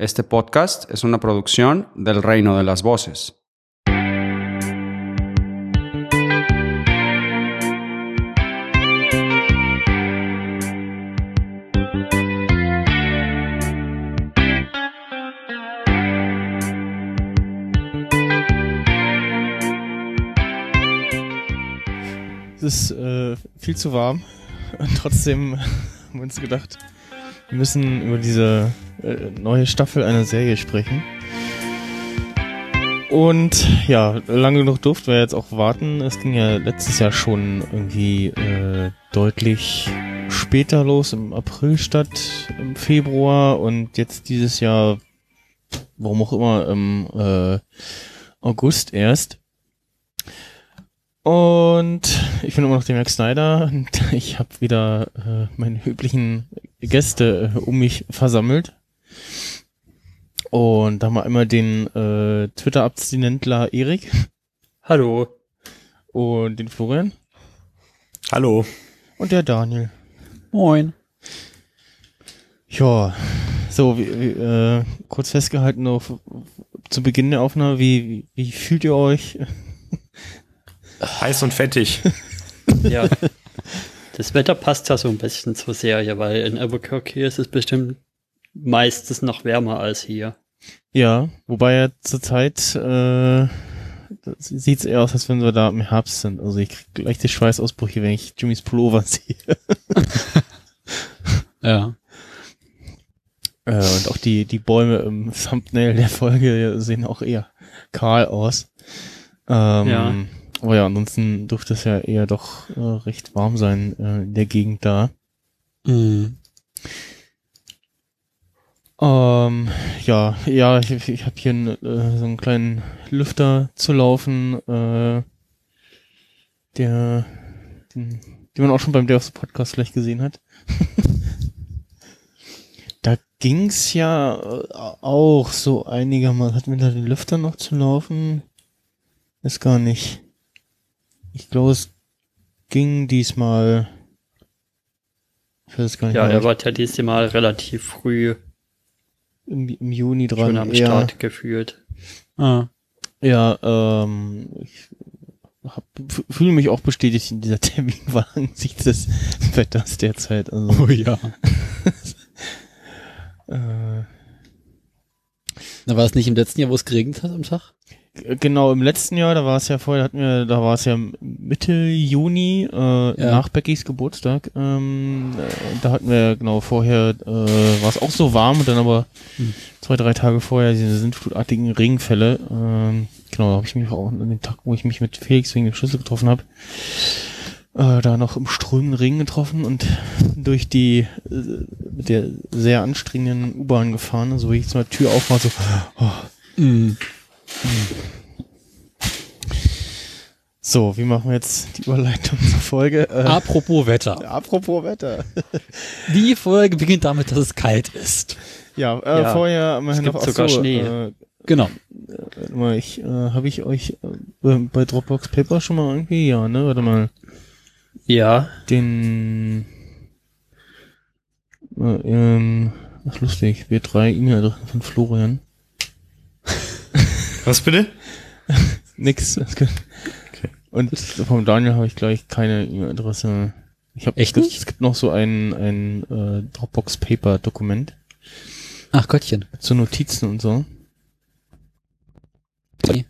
Este podcast es una producción del Reino de las Voces. Es ist äh, viel zu warm. Und trotzdem haben wir uns gedacht, wir müssen über diese äh, neue Staffel einer Serie sprechen. Und ja, lange genug durften wir jetzt auch warten. Es ging ja letztes Jahr schon irgendwie äh, deutlich später los, im April statt im Februar und jetzt dieses Jahr, warum auch immer, im äh, August erst. Und ich bin immer noch der Max Snyder und ich habe wieder äh, meine üblichen Gäste äh, um mich versammelt. Und da haben wir einmal den äh, Twitter-Abstinentler Erik Hallo. und den Florian Hallo. und der Daniel. Moin. Ja, so, wie, wie, äh, kurz festgehalten auf, zu Beginn der Aufnahme, wie, wie, wie fühlt ihr euch? Heiß und fettig. Ja. Das Wetter passt ja so ein bisschen zur Serie, weil in Albuquerque ist es bestimmt meistens noch wärmer als hier. Ja, wobei ja zurzeit äh, sieht es eher aus, als wenn wir da im Herbst sind. Also ich krieg leichte Schweißausbrüche, wenn ich Jimmys Pullover sehe. Ja. Äh, und auch die, die Bäume im Thumbnail der Folge sehen auch eher kahl aus. Ähm, Ja. Aber ja, ansonsten dürfte es ja eher doch äh, recht warm sein äh, in der Gegend da. Mhm. Ähm, ja, ja, ich, ich habe hier äh, so einen kleinen Lüfter zu laufen, äh, der, den, den man auch schon beim the Podcast vielleicht gesehen hat. da ging's ja äh, auch so einigermaßen. Hatten wir da den Lüfter noch zu laufen? Ist gar nicht. Ich glaube, es ging diesmal. Ich weiß gar nicht Ja, mehr. er war ja dieses Mal relativ früh im, im Juni dran. schon am eher. Start gefühlt. Ah. Ja, ähm, ich fühle mich auch bestätigt in dieser Terminwahl angesichts des Wetters derzeit. Also, ja. äh, Da war es nicht im letzten Jahr, wo es geregnet hat am Tag? G- genau, im letzten Jahr, da war es ja vorher, hatten wir, da war es ja Mitte Juni, äh, nach Beckys Geburtstag. Ähm, äh, da hatten wir genau vorher, äh, war es auch so warm und dann aber Hm. zwei, drei Tage vorher diese sintflutartigen Regenfälle. Ähm, genau, da habe ich mich auch an dem Tag, wo ich mich mit Felix wegen dem Schlüssel getroffen habe, äh, da noch im strömenden Regen getroffen und durch die äh, mit der sehr anstrengenden U-Bahn gefahren, so wie ich zur Tür auf war, so, oh, Mhm. So, wie machen wir jetzt die Überleitung zur Folge? Äh, Apropos Wetter. apropos Wetter. Die Folge beginnt damit, dass es kalt ist. Ja, äh, Ja, vorher haben wir es noch gibt sogar so, Schnee. Äh, Genau. warte mal, ich, äh, habe ich euch äh, bei Dropbox Paper schon mal irgendwie, ja, ne? Warte mal. Ja. den äh, ähm, ach lustig, wir drei E-Mail-Adressen von Florian. Was bitte? Nix. Und vom Daniel habe ich gleich keine E-Mail-Adresse. Ich habe Echt es, nicht? es gibt noch so ein ein äh, Dropbox Paper Dokument Ach Gottchen. mit so Notizen und so. Okay.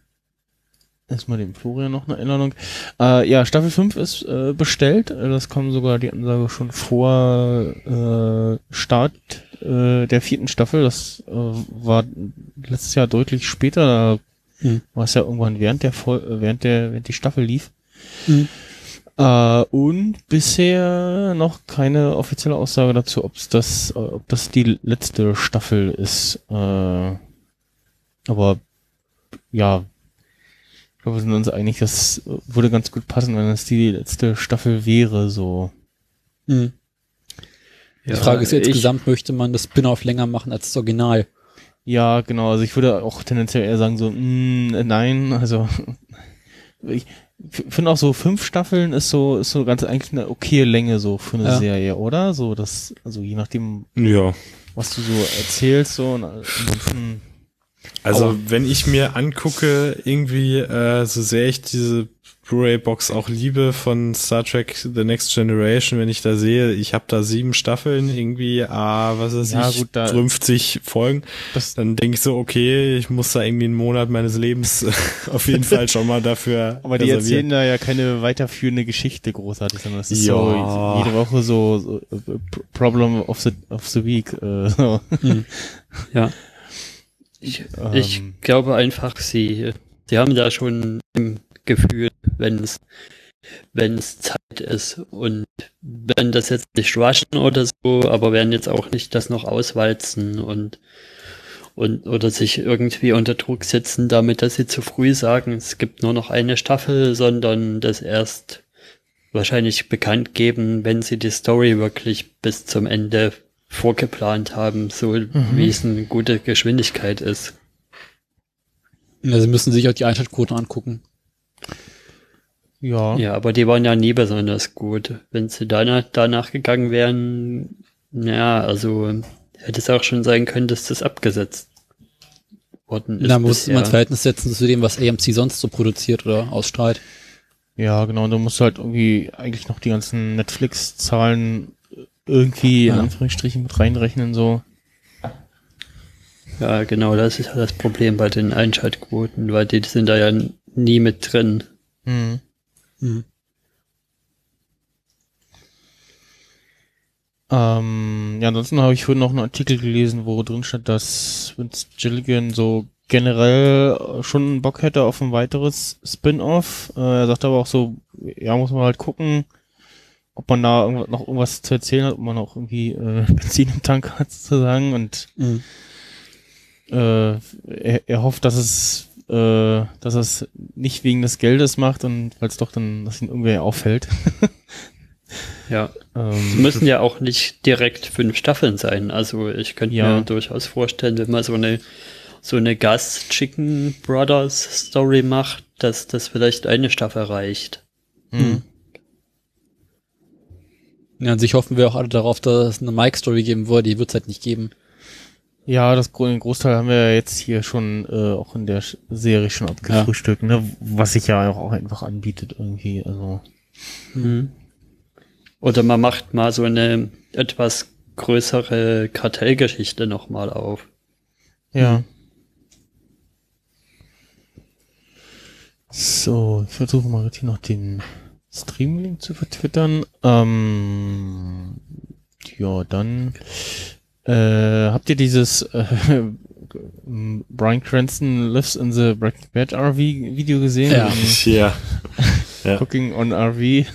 Erstmal dem Florian noch eine Erinnerung. Äh, ja, Staffel 5 ist äh, bestellt. Das kam sogar die Ansage schon vor äh, Start äh, der vierten Staffel. Das äh, war letztes Jahr deutlich später. Da Hm. war es ja irgendwann während der äh, während der während die Staffel lief. Hm. Äh, und bisher noch keine offizielle Aussage dazu, ob das, äh, ob das die letzte Staffel ist. Äh, aber ja, ich glaube, wir sind uns einig, das äh, würde ganz gut passen, wenn das die letzte Staffel wäre, so. Mhm. Die ja Frage ist ich- insgesamt, möchte man das Spin-off länger machen als das Original? Ja, genau, also ich würde auch tendenziell eher sagen so, mh, nein, also ich finde auch so fünf Staffeln ist so, ist so ganz eigentlich eine okaye Länge so für eine Ja. Serie, oder? So, das, also je nachdem, Ja. was du so erzählst, so und ansonsten. Also wenn ich mir angucke, irgendwie, äh, so sehr ich diese Blu-ray-Box auch liebe von Star Trek The Next Generation, wenn ich da sehe, ich habe da sieben Staffeln, irgendwie, ah, was weiß Ja, ich, gut, da- 50 Folgen, Das, dann denke ich so, okay, ich muss da irgendwie einen Monat meines Lebens auf jeden Fall schon mal dafür aber die erzählen da ja keine weiterführende Geschichte großartig, sondern es ist Ja. so jede Woche so, so äh, P- Problem of the of the Week. Äh, so. Ja. Ich, ich Ähm. glaube einfach, sie, sie haben da schon im Gefühl, wenn es wenn es Zeit ist und werden das jetzt nicht rushen oder so, aber werden jetzt auch nicht das noch auswalzen und und oder sich irgendwie unter Druck setzen, damit dass sie zu früh sagen, es gibt nur noch eine Staffel, sondern das erst wahrscheinlich bekannt geben, wenn sie die Story wirklich bis zum Ende vorgeplant haben, so wie es eine gute Geschwindigkeit ist. Ja, sie müssen sich auch die Einschaltquoten angucken. Ja. Ja, aber die waren ja nie besonders gut. Wenn sie danach, danach gegangen wären, ja, also hätte es auch schon sein können, dass das abgesetzt worden ist. Da muss man ins Verhältnis setzen zu dem, was AMC sonst so produziert oder ausstrahlt. Ja, genau. Und du musst halt irgendwie eigentlich noch die ganzen Netflix-Zahlen irgendwie in Ja. Anführungsstrichen mit reinrechnen, so. Ja, genau, das ist ja das Problem bei den Einschaltquoten, weil die sind da ja nie mit drin. Mhm. Mhm. Ähm, ja, ansonsten habe ich vorhin noch einen Artikel gelesen, wo drin stand, dass Vince Gilligan so generell äh, schon Bock hätte auf ein weiteres Spin-off. Äh, er sagt aber auch so, ja, muss man halt gucken, ob man da noch irgendwas zu erzählen hat, ob man auch irgendwie äh, Benzin im Tank hat sozusagen und Mhm. äh, er, er hofft, dass es äh, dass es nicht wegen des Geldes macht und falls doch dann, dass ihn irgendwer auffällt. Ja. ähm, Es müssen ja auch nicht direkt fünf Staffeln sein. Also ich könnte Ja. mir durchaus vorstellen, wenn man so eine so eine Gus Chicken Brothers Story macht, dass das vielleicht eine Staffel reicht. mhm. Ja, an sich hoffen wir auch alle darauf, dass es eine Mike-Story geben würde. Die wird es halt nicht geben. Ja, das den Großteil haben wir ja jetzt hier schon äh, auch in der Serie schon abgefrühstückt, ne? Was sich ja auch, einfach anbietet irgendwie. Also Oder man macht mal so eine etwas größere Kartellgeschichte nochmal auf. ja. So, ich versuche mal jetzt hier noch den Streamlink zu vertwittern. Ähm, ja, dann äh, habt ihr dieses äh, Brian Cranston lives in the Breaking Bad RV Video gesehen? Ja. Ja. Ja. Cooking on RV.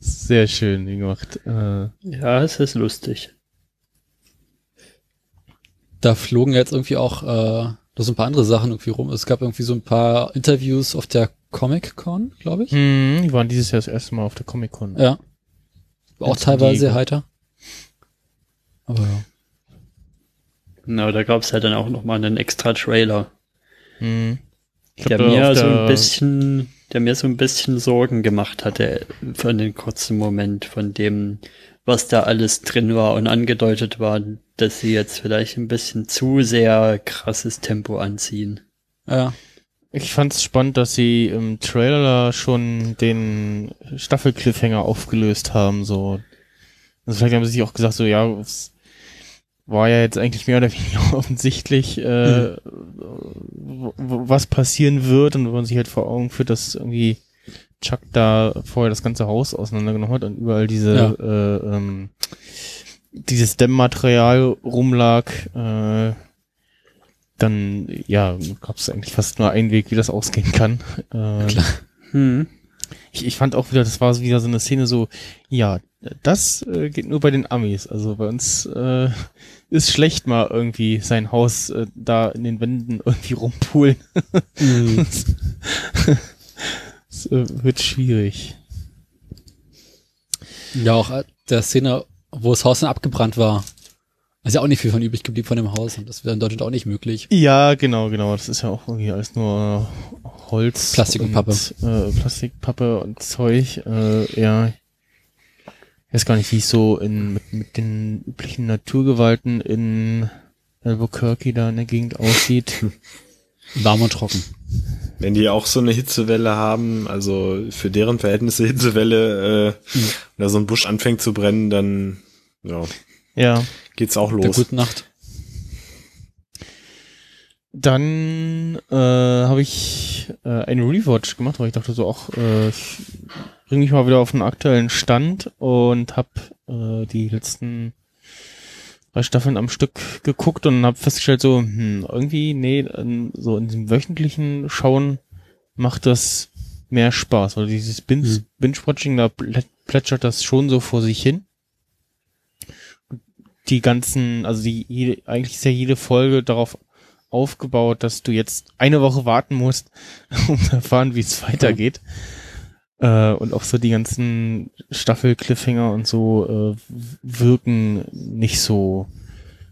Sehr schön gemacht. Äh, Ja, es ist lustig. Da flogen jetzt irgendwie auch äh, noch so ein paar andere Sachen irgendwie rum. Es gab irgendwie so ein paar Interviews auf der Comic-Con, glaube ich. hm, die waren dieses Jahr das erste Mal auf der Comic Con. Ja. War auch teilweise sehr heiter. Aber ja. Genau, da gab es ja dann auch nochmal einen extra Trailer, Hm. Der glaub, mir so ein bisschen, der mir so ein bisschen Sorgen gemacht hatte für einen kurzen Moment von dem, was da alles drin war und angedeutet war, dass sie jetzt vielleicht ein bisschen zu sehr krasses Tempo anziehen. Ja. Ich fand's spannend, dass sie im Trailer schon den Staffel-Cliffhanger aufgelöst haben, so. Also vielleicht haben sie sich auch gesagt, so, ja, es war ja jetzt eigentlich mehr oder weniger offensichtlich, äh, w- was passieren wird und wenn man sich halt vor Augen führt, dass irgendwie Chuck da vorher das ganze Haus auseinandergenommen hat und überall diese, Ja. äh, ähm, dieses Dämmmaterial rumlag, äh, dann, ja, gab es eigentlich fast nur einen Weg, wie das ausgehen kann. Äh, Hm. ich, ich fand auch wieder, das war so wieder so eine Szene so, ja, das äh, geht nur bei den Amis. Also bei uns äh, ist schlecht mal irgendwie sein Haus äh, da in den Wänden irgendwie rumpulen. Mhm. Es äh, wird schwierig. Ja, auch äh, der Szene, wo das Haus dann abgebrannt war. ist ja auch nicht viel von übrig geblieben von dem Haus und das wäre in Deutschland auch nicht möglich. Ja, genau, genau. Das ist ja auch irgendwie alles nur Holz. Plastik und Pappe. Äh, Plastikpappe und Zeug. Äh, ja. Weiß gar nicht, wie es so in, mit, mit den üblichen Naturgewalten in Albuquerque da in der Gegend aussieht. Warm und trocken. Wenn die auch so eine Hitzewelle haben, also für deren Verhältnisse Hitzewelle, äh, Mhm. oder so ein Busch anfängt zu brennen, dann ja, Ja. geht's auch Der los. gute Nacht. Dann äh, habe ich äh, eine Rewatch gemacht, weil ich dachte so, auch äh, ich bring mich mal wieder auf den aktuellen Stand und habe äh, die letzten drei Staffeln am Stück geguckt und habe festgestellt so, hm, irgendwie, nee, so in diesem wöchentlichen Schauen macht das mehr Spaß, weil dieses Binge- Hm. Binge-Watching, da plä- plätschert das schon so vor sich hin. Die ganzen, also die, jede, eigentlich ist ja jede Folge darauf aufgebaut, dass du jetzt eine Woche warten musst, um zu erfahren, wie es weitergeht. Äh, und auch so die ganzen Staffel-Cliffhanger und so äh, wirken nicht so.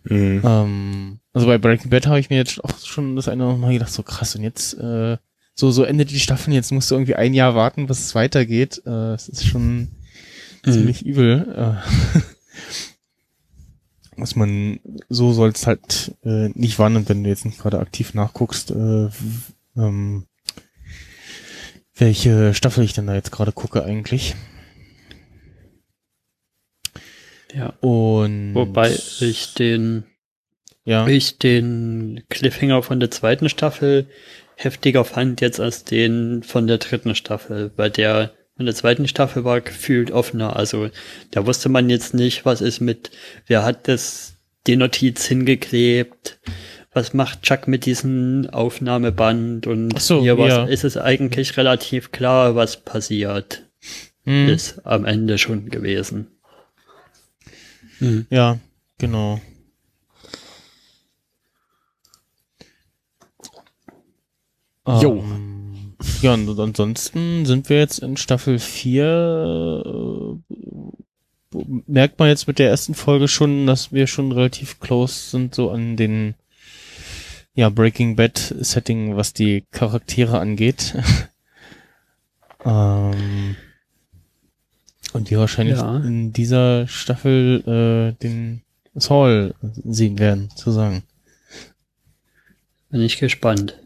Mhm. Ähm, also bei Breaking Bad habe ich mir jetzt auch schon das eine Mal gedacht, so krass, und jetzt äh, so, so endet die Staffel, jetzt musst du irgendwie ein Jahr warten, bis es weitergeht. Äh, Es ist schon Mhm. ziemlich übel. Äh, was man, so soll es halt äh, nicht warnen, wenn du jetzt nicht gerade aktiv nachguckst, äh, ähm, welche Staffel ich denn da jetzt gerade gucke eigentlich. Ja. Und Wobei ich den, ja, ich den Cliffhanger von der zweiten Staffel heftiger fand jetzt als den von der dritten Staffel, bei der in der zweiten Staffel war gefühlt offener. Also da wusste man jetzt nicht, was ist mit, wer hat das, die Notiz hingeklebt, was macht Chuck mit diesem Aufnahmeband und Ach so, hier was, ja. ist es eigentlich relativ klar, was passiert hm, ist am Ende schon gewesen. Mhm. ja, genau. Jo. Ähm, ja, und ansonsten sind wir jetzt in Staffel 4. Äh, merkt man jetzt mit der ersten Folge schon, dass wir schon relativ close sind, so an den ja, Breaking Bad Setting, was die Charaktere angeht. ähm, und die wahrscheinlich Ja. in dieser Staffel äh, den Saul sehen werden, zu sagen. Bin ich gespannt.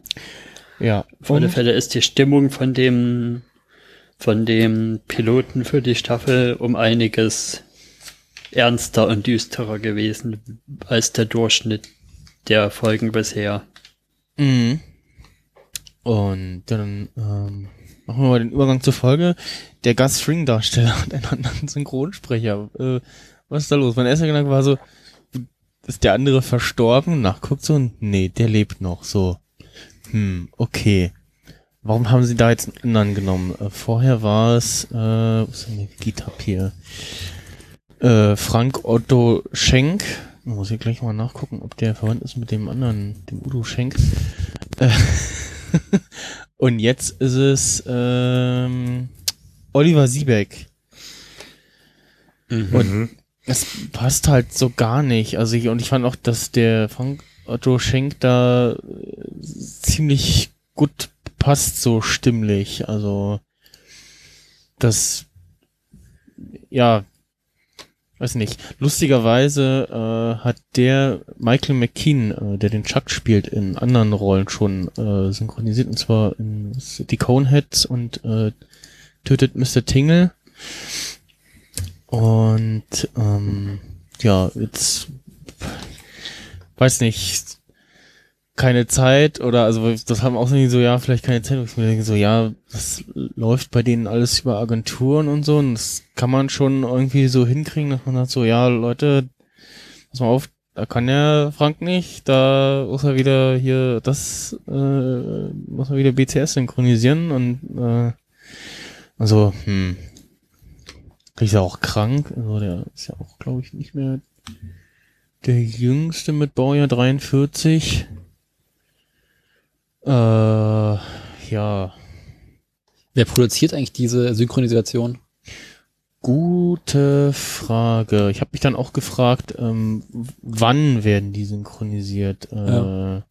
Ja. Auf alle Fälle ist die Stimmung von dem, von dem Piloten für die Staffel um einiges ernster und düsterer gewesen als der Durchschnitt der Folgen bisher. Mhm. Und dann ähm, machen wir mal den Übergang zur Folge. Der Gus Fring-Darsteller hat einen anderen Synchronsprecher. Äh, was ist da los? Mein erster Gedanke war so, ist der andere verstorben? Nachguckt so und nee, der lebt noch. So, hm, okay. Warum haben sie da jetzt einen anderen genommen? Äh, vorher war es, äh, wo ist denn die Gitarre hier? Äh, Frank Otto Schenk. Muss ich gleich mal nachgucken, ob der verwandt ist mit dem anderen, dem Udo Schenk. Äh, Und jetzt ist es ähm, Oliver Siebeck. Mhm. Mhm. Das passt halt so gar nicht. Also ich, und ich fand auch, dass der Frank Otto Schenk da äh, ziemlich gut passt, so stimmlich. Also das ja, weiß nicht. Lustigerweise äh, hat der Michael McKean, äh, der den Chuck spielt, in anderen Rollen schon äh, synchronisiert. Und zwar in die Coneheads und äh, Tötet Mr. Tingle. Und ähm, ja, jetzt weiß nicht, keine Zeit oder also das haben auch so, ja, vielleicht keine Zeit, ich mir denke, so, ja, das läuft bei denen alles über Agenturen und so und das kann man schon irgendwie so hinkriegen, dass man sagt so, ja, Leute, pass mal auf, da kann der Frank nicht, da muss er wieder hier das, äh, muss er wieder BCS synchronisieren und äh, also, hm, ist ja auch krank, also der ist ja auch, glaube ich, nicht mehr der jüngste mit Baujahr 43. Äh, ja, Wer produziert eigentlich diese Synchronisation? gute Frage. Ich habe mich dann auch gefragt, ähm, wann werden die synchronisiert? Äh, Ja.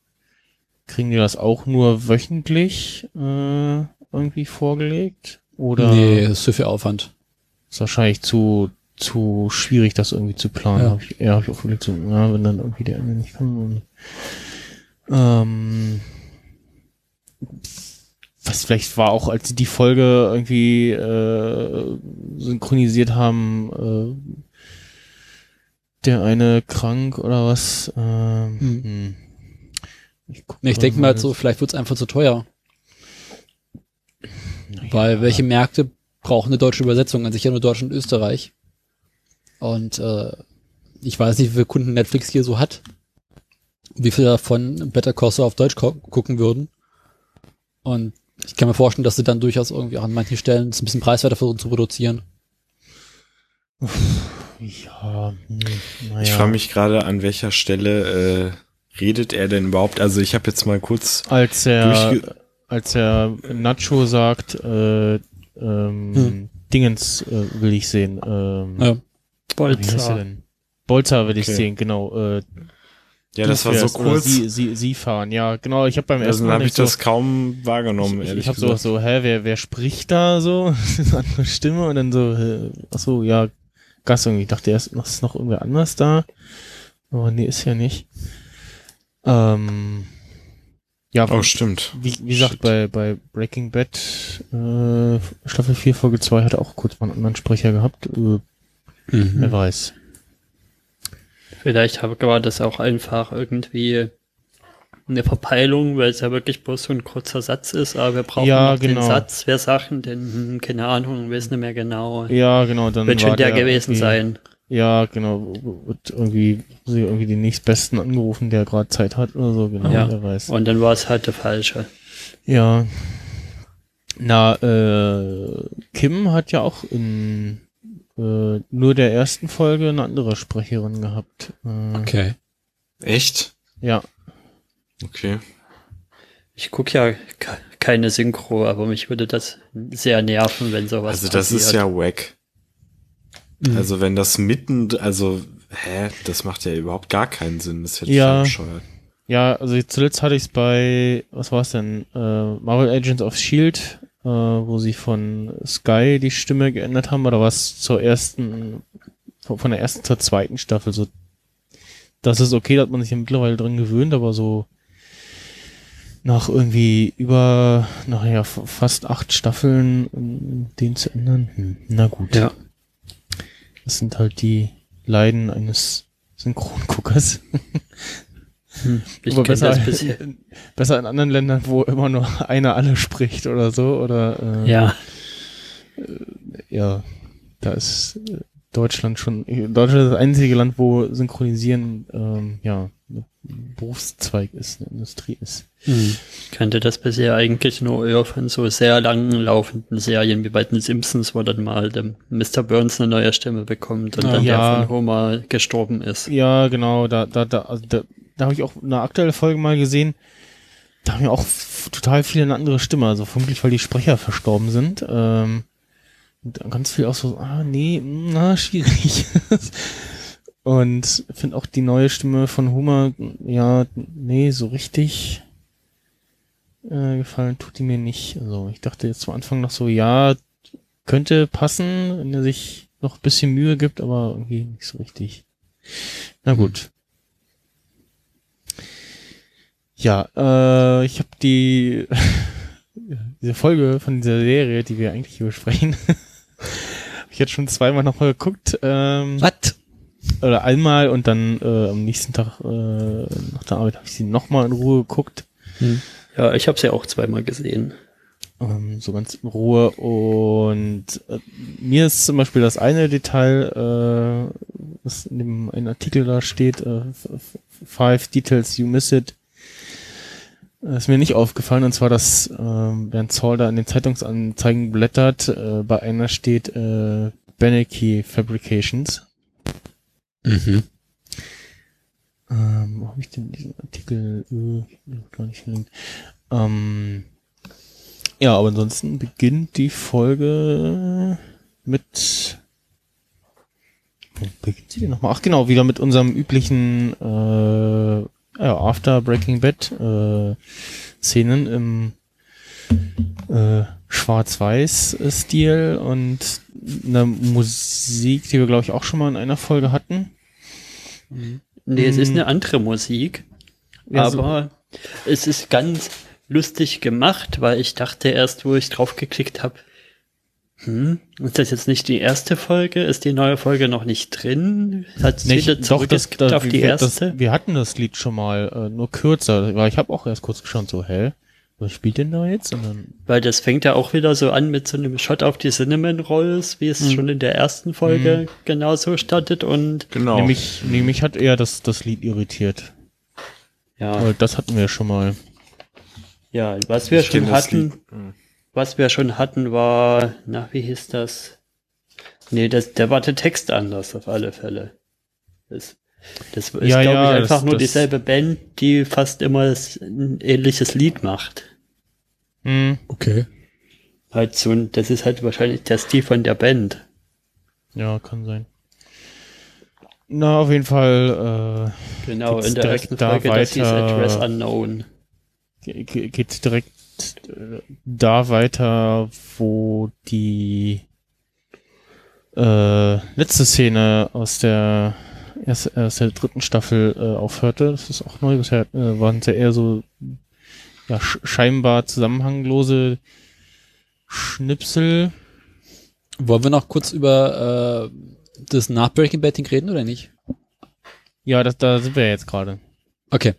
Kriegen die das auch nur wöchentlich äh, irgendwie vorgelegt? Oder Nee, das ist zu viel Aufwand. ist wahrscheinlich zu zu schwierig, das irgendwie zu planen. Ja. Hab ich, ja, habe ich auch überlegt, so, ja, wenn dann irgendwie der Ende nicht kann. Und, ähm, was vielleicht war auch, als sie die Folge irgendwie äh, synchronisiert haben, äh, der eine krank oder was. Ähm, Hm. hm. Ich, Nee, ich denke mal halt so, vielleicht wird's einfach zu teuer. Naja. Weil welche Märkte brauchen eine deutsche Übersetzung? An sich ja nur Deutschland und Österreich. Und äh, ich weiß nicht, wie viele Kunden Netflix hier so hat. Wie viele davon Better Call Saul auf Deutsch gucken würden. Und ich kann mir vorstellen, dass sie dann durchaus irgendwie auch an manchen Stellen es ein bisschen preiswerter versuchen zu produzieren. Ja, hm, naja. Ich frage mich gerade, an welcher Stelle äh, redet er denn überhaupt? Also ich habe jetzt mal kurz als er, als er Nacho sagt, äh, ähm, Hm. Dingens äh, will ich sehen. Ähm, Ja. er Bolzer. Bolzer will ich Okay. sehen, genau. Äh, Ja, das war so kurz. Sie, sie, sie fahren, ja, genau. Ich habe beim Also ersten dann Mal habe ich nicht so, das kaum wahrgenommen, ich, ehrlich ich habe so, gesagt. so, hä, wer, wer spricht da so? Eine andere Stimme und dann so, ach so, ja, Gas irgendwie. Ich dachte erst, ist noch irgendwer anders da. Aber nee, ist ja nicht. Ähm, ja, Oh, stimmt. wie, wie gesagt, bei, bei Breaking Bad äh, Staffel 4, Folge 2 hat er auch kurz mal einen anderen Sprecher gehabt. Äh, Wer weiß. Vielleicht war das auch einfach irgendwie eine Verpeilung, weil es ja wirklich bloß so ein kurzer Satz ist, aber wir brauchen Ja, noch genau. den Satz. Wer Sachen denn? Hm, keine Ahnung, weiß nicht mehr genau. Ja, genau, dann Wird schon der gewesen irgendwie- sein. Ja, genau. Wird irgendwie, sie irgendwie den nächstbesten angerufen, der gerade Zeit hat oder so, genau, Ja. wer weiß. Und dann war es halt der falsche. Ja. Na, äh, Kim hat ja auch in äh, nur der ersten Folge eine andere Sprecherin gehabt. Äh, Okay. Echt? Ja. Okay. Ich gucke ja ke- keine Synchro, aber mich würde das sehr nerven, wenn sowas Also das ist passiert. ja wack. Mhm. Also wenn das mitten, also, hä, das macht ja überhaupt gar keinen Sinn. Das hätte Ja. ich ja bescheuert. Ja, also zuletzt hatte ich es bei, was war es denn? Äh, Marvel Agents of Shield, äh, wo sie von Sky die Stimme geändert haben, oder was zur ersten, von der ersten zur zweiten Staffel. So, das ist okay, da hat man sich ja mittlerweile dran gewöhnt, aber so nach irgendwie über, nachher fast acht Staffeln den zu ändern, hm, na gut. Ja. Das sind halt die Leiden eines Synchronguckers. Hm, ich kenne besser, das bisher. in, besser in anderen Ländern, wo immer nur einer alle spricht oder so. Oder äh, Ja, ja, da ist äh, Deutschland schon. Deutschland ist das einzige Land, wo Synchronisieren ähm, ja ein Berufszweig ist, eine Industrie ist. hm. kannte das bisher eigentlich nur von so sehr lang laufenden Serien wie bei den Simpsons, wo dann mal der Mr. Burns eine neue Stimme bekommt und Ah, dann ja. der von Homer gestorben ist. Ja, genau, da, da, da, also da, da habe ich auch eine aktuelle Folge mal gesehen. Da haben ja auch total viele eine andere Stimme, also vermutlich, weil die Sprecher verstorben sind. Ähm, dann ganz viel auch so, ah, nee, mm, na, schwierig. und finde auch die neue Stimme von Homer, ja, nee, so richtig äh, gefallen tut die mir nicht. Also ich dachte jetzt am Anfang noch so, ja, könnte passen, wenn er sich noch ein bisschen Mühe gibt, aber irgendwie nicht so richtig. Na gut. Ja, äh, ich habe die diese Folge von dieser Serie, die wir eigentlich hier besprechen, habe ich jetzt schon zweimal nochmal geguckt. Ähm, Was? oder einmal und dann äh, am nächsten Tag äh, nach der Arbeit habe ich sie nochmal in Ruhe geguckt. Ja, ich habe sie auch zweimal gesehen. ähm, so ganz in Ruhe und äh, mir ist zum Beispiel das eine Detail, äh, was in dem einen Artikel da steht, äh, Five Details You Miss It, äh, ist mir nicht aufgefallen und zwar, dass äh, während Saul da in den Zeitungsanzeigen blättert, äh, bei einer steht äh, Beneke Fabrications. Mhm. Ähm, wo habe ich denn diesen Artikel? Äh, gar nicht verlinkt. Ähm, ja, aber ansonsten beginnt die Folge mit. Beginnt sie denn nochmal? Ach genau, wieder mit unserem üblichen äh, ja, After Breaking Bad äh, Szenen im äh, Schwarz-Weiß-Stil und eine Musik, die wir, glaube ich, auch schon mal in einer Folge hatten. Nee, es ist Hm. eine andere Musik. Ja, so- aber es ist ganz lustig gemacht, weil ich dachte erst, wo ich drauf geklickt habe, hm, ist das jetzt nicht die erste Folge? Ist die neue Folge noch nicht drin? Hat es wieder zurückgeskippt das- auf die wir, erste? Das, wir hatten das Lied schon mal, äh, nur kürzer. Weil ich habe auch erst kurz geschaut, so, hä? Was spielt denn da jetzt? Und dann, Weil das fängt ja auch wieder so an mit so einem Shot auf die Cinnamon Rolls, wie es Mhm. schon in der ersten Folge genauso startet und Genau. nämlich, nämlich hat eher das, das Lied irritiert. ja, Weil das hatten wir schon mal. ja, was wir schon das hatten, Lied. Hm. Was wir schon hatten war, na, wie hieß das? Nee, das, der war der Text anders auf alle Fälle. Das, das ist, Ja, glaube ja, ich, einfach das- nur das- dieselbe Band, die fast immer das, ein ähnliches Lied macht. Hm, Okay. Halt so, ein- das ist halt wahrscheinlich der Stil von der Band. ja, kann sein. Na, auf jeden Fall Genau, Geht's in der direkt ersten da Folge, das hieß weiter- Address Unknown. äh, ge- geht direkt äh, da weiter, wo die äh, letzte Szene aus der erst, aus der dritten Staffel äh, aufhörte. Das ist auch neu. Bisher äh, waren es ja eher so ja, sch scheinbar zusammenhanglose Schnipsel. Wollen wir noch kurz über äh, das nach Breaking Bad Ding reden oder nicht? Ja, das, da sind wir ja jetzt gerade. Okay.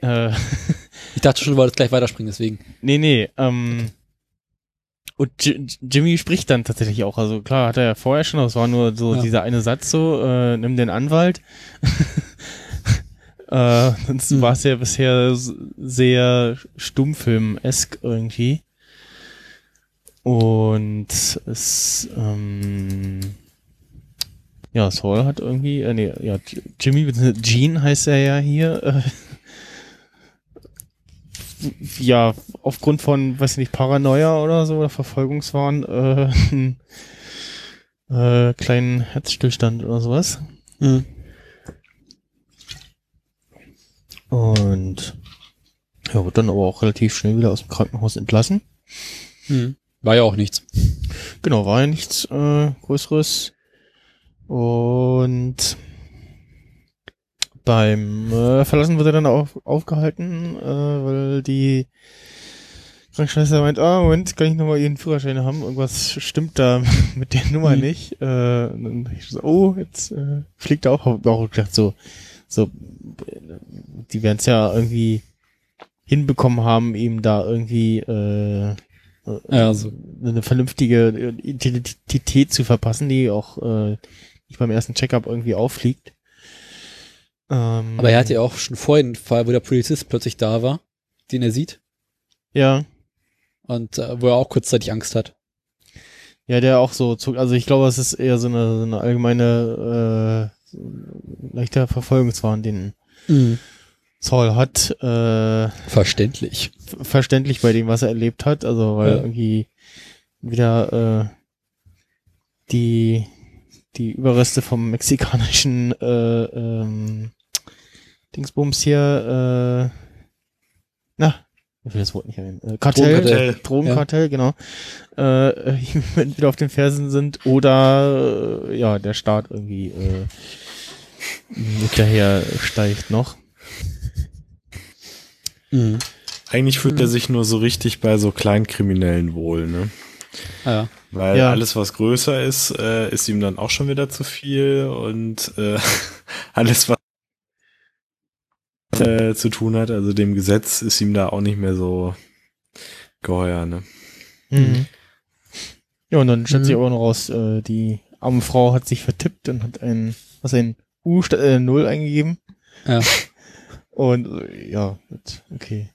Äh, Ich dachte schon, du wolltest gleich weiterspringen, deswegen. Nee, nee, ähm. Und J Jimmy spricht dann tatsächlich auch. Also klar, hat er ja vorher schon, aber es war nur so Ja. dieser eine Satz so, äh, nimm den Anwalt. äh, sonst Mhm. war es ja bisher sehr Stummfilm-esk irgendwie. Und es, ähm, ja, Saul hat irgendwie, äh, nee, ja, Jimmy, Gene heißt er ja hier, äh, ja, aufgrund von, weiß ich nicht, Paranoia oder so, oder Verfolgungswahn, äh, äh, kleinen Herzstillstand oder sowas. Und ja, wird dann aber auch relativ schnell wieder aus dem Krankenhaus entlassen. Hm. War ja auch nichts. Genau, war ja nichts äh, Größeres. Und beim äh, Verlassen wird er dann auf, aufgehalten, äh, weil die Krankenschwester meint, ah, Moment, kann ich nochmal ihren Führerschein haben? Irgendwas stimmt da mit der Nummer Mhm. nicht. Äh, dann ich so, oh, jetzt äh, fliegt er auch. Auch gedacht, so, so, äh, die werden es ja irgendwie hinbekommen haben, ihm da irgendwie äh, Ja, so. eine vernünftige Identität zu verpassen, die auch äh, nicht beim ersten Checkup irgendwie auffliegt. Ähm, Aber er hatte ja auch schon vorhin einen Fall, wo der Polizist plötzlich da war, den er sieht ja, und äh, wo er auch kurzzeitig Angst hat. ja, der auch so zog. Also ich glaube, es ist eher so eine, so eine allgemeine äh, leichter Verfolgungswahn, den Saul hat. Äh, Verständlich. ver- verständlich bei dem, was er erlebt hat. Also weil Ja. irgendwie wieder äh, die die Überreste vom mexikanischen äh, ähm, Dingsbums hier, äh, na, ich will das Wort nicht erwähnen. Äh, Kartell, Drogenkartell. Drogenkartell, genau. Äh, wieder auf den Fersen sind oder äh, ja, der Staat irgendwie äh, hinterher steigt noch. Mhm. Eigentlich fühlt er sich nur so richtig bei so Kleinkriminellen wohl, ne? Ah, ja. Weil Ja. alles, was größer ist, äh, ist ihm dann auch schon wieder zu viel und äh, alles, was äh, zu tun hat, also dem Gesetz, ist ihm da auch nicht mehr so geheuer, ne? Mhm. Ja, und dann stellt sich Mhm. aber noch raus, äh, die arme Frau hat sich vertippt und hat ein, was ein U statt äh, Null eingegeben. Ja. Und äh, ja, gut, okay.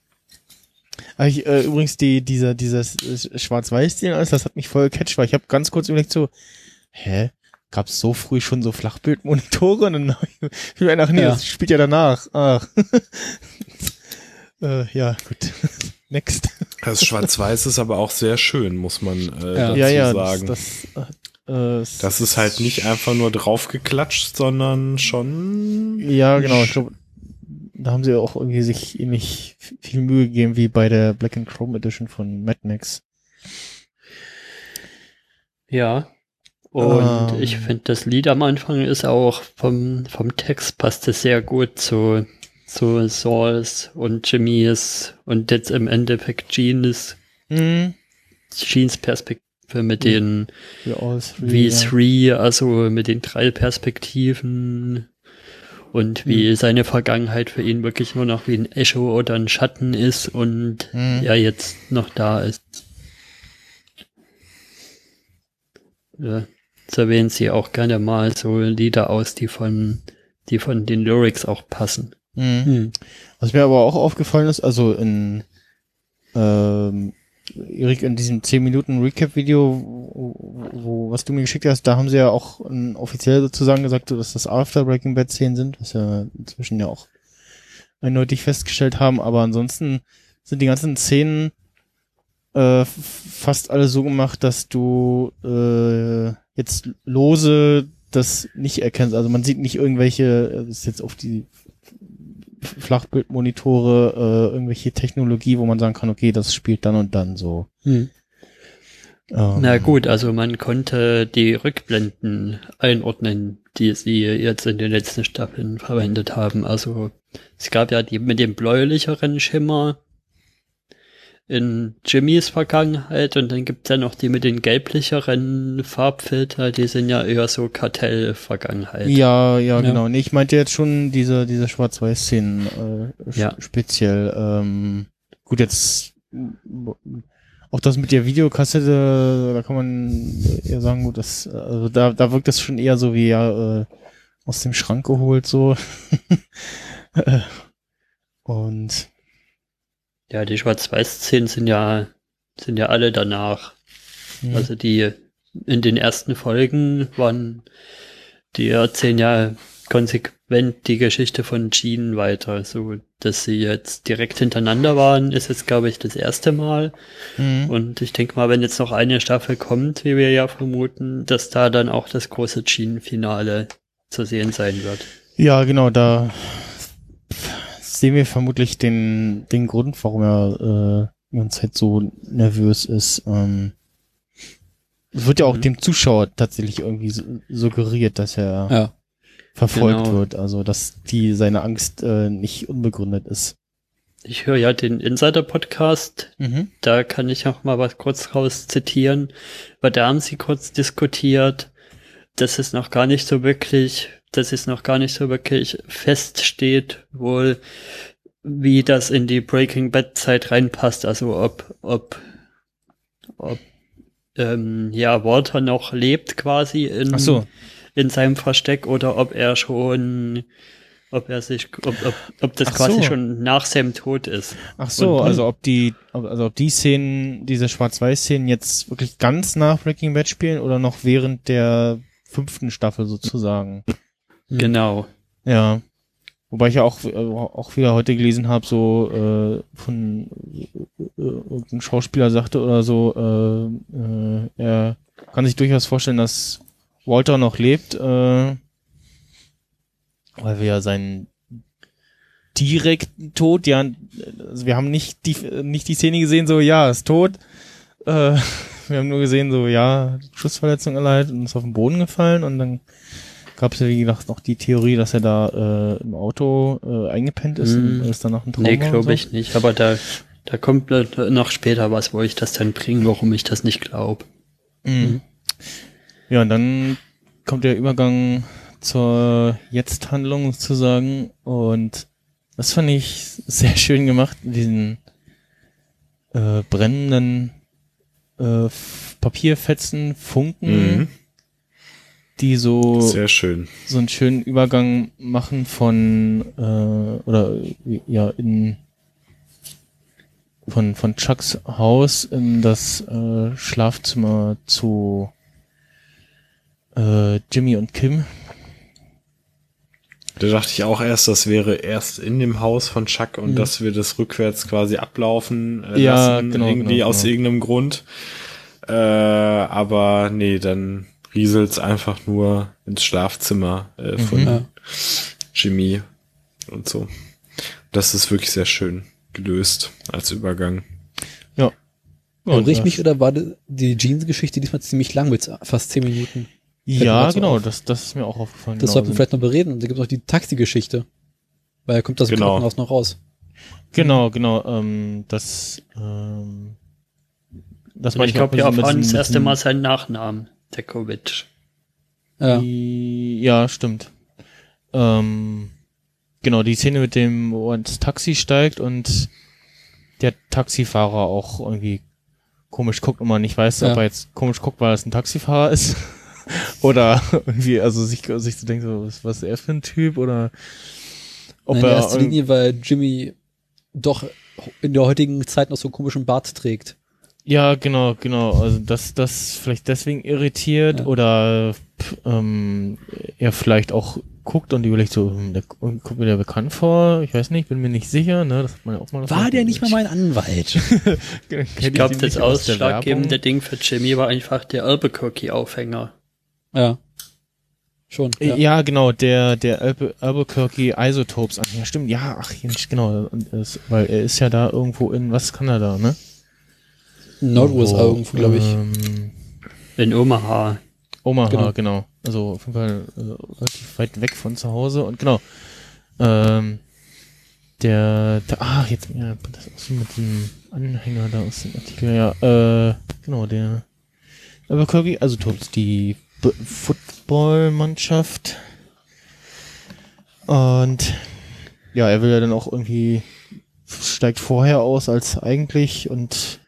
Aber ich, äh, übrigens, die, dieser, dieses äh, Schwarz-Weiß-Stil alles, das hat mich voll gecatcht, weil ich habe ganz kurz überlegt so, hä? Gab's so früh schon so Flachbildmonitore? Und dann ich mir gedacht, nee, Ja. das spielt ja danach. Ach. äh, ja, gut. Next. Das Schwarz-Weiß ist aber auch sehr schön, muss man äh, Ja. dazu ja, ja, sagen. das, das, äh, äh, Das ist halt nicht einfach nur draufgeklatscht, sondern schon. Ja, genau. Ich glaube, da haben sie auch irgendwie sich ähnlich viel Mühe gegeben wie bei der Black and Chrome Edition von Mad Max. Ja. Und Ähm. ich finde, das Lied am Anfang ist auch vom, vom Text passt es sehr gut zu, zu Sauls und Jimmys und jetzt im Endeffekt Jeans, Mhm. Jeans Perspektive mit den three, ja. V3, also mit den drei Perspektiven und wie Mhm. seine Vergangenheit für ihn wirklich nur noch wie ein Echo oder ein Schatten ist und Mhm. er jetzt noch da ist. Ja, so wählen sie auch gerne mal so Lieder aus, die von, die von den Lyrics auch passen. Mhm. Hm. Was mir aber auch aufgefallen ist, also in ähm, Erik, in diesem 10 Minuten Recap-Video, wo, wo, was du mir geschickt hast, da haben sie ja auch ähm, offiziell sozusagen gesagt, dass das After Breaking Bad Szenen sind, was wir inzwischen ja auch eindeutig festgestellt haben, aber ansonsten sind die ganzen Szenen äh, fast alle so gemacht, dass du äh, jetzt lose das nicht erkennst. Also man sieht nicht irgendwelche, äh, das ist jetzt auf die Flachbildmonitore, äh, irgendwelche Technologie, wo man sagen kann, okay, das spielt dann und dann so. Hm. Ähm, Na gut, also man konnte die Rückblenden einordnen, die sie jetzt in den letzten Staffeln verwendet haben. Also es gab ja die mit dem bläulicheren Schimmer in Jimmys Vergangenheit und dann gibt's ja noch die mit den gelblicheren Farbfilter, die sind ja eher so Kartell-Vergangenheit. Ja, ja, Ja. genau. Nee, ich meinte jetzt schon diese, diese Schwarz-Weiß-Szenen äh, Ja. speziell. Ähm, gut, jetzt auch das mit der Videokassette, da kann man eher sagen, gut, das, also da, da wirkt das schon eher so wie ja äh, aus dem Schrank geholt so. Äh, Und Ja, die Schwarz-Weiß-Szenen sind ja, sind ja alle danach. mh, Also die in den ersten Folgen waren, die erzählen ja konsequent die Geschichte von Jean weiter. So, dass sie jetzt direkt hintereinander waren, ist jetzt, glaube ich, das erste Mal. mh. Und ich denke mal, wenn jetzt noch eine Staffel kommt, wie wir ja vermuten, dass da dann auch das große Jean-Finale zu sehen sein wird. Ja, genau, da sehen wir vermutlich den, den Grund, warum er äh, die ganze Zeit so nervös ist. Ähm, es wird ja auch Mhm. dem Zuschauer tatsächlich irgendwie su- suggeriert, dass er Ja. verfolgt Genau. wird, also dass die seine Angst äh, nicht unbegründet ist. Ich höre ja den Insider-Podcast Mhm. Da kann ich auch mal was kurz raus zitieren, weil da haben sie kurz diskutiert, dass es noch gar nicht so wirklich, dass es noch gar nicht so wirklich feststeht, wohl, wie das in die Breaking Bad Zeit reinpasst, also ob, ob, ob, ähm, ja, Walter noch lebt quasi in, so. in seinem Versteck oder ob er schon, ob er sich, ob, ob, ob das Ach quasi so. schon nach seinem Tod ist. Ach so, Und- also ob die, also ob die Szenen, diese Schwarz-Weiß-Szenen jetzt wirklich ganz nach Breaking Bad spielen oder noch während der fünften Staffel sozusagen. Hm. Genau. Ja. Wobei ich ja auch, äh, auch wieder heute gelesen habe, so äh, von äh, irgendein Schauspieler sagte oder so, äh, äh, er kann sich durchaus vorstellen, dass Walter noch lebt, äh, weil wir ja seinen direkten Tod, ja, also wir haben nicht die nicht die Szene gesehen, so ja, ist tot. Äh, wir haben nur gesehen, so ja, Schussverletzung erleidet und ist auf den Boden gefallen und dann gab es ja wie gesagt noch die Theorie, dass er da äh, im Auto äh, eingepennt ist Hm. und ist dann noch ein Trauma Nee, glaube so. ich nicht. Aber da, da kommt noch später was, wo ich das dann bringe, warum ich das nicht glaube. Mhm. Ja, und dann kommt der Übergang zur Jetzt-Handlung sozusagen und das fand ich sehr schön gemacht, diesen äh, brennenden äh, Papierfetzen, Funken, Mhm. Die so Sehr schön. so einen schönen Übergang machen von äh, oder ja in von von Chucks Haus in das äh, Schlafzimmer zu äh, Jimmy und Kim. Da dachte ich auch erst, das wäre erst in dem Haus von Chuck und Mhm. dass wir das rückwärts quasi ablaufen äh, Ja, lassen, genau, irgendwie genau, aus genau. irgendeinem Grund. Äh, aber nee, dann rieselt's einfach nur ins Schlafzimmer äh, von Mhm. Jimmy und so. Das ist wirklich sehr schön gelöst als Übergang. Ja. Ich das- mich oder war die- Jeans-Geschichte diesmal ziemlich lang mit fast zehn Minuten? Ja, genau, auf. das, das ist mir auch aufgefallen. Das genau. sollten wir vielleicht noch bereden. Und da gibt es noch die Taxi-Geschichte. Weil er kommt aus dem Genau. Krankenhaus noch raus. Genau, genau, ähm, das, ähm, das Und ich glaube, auch wir erfahren das erste Mal seinen Nachnamen, Dekovic. Ja. Ja, stimmt. Ähm, genau, die Szene mit dem, wo er ins Taxi steigt und der Taxifahrer auch irgendwie komisch guckt und man nicht weiß, Ja. ob er jetzt komisch guckt, weil es ein Taxifahrer ist. oder irgendwie, also sich, sich so denkt, so, was, was ist er für ein Typ oder ob Nein, in er erster Linie, weil Jimmy doch in der heutigen Zeit noch so einen komischen Bart trägt. Ja, genau, genau. Also dass das vielleicht deswegen irritiert Ja. oder pff, ähm, er vielleicht auch guckt und überlegt so, hm, der kommt mir der bekannt vor. Ich weiß nicht, bin mir nicht sicher. Ne, das hat man ja auch mal. War der nicht mal mein Anwalt? Ich glaube, das ausschlaggebende Ding für Jimmy war einfach der Albuquerque-Aufhänger. ja. Schon. Ja. Ja. genau, der der Albu Albuquerque Isotopes an. Ja, stimmt. Ja, ach, genau, und weil er ist ja da irgendwo in was Kanada, ne? Nord-USA Irgendwo, irgendwo, glaube ich. Ähm, In Omaha. Omaha, Genau. genau. Also auf jeden Fall äh, relativ weit weg von zu Hause und genau. Ähm, der, der, ah, jetzt, ja, das ist mit dem Anhänger da aus dem Artikel, ja, äh, genau, der Albuquerque, also Tops, die Footballmannschaft. Und ja, er will ja dann auch irgendwie, steigt vorher aus als eigentlich und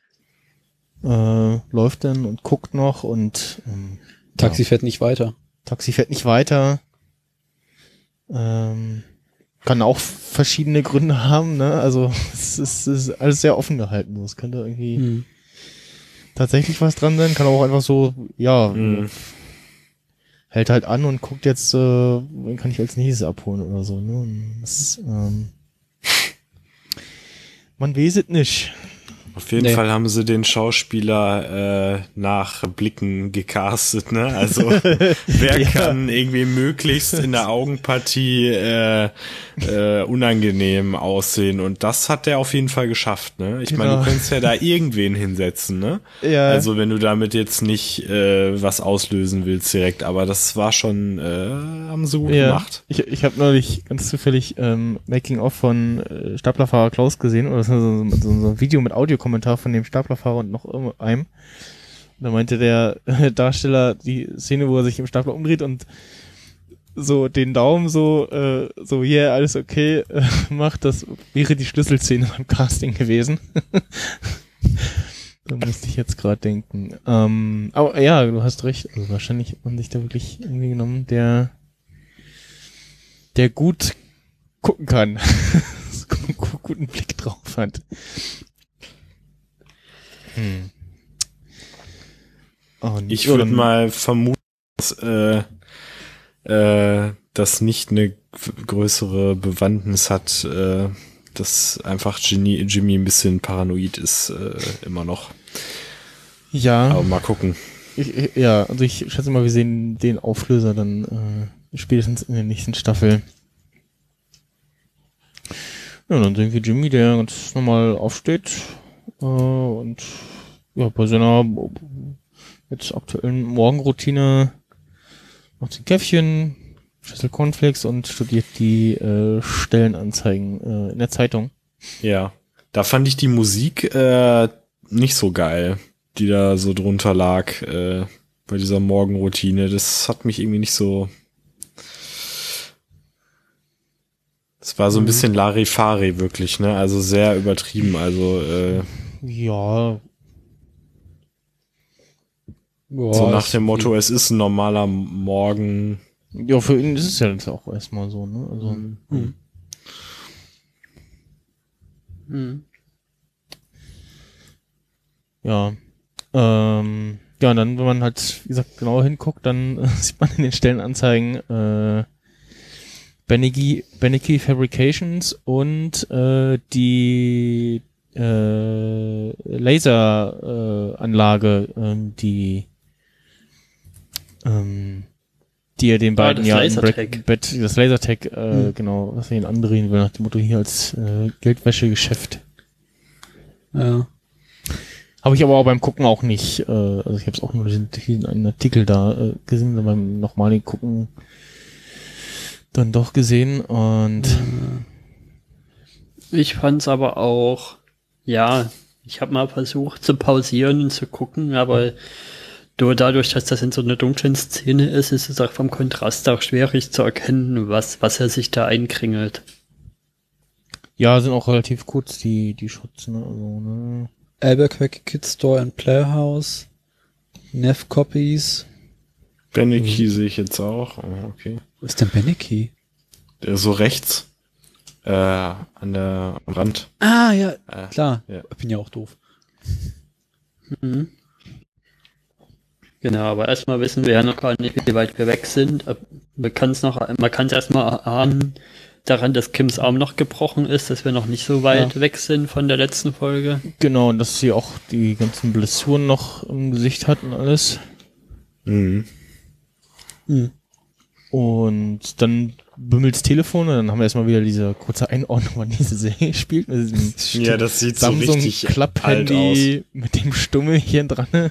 äh, läuft dann und guckt noch und ähm, Taxi fährt nicht weiter. Taxi fährt nicht weiter. Ähm, kann auch verschiedene Gründe haben, ne? Also es ist, es ist alles sehr offen gehalten. Es könnte irgendwie Hm. tatsächlich was dran sein, kann auch einfach so, ja, Mhm. hält halt an und guckt jetzt, äh, wen kann ich als nächstes abholen oder so, ne? Das, ist, ähm, man weiß es nicht. Auf jeden Nee. Fall haben sie den Schauspieler äh, nach Blicken gecastet, ne? Also wer Ja. kann irgendwie möglichst in der Augenpartie äh, äh, unangenehm aussehen und das hat der auf jeden Fall geschafft, ne? Ich meine, Genau. du könntest ja da irgendwen hinsetzen, ne? Ja. Also wenn du damit jetzt nicht äh, was auslösen willst direkt, aber das war schon, äh, haben sie gut gemacht. Ich, ich habe neulich ganz zufällig ähm, Making of von äh, Staplerfahrer Klaus gesehen oder so, so, so, so ein Video mit Audiokommentar von dem Staplerfahrer und noch. Und da meinte der Darsteller die Szene, wo er sich im Stapler umdreht und so den Daumen so, äh, so, yeah, alles okay, äh, macht, das wäre die Schlüsselszene beim Casting gewesen. da musste ich jetzt gerade denken. Ähm, aber ja, du hast recht. Also wahrscheinlich hat man sich da wirklich irgendwie genommen, der der gut gucken kann. Gu- guten Blick drauf hat. Hm. Und Ich würde mal vermuten, dass äh, äh, das nicht eine größere Bewandtnis hat, äh, dass einfach Ginny, Jimmy ein bisschen paranoid ist, äh, immer noch. Ja, Aber mal gucken. ich, ja, also ich schätze mal, wir sehen den Auflöser dann äh, spätestens in der nächsten Staffel. Ja, dann sehen wir Jimmy, der ganz normal aufsteht äh, und ja, bei seiner jetzt aktuellen Morgenroutine macht ein Käffchen, Schüssel Cornflakes und studiert die äh, Stellenanzeigen äh, in der Zeitung. Ja. Da fand ich die Musik äh, nicht so geil, die da so drunter lag äh, bei dieser Morgenroutine. Das hat mich irgendwie nicht so. Es war so ein bisschen Larifari wirklich, ne? Also sehr übertrieben. Also äh, Ja, Boah, so nach dem Motto, es ist ein normaler Morgen. ja, für ihn ist es ja jetzt auch erstmal so, ne? Also, Hm. Hm. Ja. Ähm, ja, und dann, wenn man halt, wie gesagt, genauer hinguckt, dann äh, sieht man in den Stellenanzeigen äh, Beneke, Beneke Fabrications und äh, die äh, Laseranlage, äh, Anlage, ähm, die ähm, die er den Ah, beiden das ja im Lasertag. Bad, das Lasertag, äh, Hm. genau, was er ihn andrehen will, nach dem Motto hier als äh, Geldwäschegeschäft. Ja. Habe ich aber auch beim Gucken auch nicht, äh, also ich habe es auch nur diesen, diesen einen Artikel da äh, gesehen, und beim nochmaligen Gucken dann doch gesehen und Ich fand's aber auch, ja, ich habe mal versucht zu pausieren und zu gucken, aber nur dadurch, dass das in so einer dunklen Szene ist, ist es auch vom Kontrast auch schwierig zu erkennen, was, was er sich da einkringelt. ja, sind auch relativ kurz die, die Shots, ne, also, ne. Albuquerque Kid Store and Playhouse. Neff Copies. Beneki sehe ich jetzt auch. Oh, okay. Wo ist denn Beneki? Der ist so rechts. Äh, an der am Rand. Ah, ja, Äh, klar. Ja. Ich bin ja auch doof. Mhm. Genau, aber erstmal wissen wir ja noch gar nicht, wie weit wir weg sind. Man kann es noch, man kann es erstmal erahnen daran, dass Kims Arm noch gebrochen ist, dass wir noch nicht so weit weg sind von der letzten Folge. Genau, und dass sie auch die ganzen Blessuren noch im Gesicht hat und alles. Mhm. Hm. Und dann bimmelt's Telefon und dann haben wir erstmal wieder diese kurze Einordnung, wann diese Serie spielt. Ja, das sieht so Samsung richtig alt aus. Klapp-Handy mit dem Stummel hier dran.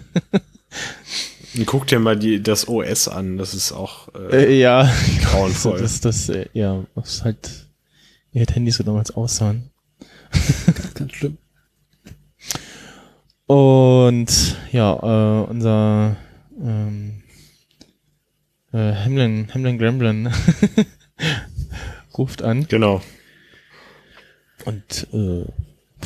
Guck dir mal die, das OS an. Das ist auch äh, äh, ja, grauenvoll. das, das, äh, ja, was halt, wie halt Handys so damals aussahen. Ganz schlimm. Und ja, äh, unser ähm, äh, Hamlin, Hamlin Gremlin ruft an genau. und äh,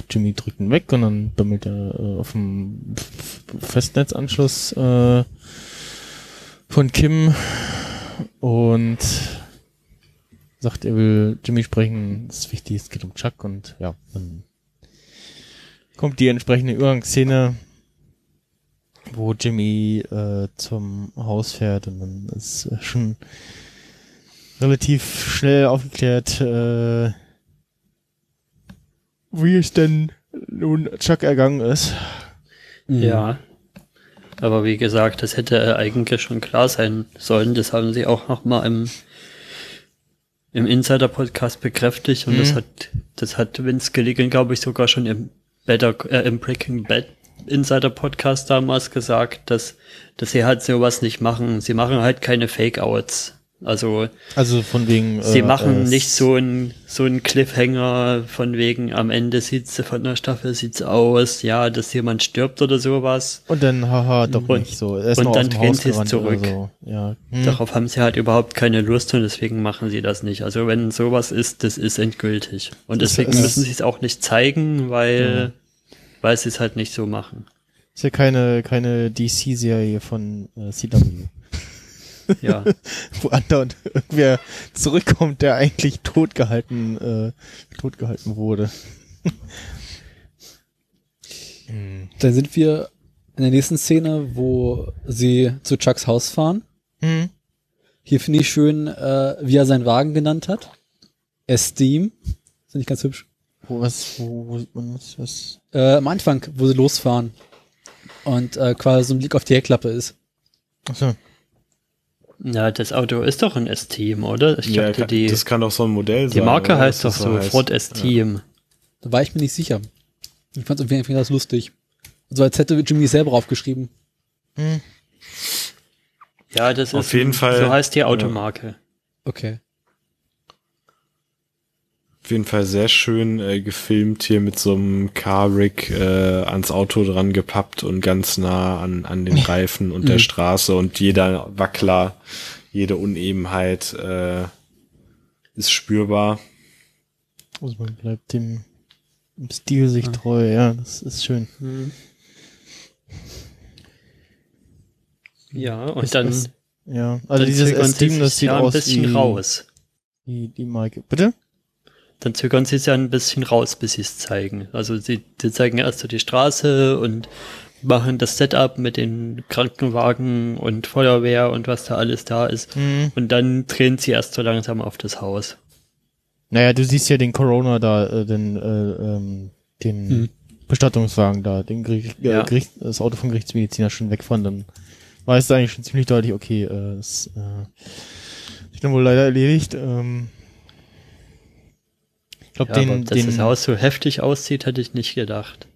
Jimmy drückt ihn weg und dann bimmelt er äh, auf dem F- Festnetzanschluss äh, von Kim und sagt, er will Jimmy sprechen, das ist wichtig, es geht um Chuck und ja, dann kommt die entsprechende Übergangsszene, wo Jimmy äh, zum Haus fährt und dann ist äh, schon relativ schnell aufgeklärt, äh, wie es denn nun Chuck ergangen ist. Mhm. Ja. Aber wie gesagt, das hätte eigentlich schon klar sein sollen. Das haben sie auch nochmal im, im Insider-Podcast bekräftigt und das Mhm. hat, das hat Vince Gilligan, glaube ich, sogar schon im Better, äh, im Breaking Bad Insider-Podcast damals gesagt, dass, dass sie halt sowas nicht machen. Sie machen halt keine Fake-Outs. Also, Also von wegen. Sie äh, machen äh, nicht so ein so ein Cliffhanger von wegen am Ende sieht's von der Staffel sieht's aus, ja, dass jemand stirbt oder sowas. Und dann, haha, doch Und- nicht so. Er ist und dann drehen sie es zurück. So. Ja. Hm. Darauf haben sie halt überhaupt keine Lust und deswegen machen sie das nicht. Also wenn sowas ist, das ist endgültig. Und Das deswegen ist- müssen sie es auch nicht zeigen, weil weil sie es halt nicht so machen. Ist ja keine, keine DC-Serie von äh, CW, Ja, wo andauernd irgendwer zurückkommt, der eigentlich totgehalten, äh, totgehalten wurde. hm. Dann sind wir in der nächsten Szene, wo sie zu Chucks Haus fahren. Hm. Hier finde ich schön, äh, wie er seinen Wagen genannt hat. Esteem. Finde ich ganz hübsch. Wo, was, wo, wo sieht man das? Was? Äh, am Anfang, wo sie losfahren. Und äh, quasi so ein Blick auf die Heckklappe ist. Achso. Ja, das Auto ist doch ein S-Team, oder? Ich Ja, kann- die das kann doch so ein Modell sein. die Marke oder? heißt doch das so heißt. Ford S-Team. Da war ich mir nicht sicher. Ich fand es irgendwie ganz lustig. So als hätte Jimmy selber aufgeschrieben. Hm. Ja, das Auf ist jeden Fall, so heißt die Automarke. Okay. Auf jeden Fall sehr schön äh, gefilmt hier mit so einem Car-Rig äh, ans Auto dran gepappt und ganz nah an, an den Reifen und der Mhm. Straße und jeder Wackler, jede Unebenheit äh, ist spürbar. Also man bleibt dem, dem Stil sich treu, ja, das ist schön. Mhm. Ja, und Ist dann, das- Ja, also dieses Esteem, das sieht ja ein aus bisschen wie, raus. wie die Marke. Bitte? Dann zögern sie es ja ein bisschen raus, bis sie es zeigen. Also sie, sie zeigen erst so die Straße und machen das Setup mit den Krankenwagen und Feuerwehr und was da alles da ist. Hm. Und dann drehen sie erst so langsam auf das Haus. Naja, du siehst ja den Corona da, äh, den, äh, ähm, den Hm. Bestattungswagen da, den Gericht, äh, Ja. Gericht, das Auto vom Gerichtsmediziner schon wegfahren, dann weißt du eigentlich schon ziemlich deutlich, okay, äh, ist, äh, ist dann wohl leider erledigt. Ähm, ich glaube, Ja, den, dass den, das Haus so heftig aussieht, hätte ich nicht gedacht.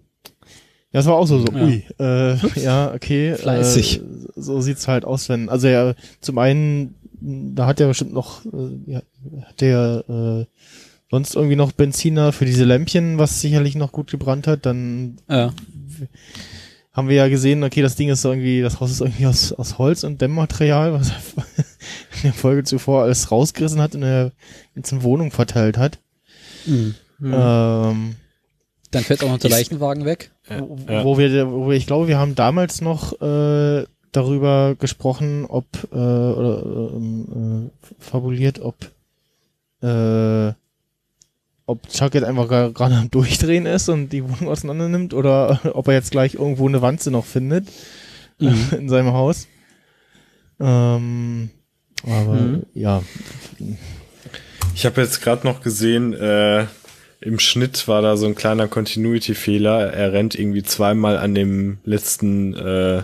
Ja, es war auch so, so, Ja. ui, äh, ja, okay. Fleißig. Äh, so sieht's halt aus, wenn, also ja, zum einen, da hat er bestimmt noch, äh, ja, hat der, äh, sonst irgendwie noch Benziner für diese Lämpchen, was sicherlich noch gut gebrannt hat, dann Ja. haben wir ja gesehen, okay, das Ding ist irgendwie, das Haus ist irgendwie aus, aus Holz und Dämmmaterial, was er in der Folge zuvor alles rausgerissen hat und in der ganzen Wohnung verteilt hat. Mhm. Ähm, Dann fährt auch noch der Leichenwagen weg. wo, Ja. wo wir, wo wir, ich glaube, wir haben damals noch äh, darüber gesprochen, ob äh, oder ähm, äh, fabuliert, ob äh, ob Chuck jetzt einfach gerade am Durchdrehen ist und die Wohnung auseinander nimmt oder ob er jetzt gleich irgendwo eine Wanze noch findet Mhm. in seinem Haus. Ähm, aber Mhm. ja, Ich habe jetzt gerade noch gesehen, äh, im Schnitt war da so ein kleiner Continuity-Fehler. Er rennt irgendwie zweimal an dem letzten äh,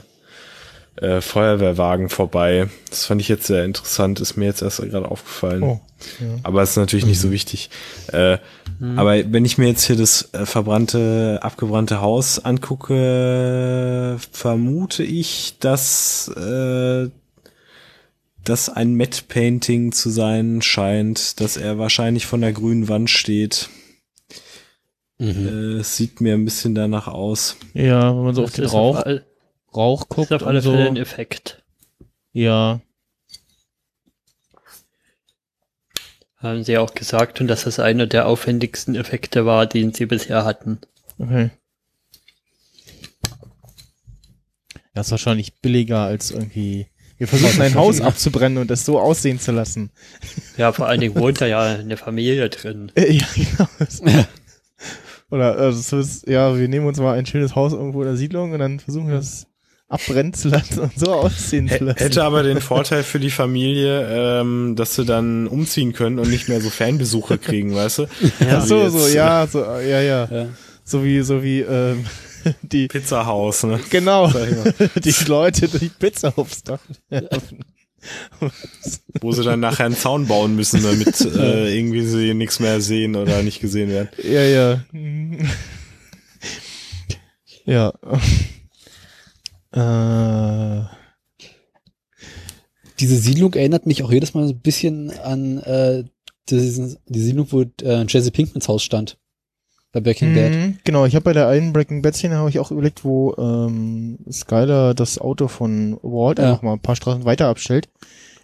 äh, Feuerwehrwagen vorbei. Das fand ich jetzt sehr interessant, ist mir jetzt erst gerade aufgefallen. oh, ja. Aber ist natürlich nicht so wichtig. Äh, Aber wenn ich mir jetzt hier das äh, verbrannte, abgebrannte Haus angucke, vermute ich, dass äh, das ein Matte Painting zu sein scheint, dass er wahrscheinlich von der grünen Wand steht. Mhm. Äh, es sieht mir ein bisschen danach aus. ja, wenn man so auf Das den ist Rauch, auf, all, Rauch ist guckt auf alle so, Fälle ein Effekt. ja, Haben sie auch gesagt und dass das einer der aufwendigsten Effekte war, den sie bisher hatten. Okay. Das ist wahrscheinlich billiger als irgendwie. Wir versuchen ein Haus abzubrennen und es so aussehen zu lassen. Ja, vor allen Dingen wohnt da ja eine Familie drin. Äh, ja, genau. Oder also es ist, ja, wir nehmen uns mal ein schönes Haus irgendwo in der Siedlung und dann versuchen wir das abbrennen zu lassen und so aussehen zu lassen. hätte aber den Vorteil für die Familie, ähm, dass sie dann umziehen können und nicht mehr so Fanbesuche kriegen, weißt du? Ach Also so, jetzt, so, ja, so, ja, ja. Ja. So wie, so wie, ähm, die, Pizzahaus, ne? genau, die Leute die Pizza aufs Dach werfen. Wo sie dann nachher einen Zaun bauen müssen, damit äh, irgendwie sie nichts mehr sehen oder nicht gesehen werden. Ja, ja. Ja. Äh, Diese Siedlung erinnert mich auch jedes Mal so ein bisschen an äh, diesen, die Siedlung, wo äh, Jesse Pinkmans Haus stand. Bei Breaking Bad. mhm, Genau, ich habe bei der einen Breaking Bad Szene habe ich auch überlegt, wo ähm, Skyler das Auto von Walt Ja. einfach mal ein paar Straßen weiter abstellt.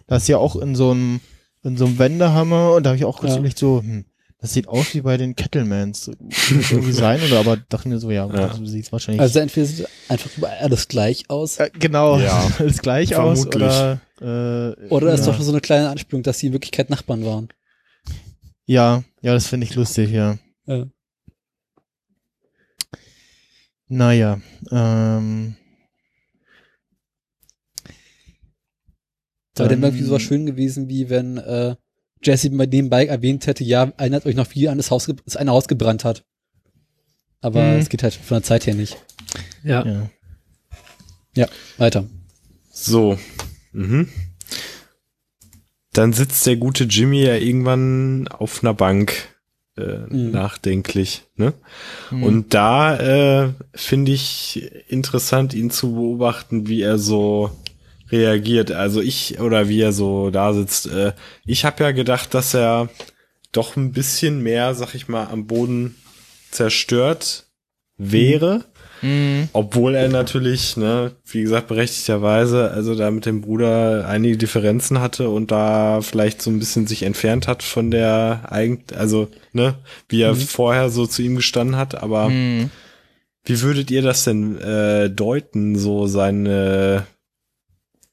Da ist ja auch in so einem in so einem Wendehammer und da habe ich auch kurz Ja. überlegt so, hm, das sieht aus wie bei den Kettlemans. Das irgendwie sein oder aber dachte mir so, ja, Ja. so sieht's wahrscheinlich. Also entweder sieht einfach alles gleich aus. äh, genau, Ja. ist gleich aus Vermutlich. oder äh, Oder ist ja. doch so eine kleine Anspielung, dass sie in Wirklichkeit Nachbarn waren. Ja, ja, das finde ich lustig, ja. Ja. Naja, ähm. Aber dann wäre dann- irgendwie sowas schön gewesen, wie wenn äh, Jesse bei dem Bike erwähnt hätte, ja, erinnert euch noch, wie an das Haus, das eine Haus gebrannt hat. Aber Mhm. es geht halt von der Zeit her nicht. Ja. Ja. Weiter. So. Mhm. Dann sitzt der gute Jimmy ja irgendwann auf einer Bank äh, Mhm. nachdenklich. Ne? Hm. Und da äh, finde ich interessant, ihn zu beobachten, wie er so reagiert. Also ich, oder wie er so da sitzt. Äh, ich habe ja gedacht, dass er doch ein bisschen mehr, sag ich mal, am Boden zerstört wäre. Mhm. Obwohl er natürlich, ne, wie gesagt, berechtigterweise, also da mit dem Bruder einige Differenzen hatte und da vielleicht so ein bisschen sich entfernt hat von der eigent, also, ne, wie er vorher so zu ihm gestanden hat, aber Mhm. wie würdet ihr das denn äh, deuten, so seine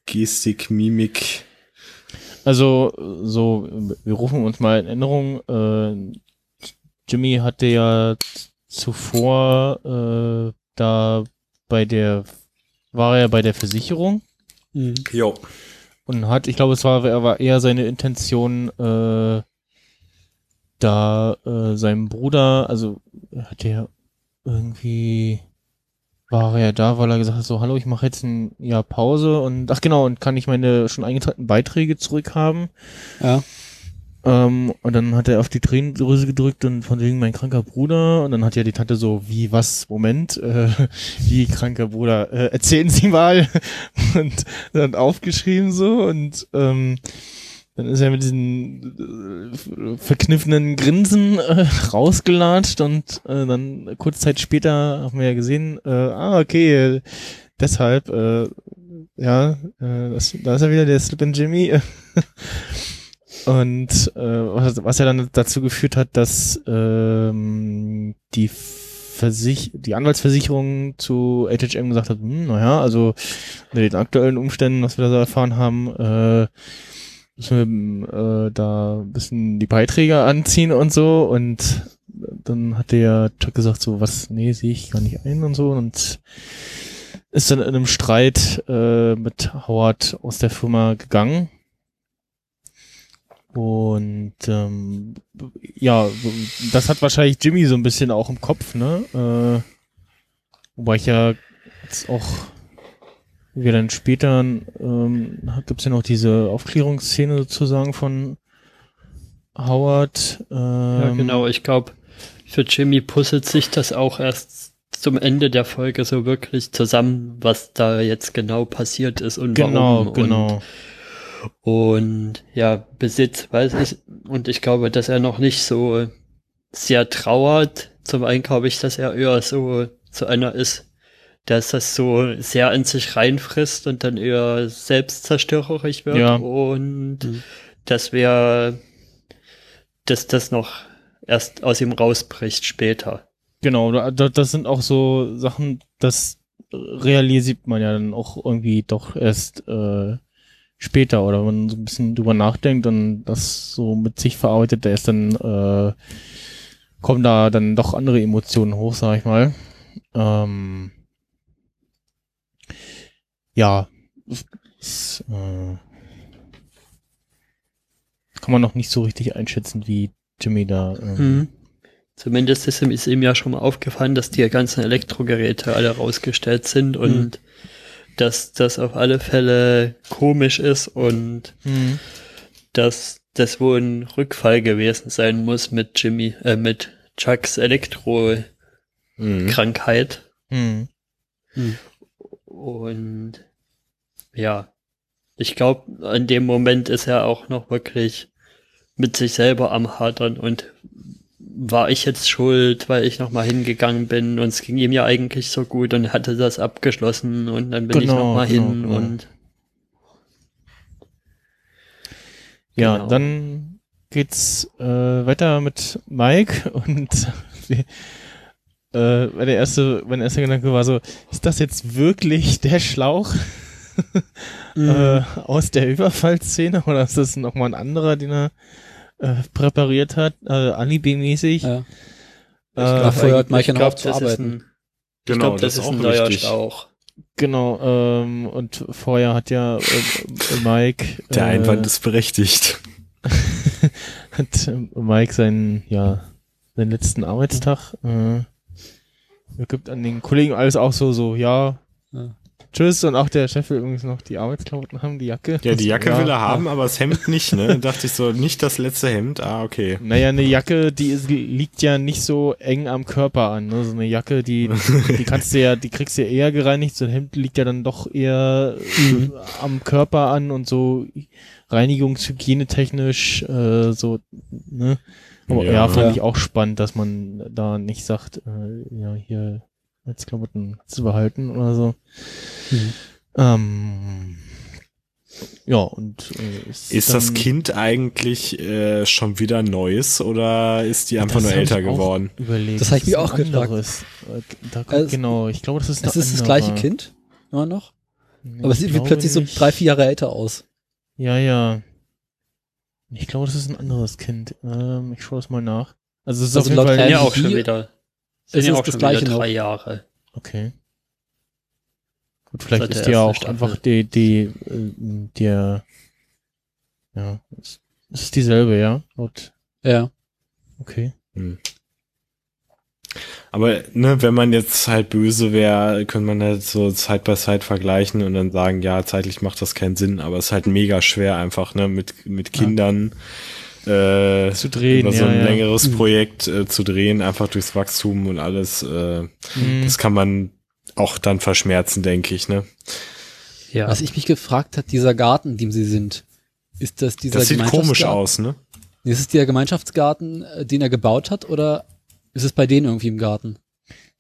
Gestik, Mimik? Also, so, wir rufen uns mal in Erinnerung, äh, Jimmy hatte ja zuvor äh, da bei der, war er bei der Versicherung Mhm. Jo. und hat, ich glaube, es war, er war eher seine Intention, äh, da äh, seinem Bruder, also hat er irgendwie, war er da, weil er gesagt hat, so, hallo, ich mache jetzt ein Jahr Pause und ach genau, und kann ich meine schon eingetragenen Beiträge zurückhaben? Ja. Ähm, und dann hat er auf die Tränendrüse gedrückt und von wegen mein kranker Bruder. Und dann hat ja die Tante so, wie, was, Moment, äh, wie kranker Bruder, äh, erzählen Sie mal. und dann aufgeschrieben so und ähm, dann ist er mit diesen äh, verkniffenen Grinsen äh, rausgelatscht und äh, dann kurze Zeit später haben wir ja gesehen, äh, ah, okay, äh, deshalb, äh, ja, äh, das, da ist er wieder, der Slip and Jimmy. Und äh, was, was ja dann dazu geführt hat, dass ähm, die Versich die Anwaltsversicherung zu HHM gesagt hat, hm, naja, also unter den aktuellen Umständen, was wir da so erfahren haben, äh, müssen wir äh, da ein bisschen die Beiträge anziehen und so und dann hat der Chuck gesagt so, was, nee, sehe ich gar nicht ein und so und ist dann in einem Streit äh, mit Howard aus der Firma gegangen. Und ähm, ja, das hat wahrscheinlich Jimmy so ein bisschen auch im Kopf, ne? Äh, wobei ich ja jetzt auch wie wir dann später ähm, gibt es ja noch diese Aufklärungsszene sozusagen von Howard. Ähm, Ja, genau. Ich glaube, für Jimmy puzzelt sich das auch erst zum Ende der Folge so wirklich zusammen, was da jetzt genau passiert ist und Genau, warum. genau. Und, und ja, Besitz weiß ich. Und ich glaube, dass er noch nicht so sehr trauert. Zum einen glaube ich, dass er eher so so einer ist, dass das so sehr in sich reinfrisst und dann eher selbstzerstörerisch wird Ja. und Mhm. dass wir, dass das noch erst aus ihm rausbricht später. Genau, da- da- das sind auch so Sachen, das realisiert man ja dann auch irgendwie doch erst äh, später oder wenn man so ein bisschen drüber nachdenkt und das so mit sich verarbeitet, da ist dann äh, kommen da dann doch andere Emotionen hoch, sag ich mal. Ähm, ja, es, äh, kann man noch nicht so richtig einschätzen, wie Jimmy da. Äh, Mhm. Zumindest ist ihm, ist ihm ja schon mal aufgefallen, dass die ganzen Elektrogeräte alle rausgestellt sind und dass das auf alle Fälle komisch ist und Mhm. dass das wohl ein Rückfall gewesen sein muss mit Jimmy, äh, mit Chucks Elektro-Krankheit. Mhm. Mhm. Und ja, ich glaube, an dem Moment ist er auch noch wirklich mit sich selber am Hadern und war ich jetzt schuld, weil ich nochmal hingegangen bin und es ging ihm ja eigentlich so gut und hatte das abgeschlossen und dann bin ich Genau, nochmal genau, hin genau. und Ja, Genau. dann geht's äh, weiter mit Mike und äh, weil der erste, mein erster Gedanke war so, ist das jetzt wirklich der Schlauch Mhm. äh, aus der Überfallszene oder ist das nochmal ein anderer, den er äh, präpariert hat, äh, Alibi-mäßig? Ja. Äh, glaub, vorher hat noch glaub, zu das ist arbeiten. Ein, ich Genau, glaube, das, das ist ein auch neuer richtig. Schlauch. genau, ähm, und vorher hat ja äh, Mike Der äh, Einwand ist berechtigt. hat äh, Mike seinen, ja, seinen letzten Arbeitstag, äh, er gibt an den Kollegen alles auch so, so, ja, Ja. Tschüss, und auch der Chef will übrigens noch die Arbeitsklamotten haben, die Jacke. Ja, die Jacke ja, will er haben, aber das Hemd nicht, ne? Dachte ich so, nicht das letzte Hemd. Ah, okay. Naja, eine Jacke, die ist, liegt ja nicht so eng am Körper an, ne? So eine Jacke, die, die kannst du ja, die kriegst du ja eher gereinigt, so ein Hemd liegt ja dann doch eher äh, am Körper an und so reinigungshygienetechnisch, äh, so, ne? Aber ja, Ja. fand ich auch spannend, dass man da nicht sagt, äh, ja, hier als Klamotten zu behalten oder so. Mhm. Ähm, ja, und äh, Ist das dann- Kind eigentlich äh, schon wieder Neues oder ist die einfach Das nur älter geworden? Überlegt. Das hab ich mir ist auch gefragt. anderes. Äh, Da kommt, Also, genau, ich glaube, das ist Es ist das gleiche Kind, immer noch. Nee, Aber es sieht wie plötzlich so nicht. drei, vier Jahre älter aus. Ja, ja. Ich glaube, das ist ein anderes Kind. Ähm, ich schaue es mal nach. Also es ist Also auf jeden Fall ja auch schon hier wieder, es sind ja ist auch das schon Gleiche noch. drei Jahre. Okay. Gut, vielleicht ist die ja auch Staffel. einfach die, die, äh, der, ja, es ist dieselbe, ja? Laut, Ja. okay. Aber ne, wenn man jetzt halt böse wäre, könnte man halt so Side by Side vergleichen und dann sagen, ja, zeitlich macht das keinen Sinn, aber es ist halt mega schwer einfach, ne, mit, mit Kindern äh, Zu drehen, über so ja, ein ja. längeres Projekt äh, zu drehen, einfach durchs Wachstum und alles. Äh, Mhm. Das kann man auch dann verschmerzen, denke ich, ne? Ja. Was ich mich gefragt hat, dieser Garten, in dem sie sind, ist das dieser Das sieht komisch aus, ne? Ist es der Gemeinschaftsgarten, äh, den er gebaut hat, oder ist es bei denen irgendwie im Garten?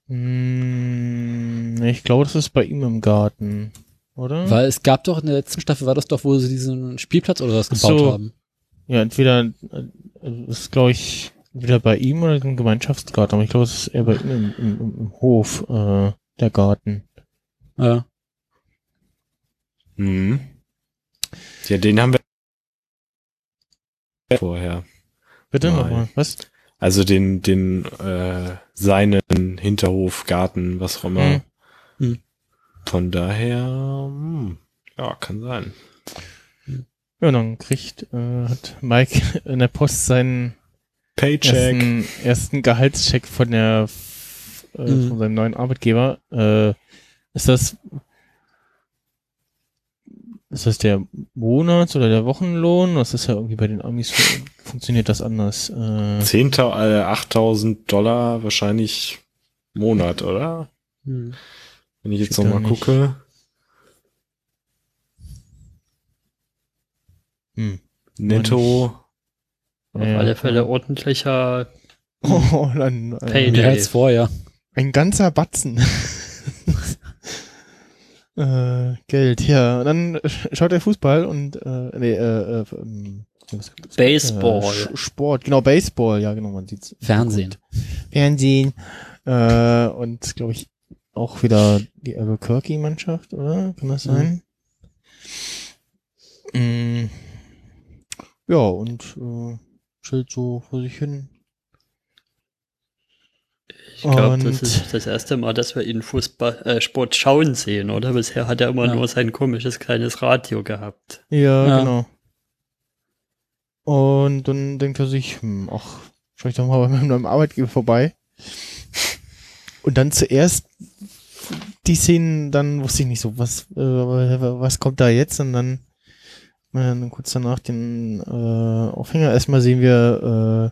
Hm, ich glaube, das ist bei ihm im Garten, oder? Weil es gab doch in der letzten Staffel, war das doch, wo sie diesen Spielplatz oder was gebaut so. haben. Ja, entweder, äh, das ist glaube ich, entweder bei ihm oder im Gemeinschaftsgarten, aber ich glaube, es ist eher bei ihm im, im, im, im Hof, äh, der Garten. Ja. Mhm. Ja, den haben wir vorher. Bitte nochmal, was? Also den, den, äh, seinen Hinterhof, Garten, was auch immer. Hm. Hm. Von daher, hm, ja, kann sein. Ja, dann kriegt, äh, hat Mike in der Post seinen Paycheck. ersten, ersten Gehaltscheck von der, äh, Mhm. von seinem neuen Arbeitgeber. Äh, ist das, ist das der Monats- oder der Wochenlohn? Das ist ja irgendwie bei den Amis fu- funktioniert das anders. Äh, 10.000, äh, 8.000 Dollar wahrscheinlich Monat, oder? Hm. Wenn ich jetzt nochmal nicht. gucke. Hm. Netto. Auf Ja, alle. Fälle ordentlicher Oh, dann, äh, Pay- Mehr als vorher. Ein ganzer Batzen. äh, Geld, ja. Und dann sch- schaut er Fußball und äh, nee, äh, äh, ähm, Baseball. Äh, Sport, genau, Baseball, ja genau, man sieht's. Fernsehen. Fernsehen. Äh, und glaube ich auch wieder die Albuquerque-Mannschaft, oder? Kann das sein? Mm. Ja, und äh, chillt so vor sich hin. Ich glaube, das ist das erste Mal, dass wir ihn Fußball, äh, Sport schauen sehen, oder? Bisher hat er immer Ja. nur sein komisches kleines Radio gehabt. Ja, Ja. genau. Und dann denkt er sich, hm, ach, schau ich doch mal bei meinem Arbeitgeber vorbei. Und dann zuerst die Szenen, dann wusste ich nicht so, was, äh, was kommt da jetzt? Und dann, äh, dann kurz danach den äh, Aufhänger. Erstmal sehen wir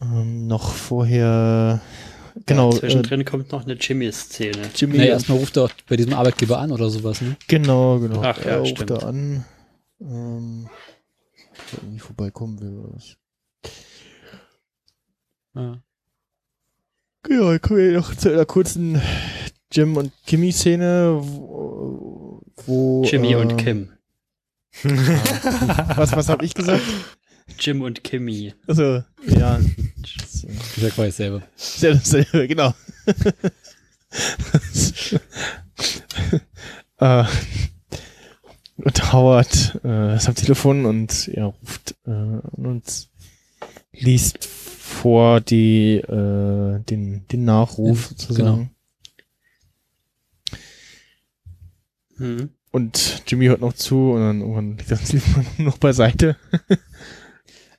äh, ähm, noch vorher, genau, Ja, äh, zwischendrin kommt noch eine Jimmy-Szene. Jimmy, Nee, erstmal ruft er bei diesem Arbeitgeber an oder sowas, ne? Genau, genau. Ach ja, er ruft stimmt. da an. Ähm, ob er irgendwie vorbeikommen will oder was. Ja. Ja, dann kommen wir noch zu einer kurzen Jim und Kimmy-Szene, wo, wo Jimmy äh, und Kim. Was, was habe ich gesagt? Jim und Kimmy. Also, ja. Ja quasi dasselbe. Sehr dasselbe, genau. äh, und Howard äh, ist am Telefon und er ruft äh, uns liest vor die äh, den den Nachruf Ja, sozusagen. Hm. Und Jimmy hört noch zu und dann irgendwann liegt das Telefon noch beiseite.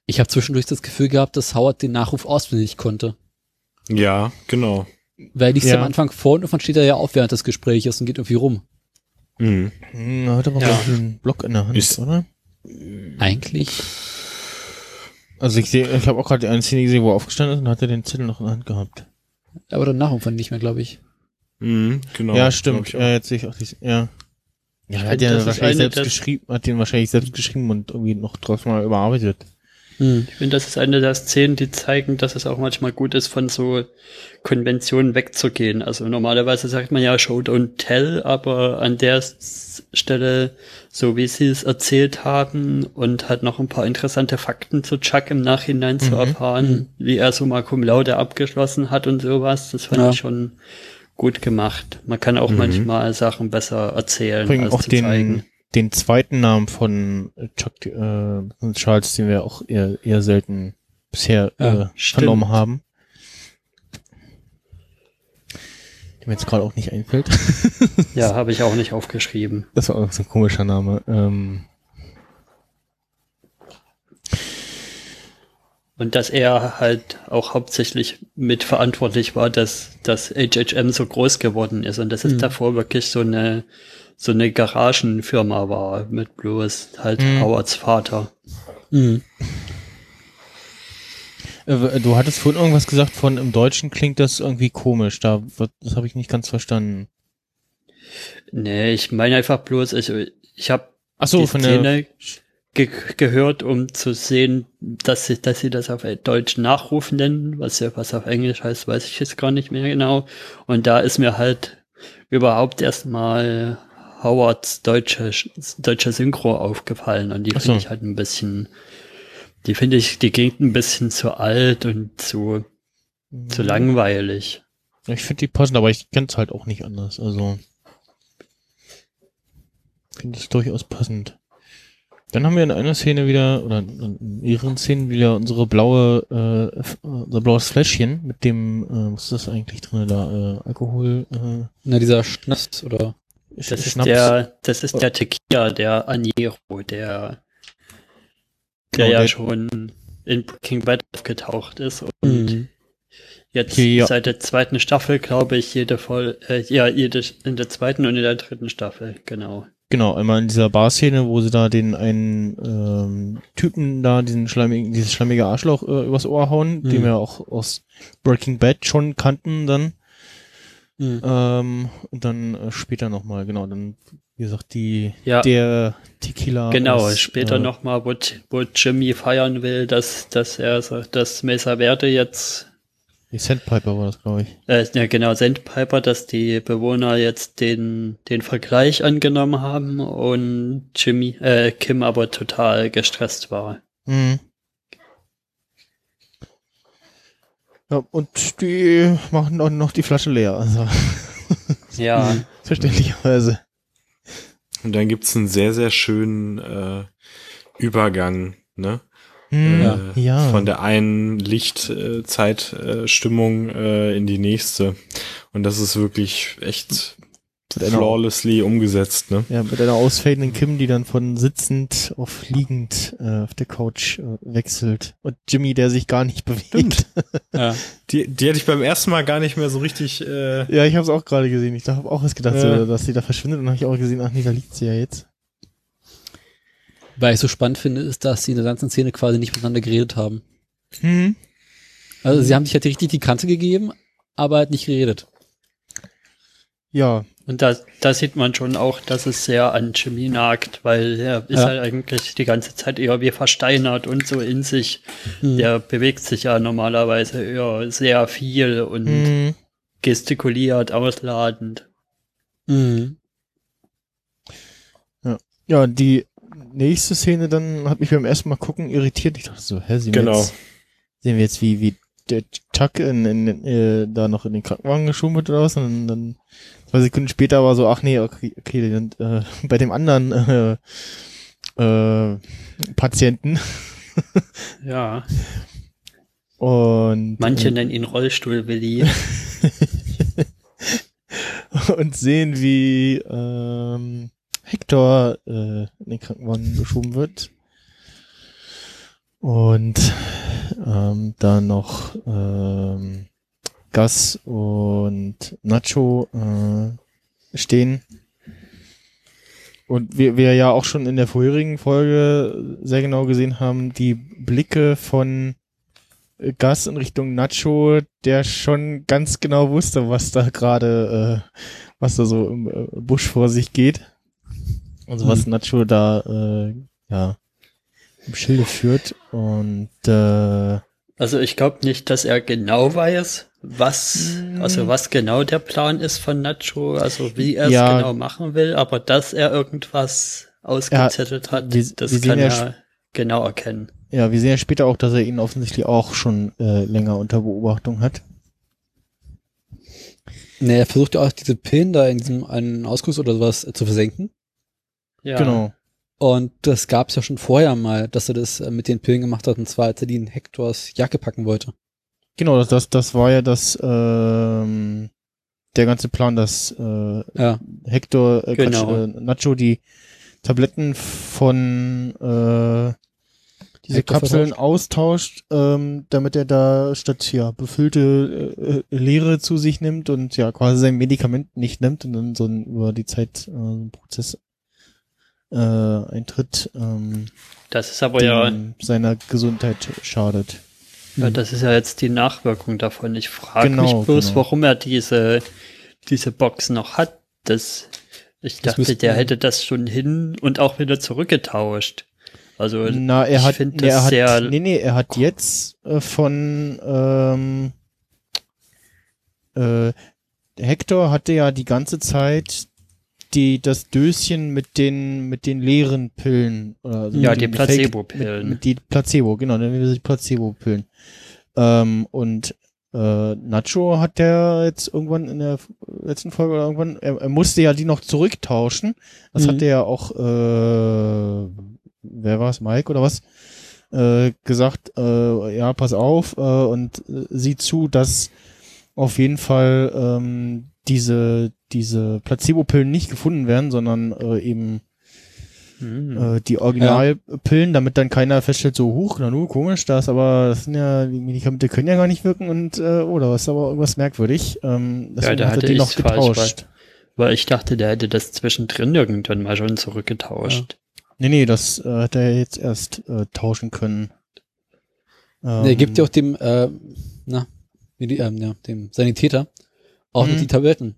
Ich habe zwischendurch das Gefühl gehabt, dass Howard den Nachruf auswendig konnte. Ja, genau. Weil liest Ja. am Anfang vor und irgendwann steht er ja auf während des Gesprächs und geht irgendwie rum. Mhm. Hm, er hat aber Ja. ich, einen Block in der Hand, Ist- oder? Eigentlich. Also ich sehe, ich habe auch gerade eine Szene gesehen, wo er aufgestanden ist und hat er den Zettel noch in der Hand gehabt. Aber danach irgendwann nicht mehr, glaube ich. Mhm, genau. ja, stimmt. ich. Ja, jetzt sehe ich auch die, ja. Ja, hat ist wahrscheinlich selbst geschrieben, hat den wahrscheinlich selbst geschrieben und irgendwie noch drauf mal überarbeitet. Hm. Ich finde, das ist eine der Szenen, die zeigen, dass es auch manchmal gut ist, von so Konventionen wegzugehen. Also normalerweise sagt man ja Show don't tell, aber an der Stelle, so wie sie es erzählt haben und hat noch ein paar interessante Fakten zu Chuck im Nachhinein zu Mhm. erfahren, wie er so mal Cum Laude abgeschlossen hat und sowas, das fand Ja. ich schon gut gemacht. Man kann auch Mhm. manchmal Sachen besser erzählen, Übrigens als auch zu den, zeigen. den zweiten Namen von Chuck äh, Charles, den wir auch eher, eher selten bisher Ja, äh, stimmt. vernommen haben. Der mir jetzt gerade auch nicht einfällt. Ja, habe ich auch nicht aufgeschrieben. Das war auch so ein komischer Name. Ähm, Und dass er halt auch hauptsächlich mitverantwortlich war, dass das HHM so groß geworden ist und dass es Mhm. davor wirklich so eine so eine Garagenfirma war mit bloß halt Mhm. Howards Vater. Mhm. Du hattest vorhin irgendwas gesagt von im Deutschen klingt das irgendwie komisch. Da wird, das habe ich nicht ganz verstanden. Nee, ich meine einfach bloß, also ich habe Ach so, die von der Szene ge gehört, um zu sehen, dass sie, dass sie das auf Deutsch Nachruf nennen, was ja was auf Englisch heißt, weiß ich jetzt gar nicht mehr genau. Und da ist mir halt überhaupt erstmal Howards deutsche, deutsche Synchro aufgefallen und die so. finde ich halt ein bisschen, die finde ich, die klingt ein bisschen zu alt und zu, zu langweilig. Ich finde die passend, aber ich kenne es halt auch nicht anders. Also finde es durchaus passend. Dann haben wir in einer Szene wieder, oder in mehreren Szenen wieder unsere blaue, äh, unser blaues Fläschchen mit dem, äh, was ist das eigentlich drin da, äh, Alkohol, äh, Na, dieser Schnaps oder Das ist Schnaps. der, das ist der Tequila, der Añejo, der, der Genau, ja der- schon in Breaking Bad aufgetaucht ist und Mhm. jetzt Okay, ja. seit der zweiten Staffel, glaube ich, jede voll, äh, ja, jede in der zweiten und in der dritten Staffel, genau. Genau, einmal in dieser Bar-Szene, wo sie da den einen ähm, Typen da, diesen schleimigen, dieses schleimige Arschloch äh, übers Ohr hauen, Mhm. den wir auch aus Breaking Bad schon kannten dann. Mhm. Ähm, und dann äh, später nochmal, genau, dann, wie gesagt, die, Ja. der Tequila. Genau, aus, später äh, nochmal, wo, wo Jimmy feiern will, dass, dass er dass Mesa Verde jetzt Die Sandpiper war das, glaube ich. Äh, ja, genau, Sandpiper, dass die Bewohner jetzt den, den Vergleich angenommen haben und Jimmy, äh, Kim aber total gestresst war. Mhm. Ja, und die machen auch noch die Flasche leer, also Ja, verständlicherweise. Und dann gibt's einen sehr, sehr schönen äh, Übergang, ne? Ja. Äh, ja. Von der einen Lichtzeitstimmung äh, in die nächste. Und das ist wirklich echt Mit einer- flawlessly umgesetzt, ne? Ja, mit einer ausfadenden Kim, die dann von sitzend auf liegend äh, auf der Couch äh, wechselt. Und Jimmy, der sich gar nicht bewegt. Ja. Die, die hatte ich beim ersten Mal gar nicht mehr so richtig. Äh, Ja, ich habe es auch gerade gesehen. Ich habe auch was gedacht, Ja. so, dass sie da verschwindet. Und dann habe ich auch gesehen, ach nee, da liegt sie ja jetzt. Weil ich so spannend finde, ist, dass sie in der ganzen Szene quasi nicht miteinander geredet haben. Hm. Also sie haben sich halt richtig die Kante gegeben, aber halt nicht geredet. Ja, und da, da sieht man schon auch, dass es sehr an Jimmy nagt, weil er ist Ja. halt eigentlich die ganze Zeit eher wie versteinert und so in sich. Mhm. Der bewegt sich ja normalerweise eher sehr viel und hm. gestikuliert, ausladend. Mhm. ja, die nächste Szene dann hat mich beim ersten Mal gucken irritiert. Ich dachte so, hä, sehen wir Genau. jetzt, sehen wir jetzt wie, wie der Chuck in, in, äh, da noch in den Krankenwagen geschoben wird oder was? Und dann, dann zwei Sekunden später war so, ach nee, okay, okay sind, äh, bei dem anderen äh, äh, Patienten Ja, und manche äh, nennen ihn Rollstuhl-Willi. und sehen, wie ähm, Hector äh, in den Krankenwagen geschoben wird. Und ähm, dann noch ähm, Gus und Nacho äh, stehen. Und wir, wir ja auch schon in der vorherigen Folge sehr genau gesehen haben, die Blicke von Gus in Richtung Nacho, der schon ganz genau wusste, was da gerade, äh, was da so im äh, Busch vor sich geht. Also was Nacho da, äh, ja, im Schilde führt. Und äh, Also ich glaube nicht, dass er genau weiß, was, also was genau der Plan ist von Nacho, also wie er es Ja. genau machen will, aber dass er irgendwas ausgezettelt hat, wir- das wir kann ja er genau erkennen. ja, wir sehen ja später auch, dass er ihn offensichtlich auch schon äh, länger unter Beobachtung hat. Nee, er versucht ja auch diese Pillen da in diesem einen Ausguss oder sowas äh, zu versenken. Ja. Genau. Und das gab's ja schon vorher mal, dass er das äh, mit den Pillen gemacht hat, und zwar als er die in Hectors Jacke packen wollte. Genau, das, das, war ja das, ähm, der ganze Plan, dass äh, Ja. Hector, äh, Genau. Quatsch, äh, Nacho die Tabletten von äh, diese Hector Kapseln vertauscht. austauscht, ähm, damit er da statt ja befüllte äh, äh, Leere zu sich nimmt und ja quasi sein Medikament nicht nimmt und dann so ein, über die Zeit äh, so ein Prozess äh, eintritt, ähm, Das ist aber ja, seiner Gesundheit schadet. ja, das ist ja jetzt die Nachwirkung davon. Ich frage Genau, mich bloß, genau. warum er diese, diese Box noch hat. Das, ich Das dachte, der hätte das schon hin und auch wieder zurückgetauscht. Also, Na, er ich hat, find nee, er das hat, sehr- nee, nee, er hat jetzt äh, von ähm, äh, Hector hatte ja die ganze Zeit die das Döschen mit den mit den leeren Pillen oder also Ja, die Placebo-Pillen. Mit, mit die Placebo, genau, nennen wir sie Placebo-Pillen. Ähm, und äh, Nacho hat der jetzt irgendwann in der letzten Folge oder irgendwann, er, er musste ja die noch zurücktauschen. Das Mhm. hat er ja auch, äh, wer war es, Mike oder was, äh, gesagt, äh, ja, pass auf äh, und äh, sieh zu, dass auf jeden Fall ähm, diese, diese Placebo-Pillen nicht gefunden werden, sondern äh, eben hm. äh, die Originalpillen, damit dann keiner feststellt, so hoch, na nu, komisch, das aber, das sind ja, die Medikamente können ja gar nicht wirken und, äh, oder was ist aber irgendwas merkwürdig. Ähm, deswegen da hat er die noch getauscht. Weil ich dachte, der hätte das zwischendrin irgendwann mal schon zurückgetauscht. Nee, nee, das äh, hat er jetzt erst äh, tauschen können. Ähm, Der gibt ja auch dem, äh, na, ähm, ja, dem Sanitäter auch noch Mhm. die Tabletten.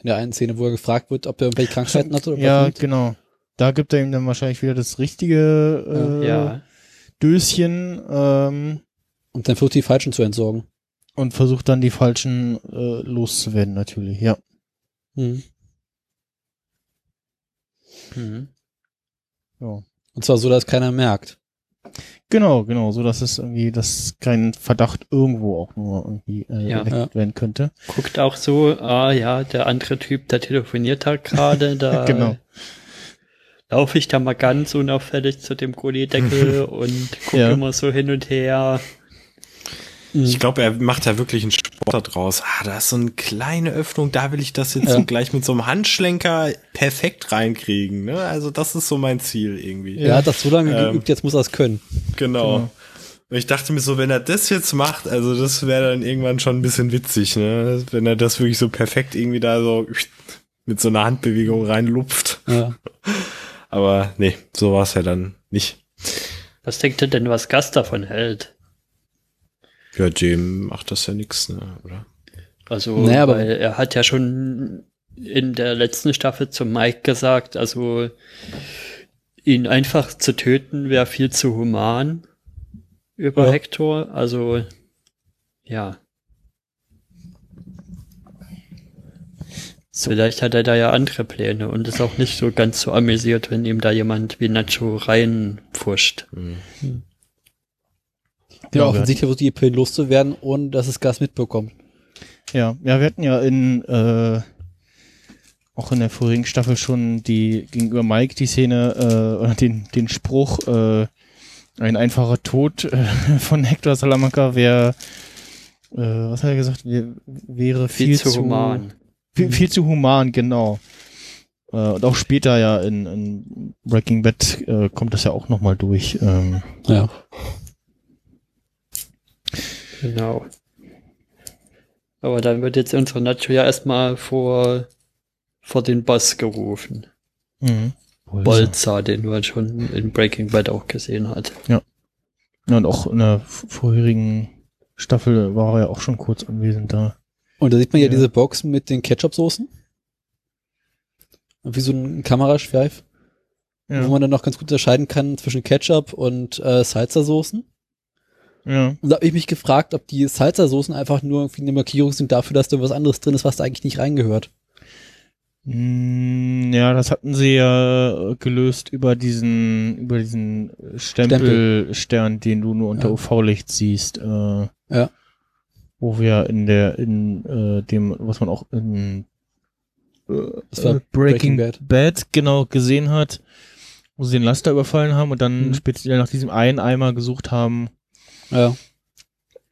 In der einen Szene, wo er gefragt wird, ob er irgendwelche Krankheiten hat oder Ja, was. genau. Da gibt er ihm dann wahrscheinlich wieder das richtige äh, Ja. Döschen ähm, Und dann versucht die Falschen zu entsorgen. und versucht dann die falschen äh, loszuwerden, natürlich, ja. Mhm. Mhm. ja. Und zwar so, dass keiner merkt. Genau, genau, so dass es irgendwie, dass kein Verdacht irgendwo auch nur irgendwie äh, Ja. erweckt werden könnte. Guckt auch so, ah ja, der andere Typ, der telefoniert da gerade, da Genau. laufe ich da mal ganz unauffällig zu dem Gullideckel und gucke Ja. immer so hin und her. Ich glaube, er macht da wirklich einen Sport da draus. Ah, da ist so eine kleine Öffnung, da will ich das jetzt Ja. so gleich mit so einem Handschlenker perfekt reinkriegen. Ne? Also das ist so mein Ziel irgendwie. Er hat das so lange Ähm. geübt, jetzt muss er es können. Genau. Genau. Und ich dachte mir so, wenn er das jetzt macht, also das wäre dann irgendwann schon ein bisschen witzig, ne? Wenn er das wirklich so perfekt irgendwie da so mit so einer Handbewegung reinlupft. Ja. Aber nee, so war es ja dann nicht. Was denkt ihr denn, was Gast davon hält? Ja, Jim macht das ja nix, ne? Oder? Also, Naja, aber- weil er hat ja schon in der letzten Staffel zu Mike gesagt, also ihn einfach zu töten wäre viel zu human über Ja. Hector. Also, ja. Vielleicht hat er da ja andere Pläne und ist auch nicht so ganz so amüsiert, wenn ihm da jemand wie Nacho reinpfuscht. Ja, Ja, offensichtlich versucht die Pillen loszuwerden, ohne dass es Gas mitbekommt. Ja, ja, wir hatten ja in äh, auch in der vorigen Staffel schon die gegenüber Mike die Szene äh, oder den den Spruch äh, ein einfacher Tod äh, von Hector Salamanca wäre äh, was hat er gesagt wär, wäre viel, Viel, zu human. viel, viel zu human genau äh, und auch später ja in, in Breaking Bad äh, kommt das ja auch noch mal durch ähm, Ja. Genau. Aber dann wird jetzt unsere Nacho ja erstmal vor, vor den Boss gerufen. mhm. Bolzer, den man schon in Breaking Bad auch gesehen hat. Ja, und auch in der vorherigen Staffel war er ja auch schon kurz anwesend da. Und da sieht man ja, Ja. diese Box mit den Ketchup-Soßen. Wie so ein Kameraschweif, Ja. wo man dann noch ganz gut unterscheiden kann zwischen Ketchup und äh, Salsa-Soßen. Ja. Und da habe ich mich gefragt, ob die Salsa-Soßen einfach nur irgendwie eine Markierung sind dafür, dass da was anderes drin ist, was da eigentlich nicht reingehört. Mm, Ja, das hatten sie ja gelöst über diesen, über diesen Stempelstern, den du nur unter Ja. UV-Licht siehst. Äh, Ja. Wo wir in der, in äh, dem, was man auch in äh, äh, Breaking, Breaking Bad. Bad. genau gesehen hat, wo sie den Laster überfallen haben und dann Mhm. speziell nach diesem einen Eimer gesucht haben. Ja.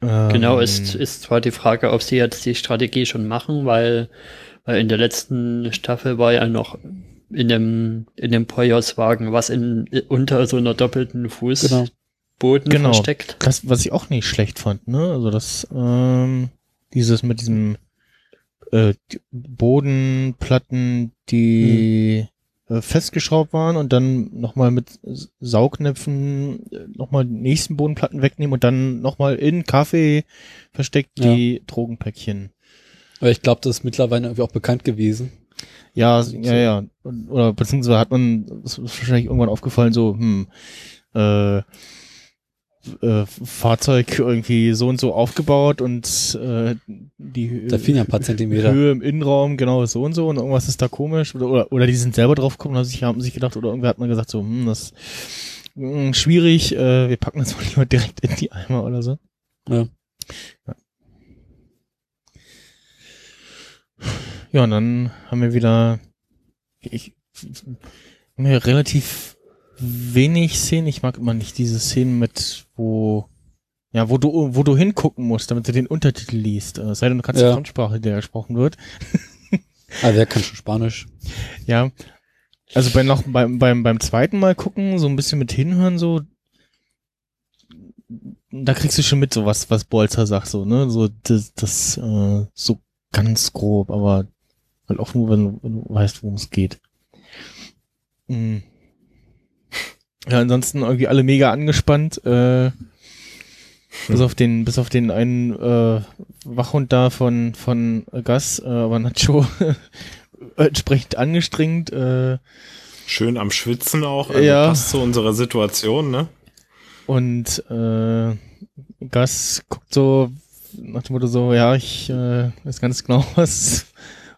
Ähm, Genau, ist, ist zwar die Frage, ob sie jetzt die Strategie schon machen, weil, weil in der letzten Staffel war ja noch in dem, in dem Poyos-Wagen was in, unter so einer doppelten Fuß, Genau. Boden Genau. versteckt. Das, was ich auch nicht schlecht fand, ne? Also das, ähm, dieses mit diesem äh, die Bodenplatten, die äh, festgeschraubt waren und dann nochmal mit Saugnäpfen äh, nochmal die nächsten Bodenplatten wegnehmen und dann nochmal in Kaffee versteckt Ja. die Drogenpäckchen. Aber ich glaube, das ist mittlerweile irgendwie auch bekannt gewesen. Ja, ja, ja. Und- Oder beziehungsweise hat man, ist wahrscheinlich irgendwann aufgefallen, so, hm, äh, äh, Fahrzeug irgendwie so und so aufgebaut und äh, die Da fehlen ja ein paar Zentimeter. Höhe im Innenraum genau so und so und irgendwas ist da komisch oder oder, oder die sind selber drauf gekommen und haben sich, haben sich gedacht oder irgendwer hat mal gesagt so, hm, das ist hm, schwierig, äh, wir packen das mal lieber direkt in die Eimer oder so. Ja. Ja. Ja, und dann haben wir wieder ich, haben wir relativ wenig Szenen. Ich mag immer nicht diese Szenen mit, wo ja, wo du, wo du hingucken musst, damit du den Untertitel liest. Äh, Es sei denn, du kannst Ja. die Fremdsprache, die da gesprochen wird. Ah, wer kann schon Spanisch? Ja. Also bei noch beim, beim, beim zweiten Mal gucken, so ein bisschen mit hinhören, so, da kriegst du schon mit, so was, was Bolzer sagt, so, ne? So, das, das äh, so ganz grob, aber halt auch nur, wenn, du- wenn du weißt, worum es geht. Mhm. Ja, ansonsten irgendwie alle mega angespannt, äh, bis auf den, bis auf den einen äh, Wachhund da von, von Gas, äh, aber Nacho entsprechend angestrengt. Äh, Schön am Schwitzen auch. Also Ja. Passt zu unserer Situation, ne? und äh, Gas guckt so nach dem Motto so, ja, ich äh, weiß ganz genau, was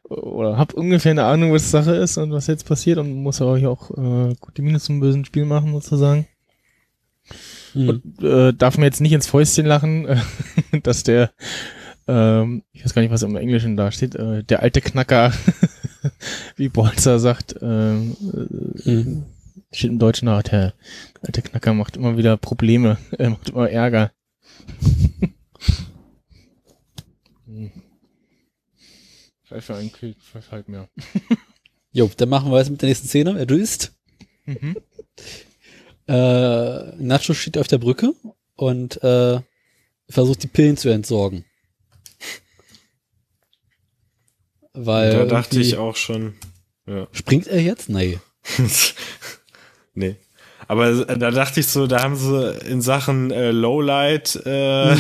oder hab ungefähr eine Ahnung, was Sache ist und was jetzt passiert und muss euch auch äh, gut die Miene zum bösen Spiel machen sozusagen. Hm. Und äh, darf mir jetzt nicht ins Fäustchen lachen, äh, dass der, ähm, ich weiß gar nicht, was im Englischen da steht, äh, der alte Knacker, wie Bolzer sagt, ähm, äh, Hm. steht im Deutschen da, der alte Knacker macht immer wieder Probleme, er macht immer Ärger. Pfeife ein Kill, Pfeife halt mehr. Jo, dann machen wir weiter mit der nächsten Szene. Er düst. Mhm. Äh, Nacho steht auf der Brücke und äh, versucht die Pillen zu entsorgen. Weil da dachte ich auch schon. Ja. Springt er jetzt? Nee. nee. Aber da dachte ich so, da haben sie in Sachen äh, Lowlight äh,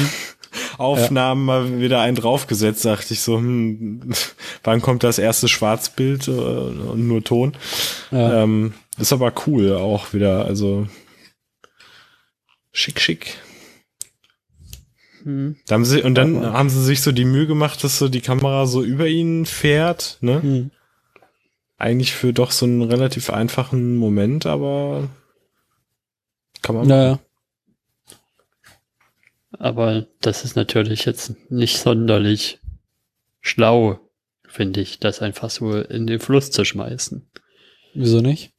Aufnahmen mal wieder einen draufgesetzt, dachte ich so, hm, wann kommt das erste Schwarzbild äh, und nur Ton? Ja. Ähm, ist aber cool auch wieder, also schick, schick. Hm. Da haben sie, und dann Aber- haben sie sich so die Mühe gemacht, dass so die Kamera so über ihnen fährt, ne? Hm. Eigentlich für doch so einen relativ einfachen Moment, aber kann man Naja. Aber das ist natürlich jetzt nicht sonderlich schlau, finde ich, das einfach so in den Fluss zu schmeißen. Wieso nicht?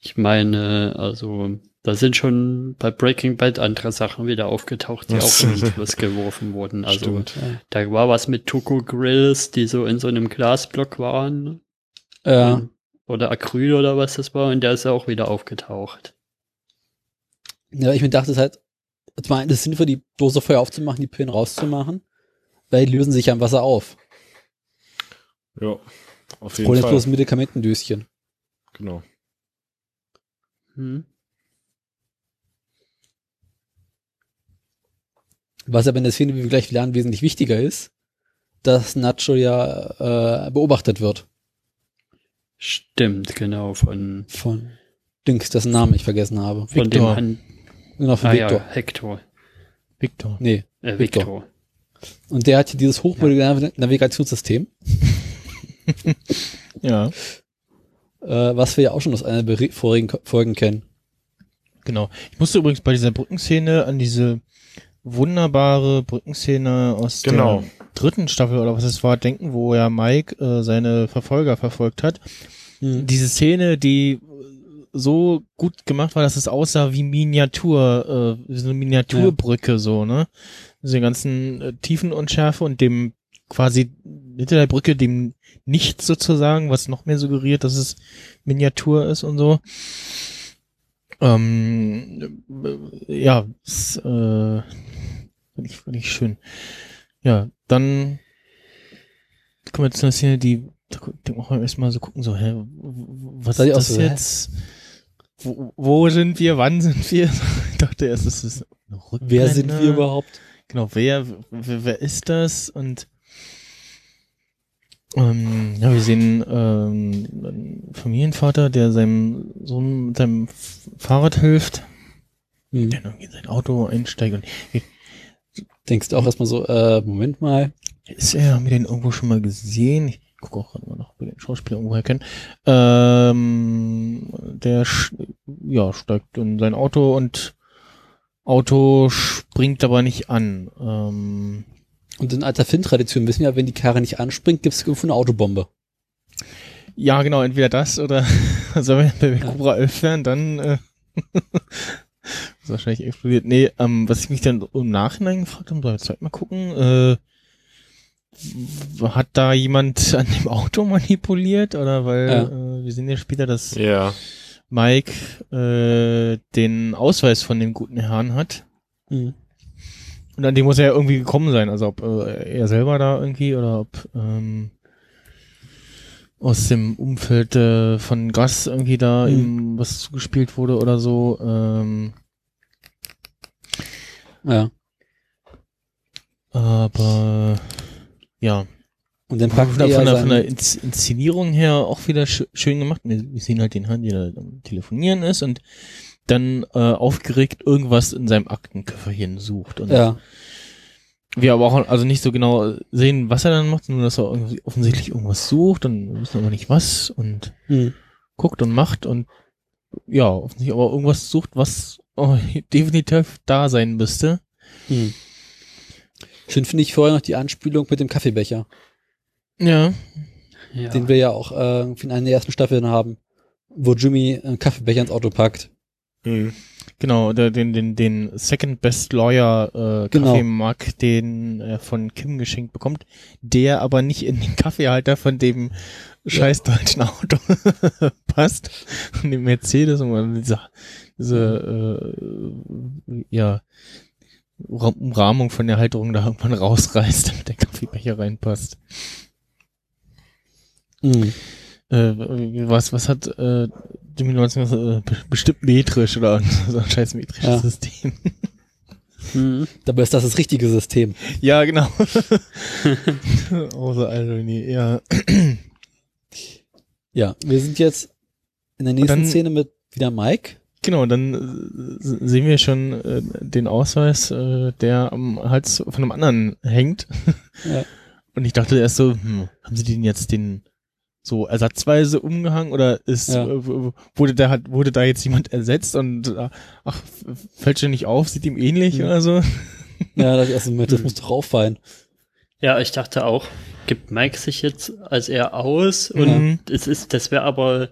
Ich meine, also da sind schon bei Breaking Bad andere Sachen wieder aufgetaucht, die auch in den Fluss geworfen wurden. Also Stimmt. da war was mit Tuco Grills, die so in so einem Glasblock waren. Ja. Oder Acryl oder was das war, und der ist ja auch wieder aufgetaucht. Ja, ich mir dachte es halt, zum einen ist es sinnvoll, die Dose Feuer aufzumachen, die Pillen rauszumachen, weil die lösen sich ja im Wasser auf. Ja, auf jeden Problem ist Fall. bloß Medikamentendöschen. Genau. Hm. Was aber in der Szene, wie wir gleich lernen, wesentlich wichtiger ist, dass Nacho ja äh, beobachtet wird Stimmt, genau, von, von Dings, dessen Namen ich vergessen habe. von dem Victor. Han Genau, von ah, Victor. ja, Hector. Victor. Nee. Äh, Victor. Victor. Und der hat hier dieses hochmoderne Navigationssystem, Ja, äh, was wir ja auch schon aus einer der vorigen Ko- Folgen kennen. genau. Ich musste übrigens bei dieser Brückenszene an diese wunderbare Brückenszene aus Genau. der dritten Staffel oder was es war denken, wo ja Mike äh, seine Verfolger verfolgt hat. Hm. Diese Szene, die so gut gemacht war, dass es aussah wie Miniatur, äh, wie so eine Miniaturbrücke so, ne? Diese ganzen äh, Tiefenunschärfe und dem quasi hinter der Brücke dem Nichts sozusagen, was noch mehr suggeriert, dass es Miniatur ist und so. Ähm, äh, ja, ist, äh, finde ich, find ich schön. Ja, dann kommen wir zu einer Szene, die, da gu- denkt man auch erstmal so gucken, so, hä, was ist das so, hä? Wo, wo sind wir? Wann sind wir? Ich dachte erst, es ist eine Wer sind Rückblende. wir überhaupt? Genau, wer, wer, wer ist das? Und ähm, ja, wir sehen ähm, einen Familienvater, der seinem Sohn mit seinem Fahrrad hilft, Hm. der irgendwie in sein Auto einsteigt und Denkst du auch erstmal so, äh, Moment mal. ist er, haben wir den irgendwo schon mal gesehen? Ich gucke auch gerade mal noch, ob wir den Schauspieler irgendwo erkennen. Ähm, der ja, steigt in sein Auto und Auto springt aber nicht an. Ähm, Und in alter Finn-Tradition wissen wir ja, wenn die Karre nicht anspringt, gibt es irgendwo eine Autobombe. Ja, genau, entweder das oder also wenn wir Ja. Cobra 11 wären, dann äh, ist wahrscheinlich explodiert. Nee, ähm, was ich mich dann im Nachhinein gefragt habe, soll ich jetzt mal gucken, äh, hat da jemand an dem Auto manipuliert oder weil Ja. äh, wir sehen ja später, dass Ja. Mike äh, den Ausweis von dem guten Herrn hat. Hm. Und an dem muss er ja irgendwie gekommen sein, also ob äh, er selber da irgendwie oder ob ähm, aus dem Umfeld äh, von Gas irgendwie da Hm. ihm was zugespielt wurde oder so. Ähm, Ja. aber ja, Und dann von, packt der- er von, der, von der Ins Inszenierung her auch wieder sch schön gemacht. Wir, wir sehen halt den Herrn, der da am Telefonieren ist und dann äh, aufgeregt irgendwas in seinem Aktenköfferchen sucht. Und ja. wir aber auch also nicht so genau sehen, was er dann macht, nur dass er offensichtlich irgendwas sucht und wir wissen aber nicht was und Hm. guckt und macht und ja, offensichtlich aber irgendwas sucht, was oh, definitiv da sein müsste. Hm. Schön finde ich vorher noch die Anspielung mit dem Kaffeebecher, Ja. Ja. den wir ja auch äh, in einer der ersten Staffeln haben, wo Jimmy einen Kaffeebecher ins Auto packt. Hm. Genau, der, den, den, den Second Best Lawyer äh, Genau. Den er von Kim geschenkt bekommt, der aber nicht in den Kaffeehalter von dem scheiß deutschen Auto passt. Und dem Mercedes und man diese, äh, ja, Umrahmung von der Halterung da irgendwann rausreißt, damit der Kaffeebecher reinpasst. Hm. Äh, was, was hat äh, Jimmy 19 gesagt? Äh, be- bestimmt metrisch oder so ein scheiß metrisches Ja. System. Hm. Dabei ist das das richtige System. Ja, genau. Außer Ironie, ja. Ja, wir sind jetzt in der nächsten dann- Szene mit wieder Mike. Genau, dann äh, sehen wir schon äh, den Ausweis, äh, der am Hals von einem anderen hängt. Ja. Und ich dachte erst so, hm, haben sie den jetzt den so ersatzweise umgehangen oder ist Ja. äh, wurde da hat wurde da jetzt jemand ersetzt und äh, ach fällt schon nicht auf, sieht ihm ähnlich Mhm. oder so? Ja, das erste Moment, das muss doch auffallen. Ja, ich dachte auch, gibt Mike sich jetzt als er aus und Mhm. es ist, das wäre aber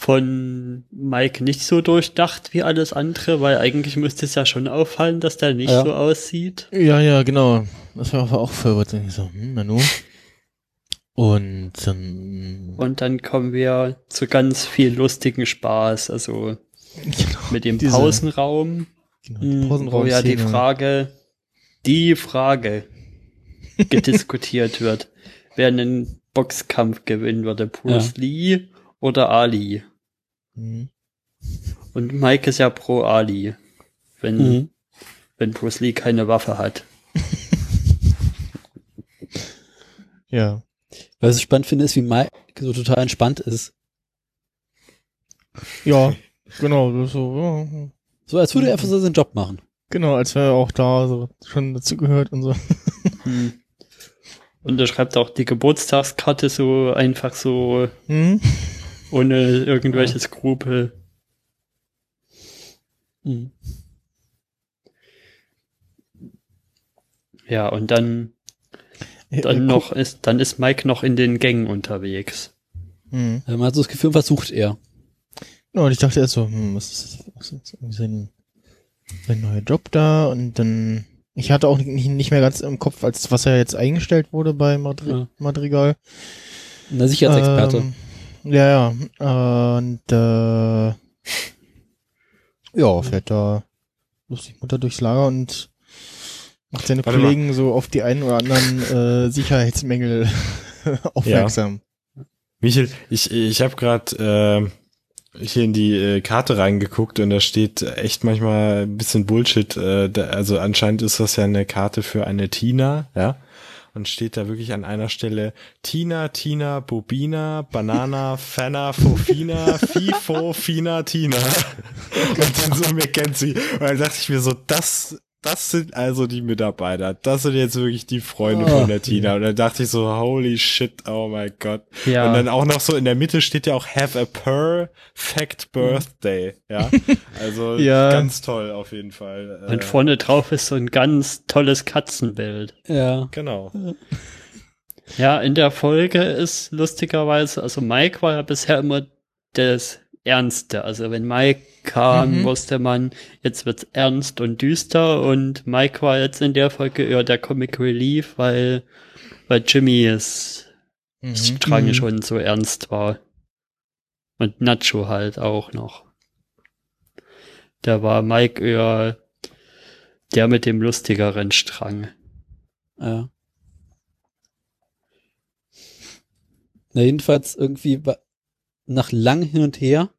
von Mike nicht so durchdacht wie alles andere, weil eigentlich müsste es ja schon auffallen, dass der nicht Ja. so aussieht. Ja, ja, genau. Das war aber auch verwirrt. Ich so, hm, Nanu. Und dann Und dann kommen wir zu ganz viel lustigen Spaß, also genau, mit dem Diese- Pausenraum, genau, Mhm, wo ja die. Frage, die Frage gediskutiert wird, wer einen Boxkampf gewinnen würde, Bruce Lee oder Ali. Mhm. Und Mike ist ja pro Ali, wenn, Mhm. wenn Bruce Lee keine Waffe hat. Ja. Was ich spannend finde, ist, wie Mike so total entspannt ist. Ja, genau. So, ja, So als würde er einfach so seinen Job machen. genau, als wäre er auch da so schon dazugehört und so. Hm. Und er schreibt auch die Geburtstagskarte so einfach so Mhm. Ohne irgendwelche Skrupel. Mhm. Ja, und dann, Äh, dann äh, noch ist, dann ist Mike noch in den Gängen unterwegs. Mhm. Man hat so das Gefühl, was sucht er? Ja, und ich dachte erst so, hm, was ist, was ist jetzt irgendwie sein, sein neuer Job da? Und dann, ich hatte auch nicht, nicht mehr ganz im Kopf, als was er jetzt eingestellt wurde bei Madri Ja. Madrigal. Ein Sicherheitsexperte. Ähm, ja, ja. Und äh, Ja, fährt da lustig munter durchs Lager und macht seine Warte Kollegen so auf die einen oder anderen äh, Sicherheitsmängel aufmerksam. Michael, ich, ich habe gerade äh, hier in die äh, Karte reingeguckt und da steht echt manchmal ein bisschen Bullshit. Äh, da, also anscheinend ist das ja eine Karte für eine Tina, ja. Und steht da wirklich an einer Stelle Tina, Tina, Bobina, Banana, Fenna, Fofina, Fifo, Fina, Tina. Und dann so McKenzie. Und dann dachte ich mir so, das, das sind also die Mitarbeiter. Das sind jetzt wirklich die Freunde Oh. von der Tina. Und dann dachte ich so, holy shit, oh my god. Ja. Und dann auch noch so in der Mitte steht ja auch Have a Perfect Birthday. Ja, also Ja. ganz toll auf jeden Fall. Äh, Und vorne drauf ist so ein ganz tolles Katzenbild. Ja. Genau. Ja, in der Folge ist lustigerweise, also Mike war ja bisher immer das Ernste. Also wenn Mike kam, Mhm. wusste man, jetzt wird's ernst und düster und Mike war jetzt in der Folge eher der Comic Relief, weil, weil Jimmy es Mhm. Strang Mhm. schon so ernst war. Und Nacho halt auch noch. Da war Mike eher der mit dem lustigeren Strang. Ja. Na, jedenfalls irgendwie nach lang hin und her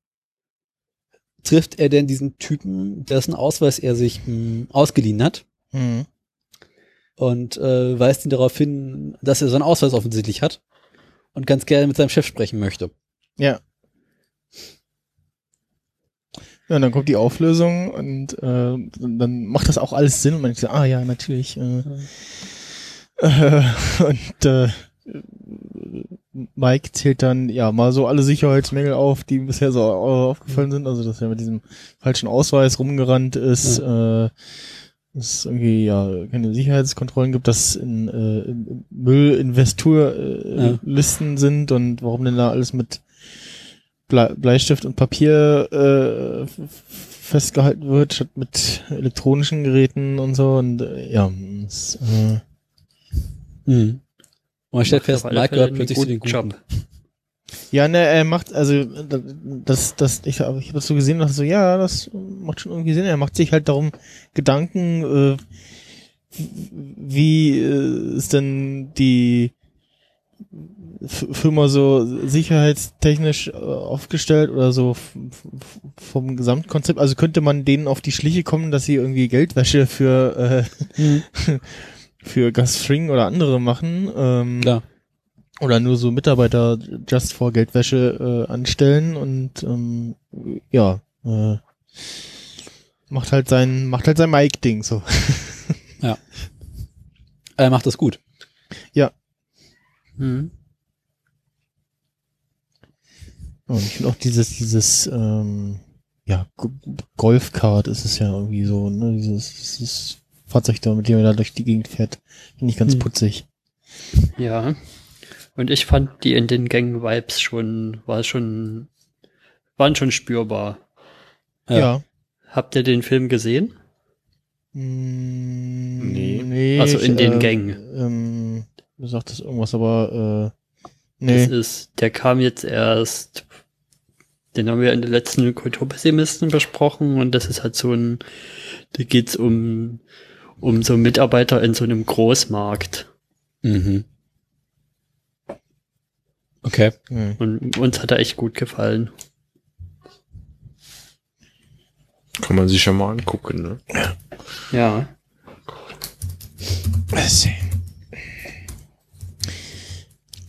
trifft er denn diesen Typen, dessen Ausweis er sich mh, ausgeliehen hat Mhm. und äh, weist ihn darauf hin, dass er seinen Ausweis offensichtlich hat und ganz gerne mit seinem Chef sprechen möchte. Ja. Ja, und dann kommt die Auflösung und äh, dann macht das auch alles Sinn und man denkt so, ah ja, natürlich. Äh, äh, und äh, Mike zählt dann ja mal so alle Sicherheitsmängel auf, die ihm bisher so au- aufgefallen sind. Also dass er mit diesem falschen Ausweis rumgerannt ist, äh, dass es irgendwie ja keine Sicherheitskontrollen gibt, dass in, äh, in Müllinvesturlisten äh, Ja. Sind und warum denn da alles mit Ble Bleistift und Papier äh, festgehalten wird, statt mit elektronischen Geräten und so. Und äh, ja, das, äh, Mhm. Und man stellt fest, Mike gehört plötzlich zu den Guten. Job. Ja, ne, er macht, also das, das, ich, hab- ich habe das so gesehen und dachte so, ja, das macht schon irgendwie Sinn. Er macht sich halt darum Gedanken, äh, wie äh, ist denn die F Firma so sicherheitstechnisch äh, aufgestellt oder so vom Gesamtkonzept. Also könnte man denen auf die Schliche kommen, dass sie irgendwie Geldwäsche für äh, Mhm. für Gus Fring oder andere machen. Ähm, Klar. oder nur so Mitarbeiter just for Geldwäsche äh, anstellen und ähm, ja äh, macht halt sein macht halt sein Mike Ding so Er macht das gut. Mhm. und ich finde auch dieses dieses ähm, ja G- Golfkart ist es ja irgendwie so ne dieses, dieses Fahrzeug mit dem er da durch die Gegend fährt finde ich ganz Hm. putzig Ja. Und ich fand die in den Gang-Vibes schon, war schon, waren schon spürbar. ja, Ja. Habt ihr den Film gesehen? Mm, Nee. nee Also in den äh, Gängen. ähm, du sagtest irgendwas aber äh, nee Das ist, der kam jetzt erst, den haben wir in den letzten Kulturpessimisten besprochen und das ist halt so ein, da geht's um, um so Mitarbeiter in so einem Großmarkt. Mhm. Okay. Hm. Und uns hat er echt gut gefallen. Kann man sich ja mal angucken, ne? Ja.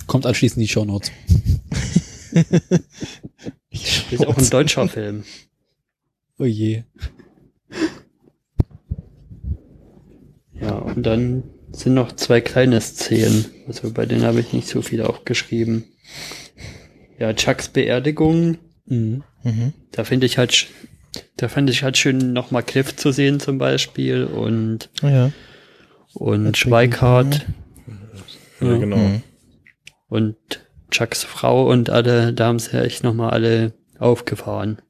Kommt anschließend die Shownotes. Ist auch ein deutscher Film. Oh je. Ja, und dann sind noch zwei kleine Szenen. Also bei denen habe ich nicht so viel aufgeschrieben. Ja, Chucks Beerdigung, Mhm. Mhm. da finde ich halt, da fand ich halt schön nochmal Cliff zu sehen zum Beispiel und, ja und Schweikart Ja, Ja. genau. Mhm. und Chucks Frau und alle, da haben sie ja echt nochmal alle aufgefahren.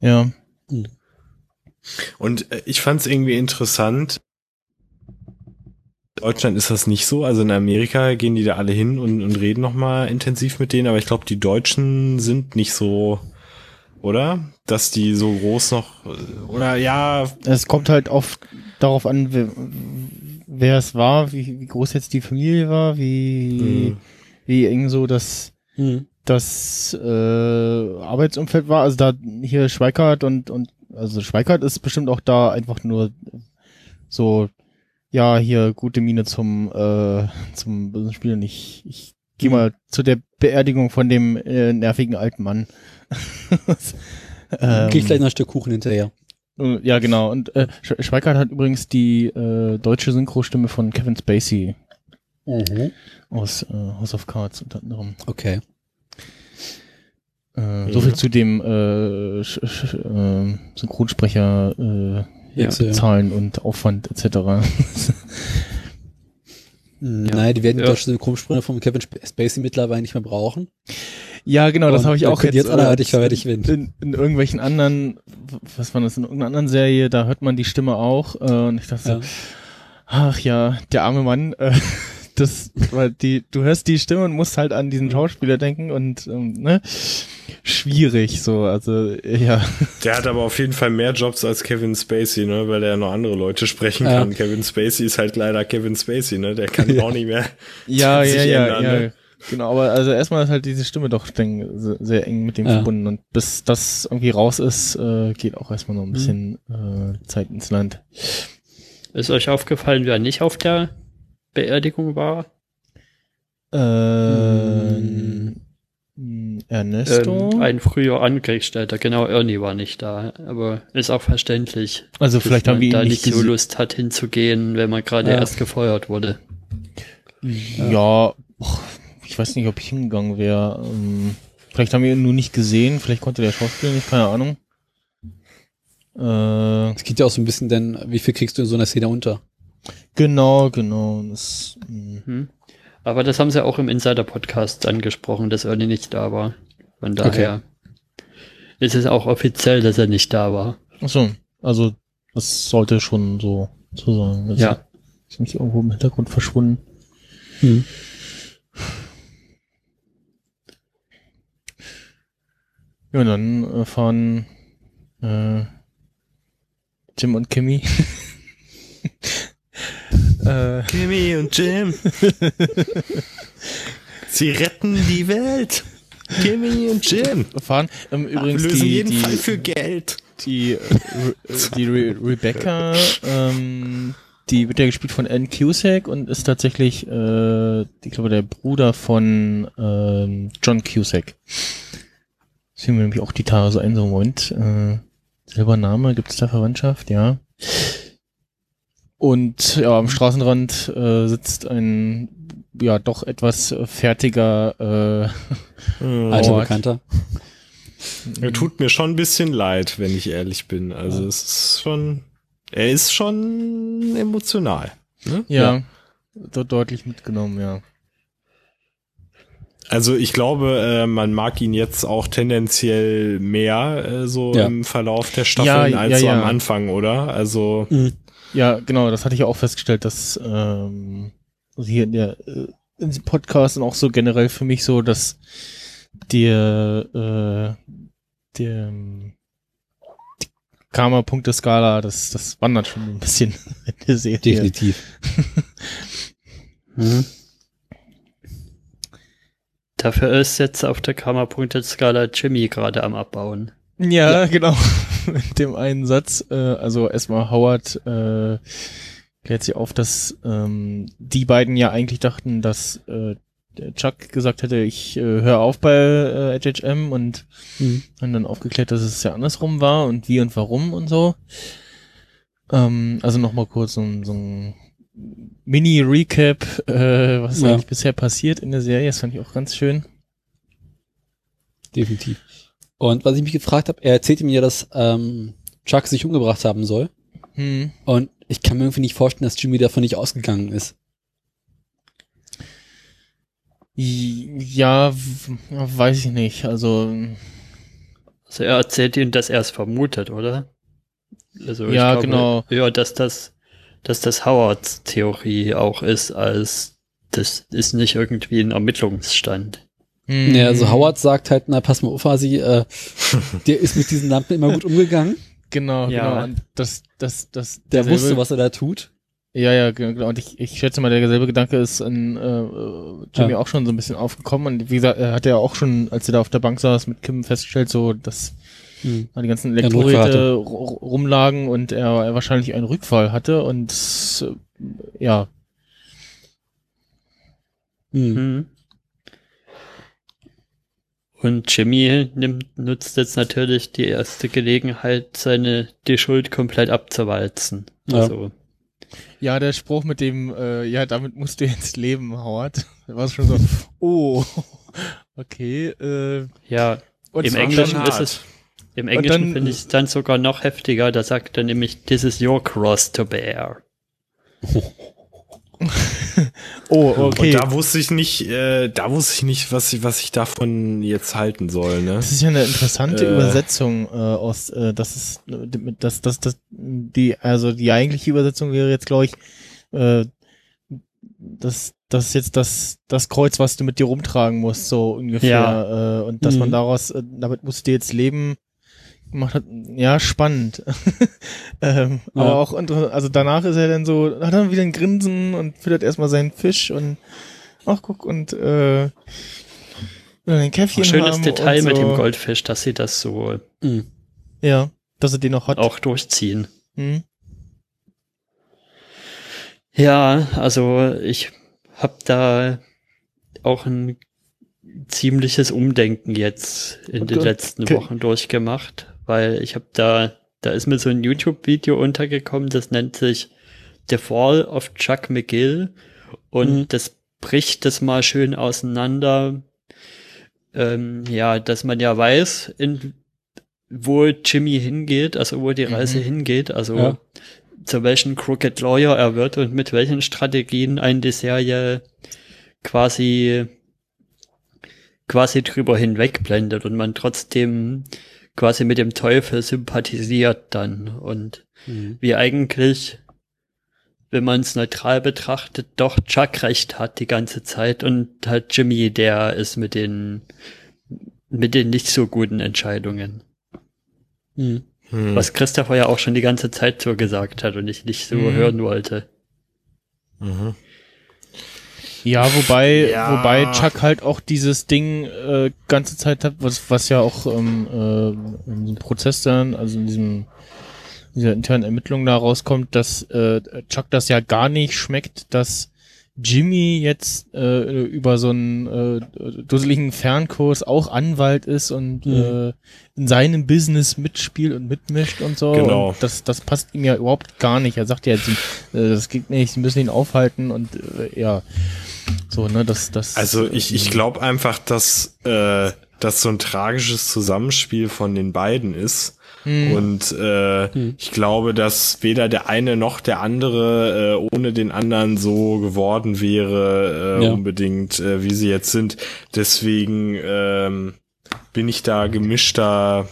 ja Und äh, ich fand es irgendwie interessant. In Deutschland ist das nicht so. Also in Amerika gehen die da alle hin und, und reden nochmal intensiv mit denen. Aber ich glaube, die Deutschen sind nicht so oder? Dass die so groß noch, oder ja, Es kommt halt oft darauf an, wer, wer es war, wie, wie groß jetzt die Familie war, wie, Mhm. wie eng so das, Hm. das äh, Arbeitsumfeld war. Also da hier Schweikart und, und also Schweikart ist bestimmt auch da einfach nur so, ja, hier gute Miene zum, äh, zum Spielen. Ich, ich gehe mal zu der Beerdigung von dem äh, nervigen alten Mann. ähm, Krieg gleich noch ein Stück Kuchen hinterher. äh, Ja, genau. Und äh, Sch- Schweikart hat übrigens die äh, deutsche Synchrostimme von Kevin Spacey aus äh, House of Cards unter anderem. Okay. Äh, So viel zu dem äh, Sch Sch äh, Synchronsprecher äh, Ja. Zahlen und Aufwand etc. Nein, die werden die Ja. deutsche Synchronsprecher von Kevin Sp- Spacey mittlerweile nicht mehr brauchen. ja, genau, das habe ich auch ihr jetzt äh, anderweitig verwertig werden. in, in irgendwelchen anderen, was war das, in irgendeiner anderen Serie, da hört man die Stimme auch äh, und ich dachte Ja. so, ach ja, der arme Mann, äh, das, weil die, du hörst die Stimme und musst halt an diesen Schauspieler denken und ähm, ne, schwierig so, also ja, der hat aber auf jeden Fall mehr Jobs als Kevin Spacey, ne, weil er noch andere Leute sprechen Ja. kann. Kevin Spacey ist halt leider Kevin Spacey, ne, der kann Ja. auch nicht mehr. ja, sich ja, ja, ändern, ja. ne? Genau, aber also erstmal ist halt diese Stimme doch denk, se- sehr eng mit dem Ja. verbunden und bis das irgendwie raus ist, äh, geht auch erstmal noch ein bisschen äh, Zeit ins Land. Ist euch aufgefallen, wer nicht auf der Beerdigung war? Ähm, Ernesto? Ähm, ein früher Angestellter, genau, Ernie war nicht da, aber ist auch verständlich. also dass vielleicht haben man wir ihn da nicht so Lust hat hinzugehen, wenn man gerade Ja. erst gefeuert wurde. Ja, ich weiß nicht, ob ich hingegangen wäre. Ähm, vielleicht haben wir ihn nur nicht gesehen, vielleicht konnte der Schauspieler nicht, keine Ahnung. Äh, Es geht ja auch so ein bisschen, denn wie viel kriegst du in so einer Szene unter? genau, genau. Das, mh. Hm? Aber das haben sie auch im Insider-Podcast angesprochen, dass Ernie nicht da war. Von daher ist es auch offiziell, dass er nicht da war. Achso, also das sollte schon so, so sein. Das Ja. Ist nicht irgendwo im Hintergrund verschwunden. Hm. Ja, und dann fahren äh, Jim und Kimmy. Äh, Kimmy und Jim. Sie retten die Welt. Kimmy und Jim. fahren ähm, übrigens lösen die, jeden die, Fall für Geld. die, äh, die Re Rebecca, ähm, die wird ja gespielt von Ann Cusack und ist tatsächlich, äh, ich glaube, der Bruder von ähm, John Cusack. Das fiel mir nämlich auch die Tage so ein, so Moment. Äh, selber Name, gibt es da Verwandtschaft? Ja. Und ja, am Straßenrand äh, sitzt ein ja doch etwas äh, fertiger äh, Alter Ort. Bekannter. Er tut mir schon ein bisschen leid, wenn ich ehrlich bin. Also es ist schon, er ist schon emotional. Ne? ja, dort deutlich mitgenommen, ja. Also ich glaube, äh, man mag ihn jetzt auch tendenziell mehr äh, so Ja. im Verlauf der Staffeln Ja, als ja, so ja. am Anfang, oder? Also Ja, genau, das hatte ich auch festgestellt, dass ähm, also hier in der äh, in diesem Podcast und auch so generell für mich so, dass der äh, der ähm, die Karma-Punkte-Skala, das, das wandert schon ein bisschen in der Serie. Definitiv. Mhm. Dafür ist jetzt auf der Karma-Punkte-Skala Jimmy gerade am Abbauen. Ja, genau. Mit dem einen Satz, äh, also erstmal Howard äh, klärt sich auf, dass ähm, die beiden ja eigentlich dachten, dass äh, Chuck gesagt hätte, ich äh, höre auf bei äh, HHM und Mhm. haben dann aufgeklärt, dass es ja andersrum war und wie und warum und so. Ähm, also nochmal kurz so, ein- so ein Mini-Recap, äh, was Ja. eigentlich bisher passiert in der Serie. Das fand ich auch ganz schön. Definitiv. Und was ich mich gefragt habe, er erzählte mir, dass ähm, Chuck sich umgebracht haben soll. Hm. Und ich kann mir irgendwie nicht vorstellen, dass Jimmy davon nicht ausgegangen ist. Ja, weiß ich nicht. Also Also er erzählt ihnen, dass er es vermutet, oder? Also Ja, genau. Ja, dass das, dass das Howards Theorie auch ist, als das ist nicht irgendwie ein Ermittlungsstand. Hm. Ja, also Howard sagt halt, na, pass mal auf, Hasi, äh, der ist mit diesen Lampen immer gut umgegangen. Genau, Ja. genau. Und das, das, das, Der derselbe- wusste, was er da tut. Ja, ja, genau. genau. Und ich, ich schätze mal, derselbe Gedanke ist in äh, Jimmy Ja. auch schon so ein bisschen aufgekommen. Und wie gesagt, er hat ja auch schon, als er da auf der Bank saß, mit Kim festgestellt, so, dass Hm. die ganzen ru- rumlagen und er, er wahrscheinlich einen Rückfall hatte. Und äh, ja, Hm. Und Jimmy nimmt, nutzt jetzt natürlich die erste Gelegenheit, seine die Schuld komplett abzuwalzen. Ja. Also, ja, der Spruch mit dem, äh, ja, damit musst du jetzt leben, Howard, da war es schon so, oh, okay, äh, ja, und im Englischen ist es, im Englischen finde ich es dann sogar noch heftiger. Da sagt er nämlich, this is your cross to bear. Oh, okay. Und da wusste ich nicht, äh, da wusste ich nicht, was ich, was ich davon jetzt halten soll, ne? Das ist ja eine interessante Äh. Übersetzung äh, aus, äh, das ist, das, das, das, die, also die eigentliche Übersetzung wäre jetzt, glaube ich, äh, das, das ist jetzt das, das Kreuz, was du mit dir rumtragen musst, so ungefähr. Äh, und dass man Mhm. daraus, äh, damit musst du jetzt leben, gemacht hat, ja, spannend. ähm, Ja. Aber auch, also danach ist er dann so, hat er wieder ein Grinsen und füttert erstmal seinen Fisch und, ach guck, und, äh, ein Käffchen Schönes haben Detail und mit so. dem Goldfisch, dass sie das so Hm. Ja, dass er den noch hat. auch durchziehen. Hm. Ja, also ich habe da auch ein ziemliches Umdenken jetzt in den Okay. letzten. Wochen durchgemacht, weil ich habe da, da ist mir so ein YouTube-Video untergekommen, das nennt sich The Fall of Chuck McGill und Mhm. das bricht das mal schön auseinander. Ähm, ja, dass man ja weiß, in, wo Jimmy hingeht, also wo die Reise Mhm. hingeht, also Ja. zu welchen Crooked Lawyer er wird und mit welchen Strategien einen die Serie quasi quasi drüber hinwegblendet und man trotzdem quasi mit dem Teufel sympathisiert dann und Hm. wie eigentlich, wenn man es neutral betrachtet, doch Chuck recht hat die ganze Zeit und halt Jimmy, der ist mit den mit den nicht so guten Entscheidungen. Hm. Hm. Was Christopher ja auch schon die ganze Zeit so gesagt hat und ich nicht so Mhm. hören wollte. Mhm. Ja, wobei, Ja. wobei Chuck halt auch dieses Ding äh, ganze Zeit hat, was, was ja auch ähm, äh, in diesem Prozess dann, also in diesem dieser internen Ermittlung da rauskommt, dass äh, Chuck das ja gar nicht schmeckt, dass Jimmy jetzt äh, über so einen äh, dusseligen Fernkurs auch Anwalt ist und Mhm. äh, in seinem Business mitspielt und mitmischt und so. Genau. Und das, das passt ihm ja überhaupt gar nicht. Er sagt ja jetzt, äh, das geht nicht, sie müssen ihn aufhalten und äh, ja. So, ne, das, das. Also ich, ich glaube einfach, dass äh, das so ein tragisches Zusammenspiel von den beiden ist. Hm. Und äh, Hm. ich glaube, dass weder der eine noch der andere äh, ohne den anderen so geworden wäre, äh, Ja. unbedingt, äh, wie sie jetzt sind. Deswegen ähm, bin ich da gemischter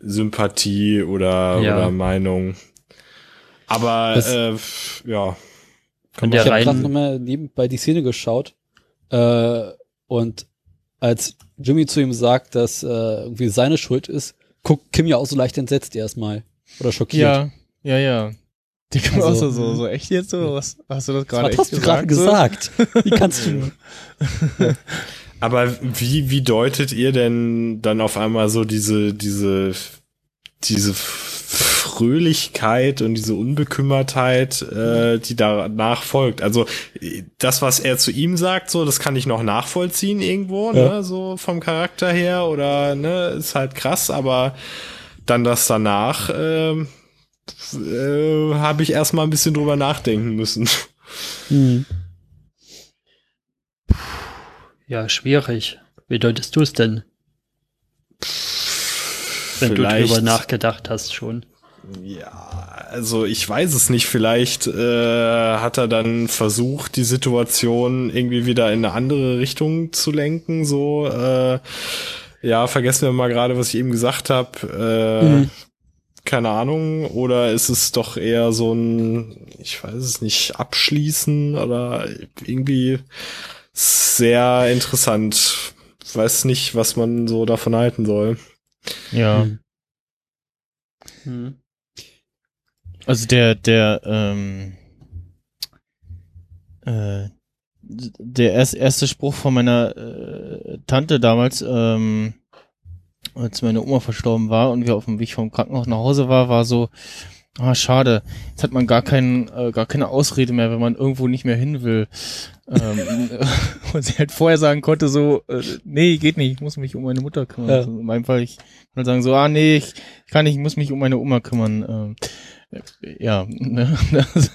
Sympathie oder, Ja. oder Meinung. Aber Das- äh, f- Und Ich habe gerade nochmal nebenbei die Szene geschaut äh, und als Jimmy zu ihm sagt, dass äh, irgendwie seine Schuld ist, guckt Kim ja auch so leicht entsetzt erstmal oder schockiert. ja, ja, ja. Die kommt Also- auch so, so, so echt jetzt so? Was hast du das gerade Was echt hast du gerade gesagt? gesagt? Wie kannst du? Aber wie, wie deutet ihr denn dann auf einmal so diese, diese, diese Fröhlichkeit und diese Unbekümmertheit, äh, die danach folgt? Also das, was er zu ihm sagt, so, das kann ich noch nachvollziehen irgendwo, Ja. ne, so vom Charakter her oder, ne, ist halt krass, aber dann das danach, ähm, äh, habe ich erstmal ein bisschen drüber nachdenken müssen. Hm. ja, schwierig. Wie deutest du es denn? Wenn du Vielleicht- drüber nachgedacht hast schon. Ja, also ich weiß es nicht. Vielleicht äh, hat er dann versucht, die Situation irgendwie wieder in eine andere Richtung zu lenken. So, äh, ja, vergessen wir mal gerade, was ich eben gesagt habe. Äh, Mhm. Keine Ahnung. Oder ist es doch eher so ein, ich weiß es nicht, abschließen oder irgendwie sehr interessant. weiß nicht, was man so davon halten soll. Ja. Hm. Hm. Also der, der, ähm, äh, der erst, erste Spruch von meiner äh, Tante damals, ähm, als meine Oma verstorben war und wir auf dem Weg vom Krankenhaus nach Hause war, war so, ah, schade, jetzt hat man gar keinen, äh, gar keine Ausrede mehr, wenn man irgendwo nicht mehr hin will. ähm, und sie halt vorher sagen konnte so, äh, nee, geht nicht, ich muss mich um meine Mutter kümmern. Ja. Also in meinem Fall, ich kann sagen so, ah, nee, ich kann nicht, ich muss mich um meine Oma kümmern. Ähm, äh, ja, ne, das,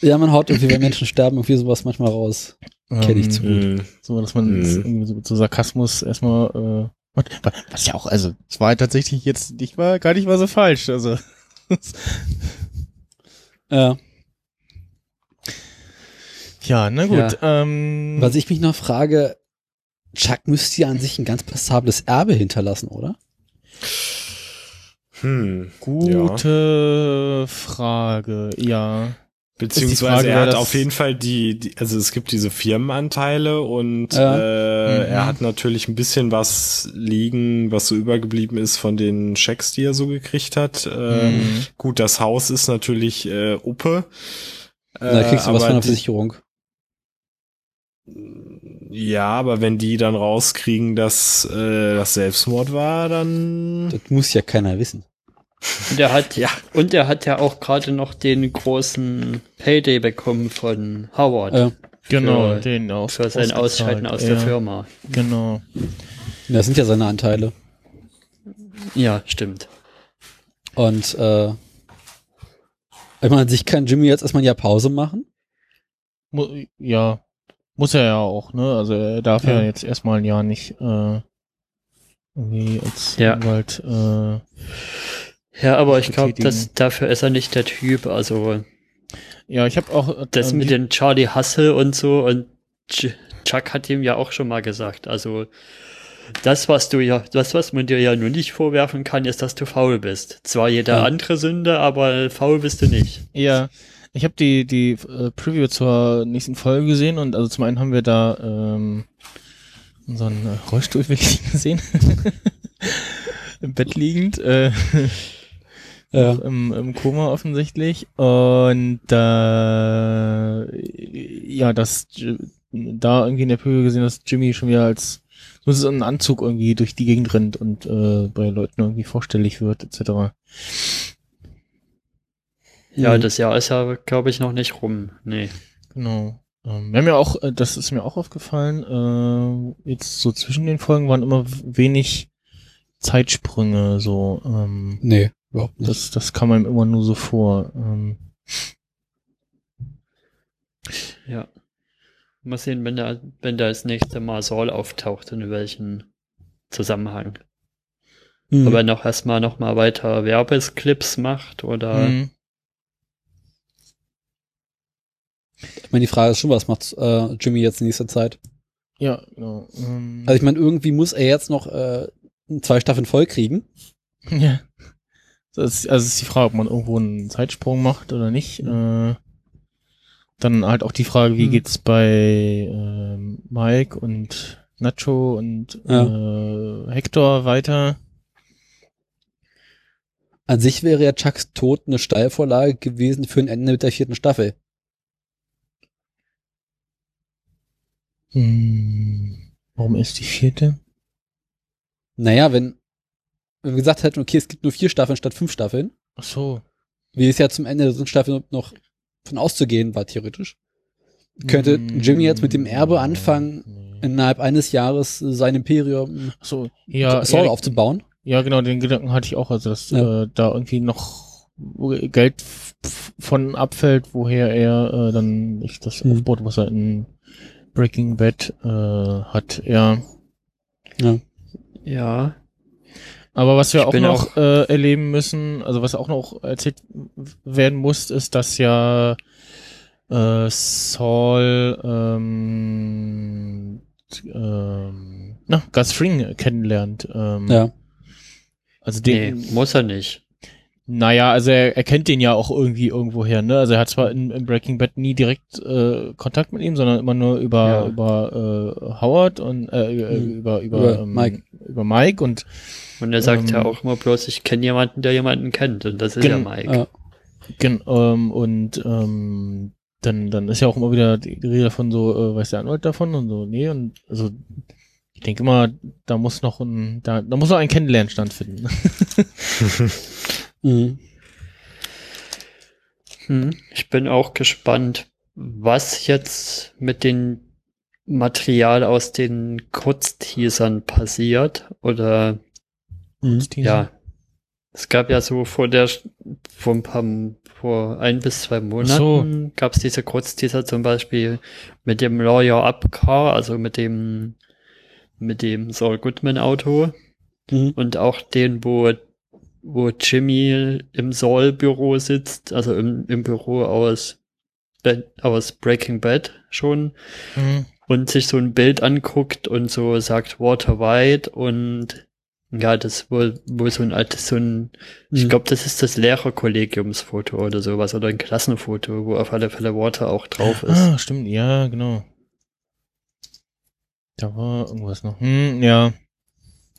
Ja, man haut irgendwie, wenn Menschen sterben, irgendwie sowas manchmal raus. Kenn ich ähm, zu. Hm. So, dass man irgendwie so, mit so Sarkasmus erstmal, äh, was ja auch, also, es war tatsächlich jetzt nicht mal, gar nicht mal so falsch, also. Ja. ja, na gut, ähm. Was ich mich noch frage, Chuck müsste ja an sich ein ganz passables Erbe hinterlassen, oder? Hm. Gute Frage, ja. Beziehungsweise Frage, er hat auf jeden Fall die, die, also es gibt diese Firmenanteile und Ja. äh, Mhm. er hat natürlich ein bisschen was liegen, was so übergeblieben ist von den Schecks, die er so gekriegt hat. Äh, Mhm. Gut, das Haus ist natürlich äh, Uppe. Äh, Da kriegst du was aber von der Versicherung. Ja, aber wenn die dann rauskriegen, dass äh, das Selbstmord war, dann Das muss ja keiner wissen. Und er hat, Ja. und er hat ja auch gerade noch den großen Payday bekommen von Howard Äh, Genau, Für- den auch. für sein Ausscheiden aus ja, der Firma. Genau. das sind ja seine Anteile. Ja, stimmt. Und äh, ich meine, an sich kann Jimmy jetzt erstmal ein Jahr Pause machen. Mu ja, muss er ja auch, ne? Also er darf ja, Ja. jetzt erstmal ein Jahr nicht äh, irgendwie als Ja. Anwalt äh, Ja, aber ich glaube, dass dafür ist er nicht der Typ. Also Ja, ich habe auch das ähm, mit dem Charlie Hustle und so und Ch- Chuck hat ihm ja auch schon mal gesagt. Also das, was du ja, das, was man dir ja nur nicht vorwerfen kann, ist, dass du faul bist. Zwar jede Ja. andere Sünde, aber faul bist du nicht. Ja, ich habe die die äh, Preview zur nächsten Folge gesehen und also zum einen haben wir da ähm, unseren äh, Rollstuhl wirklich gesehen. Im Bett liegend, äh, Ja. im, im Koma offensichtlich. Und äh, ja, das J- da irgendwie in der Preview gesehen, dass Jimmy schon wieder als so ist ein Anzug irgendwie durch die Gegend rennt und äh, bei Leuten irgendwie vorstellig wird, etc. Ja, Mhm. das Jahr ist ja, glaube ich, noch nicht rum. Nee. Genau. Ähm, wir haben ja auch, äh, das ist mir auch aufgefallen, äh, jetzt so zwischen den Folgen waren immer wenig Zeitsprünge, so, ähm, Nee, überhaupt nicht. das, das kam einem immer nur so vor. Ähm, Ja. Mal sehen, wenn da, wenn da das nächste Mal Saul auftaucht, in welchem Zusammenhang. Hm. Ob er noch erstmal noch mal weiter Werbesclips macht oder mhm. ich meine, die Frage ist schon, was macht äh, Jimmy jetzt in nächster Zeit? Ja, genau. Ähm, Also ich meine, irgendwie muss er jetzt noch äh, zwei Staffeln voll kriegen. ja. Das ist, also ist die Frage, ob man irgendwo einen Zeitsprung macht oder nicht. Äh, dann halt auch die Frage, wie Mhm. geht's bei ähm, Mike und Nacho und äh, Hector weiter? An sich wäre ja Chucks Tod eine Steilvorlage gewesen für ein Ende mit der vierten Staffel. Hm, warum ist die vierte? Naja, wenn, wenn wir gesagt hätten, okay, es gibt nur vier Staffeln statt fünf Staffeln, Ach so. wie es ja zum Ende der dritten Staffel noch von auszugehen war, theoretisch, könnte Hm, Jimmy jetzt mit dem Erbe anfangen, innerhalb eines Jahres sein Imperium Ach so, ja, Saul ja, aufzubauen. ja, genau, den Gedanken hatte ich auch, also dass Ja. äh, da irgendwie noch Geld von abfällt, woher er äh, dann nicht das Hm. aufbaut, was er in Breaking Bad äh, hat. Ja, ja. Aber was wir Ich auch noch äh, erleben müssen, also was auch noch erzählt werden muss, ist, dass ja äh, Saul ähm, ähm, na, Gus Fring kennenlernt. Ähm, Ja. Also Nee, den, muss er nicht. Naja, also er, er kennt den ja auch irgendwie irgendwoher, ne? Also er hat zwar in, in Breaking Bad nie direkt äh, Kontakt mit ihm, sondern immer nur über Ja. über äh, Howard und äh, Mhm. über über, Über ähm, Mike. über Mike und Und er sagt ja Ähm, auch immer bloß, ich kenne jemanden, der jemanden kennt. Und das ist ja Mike. Ja. gen, ähm, und ähm, dann dann ist ja auch immer wieder die die Rede davon so, äh, weiß der Anwalt davon und so, nee und also ich denke immer, da muss noch ein da, da muss noch ein Kennenlernen stattfinden. Mhm. Hm, ich bin auch gespannt, was jetzt mit dem Material aus den Kurzteasern passiert. Oder Mhm. ja, es gab ja so vor der vor ein paar vor ein bis zwei Monaten gab es diese Kurzteaser zum Beispiel mit dem Lawyer Up Car, also mit dem mit dem Saul Goodman Auto Mhm. und auch den, wo wo Jimmy im Saul-Büro sitzt, also im, im Büro aus, äh, aus Breaking Bad schon Mhm. und sich so ein Bild anguckt und so sagt Walter White und ja, das wohl, wohl so ein altes, so ein, ich Mhm. glaube, das ist das Lehrerkollegiumsfoto oder sowas oder ein Klassenfoto, wo auf alle Fälle Walter auch drauf ist. Ah, stimmt, ja, genau. Da war irgendwas noch. Hm, ja.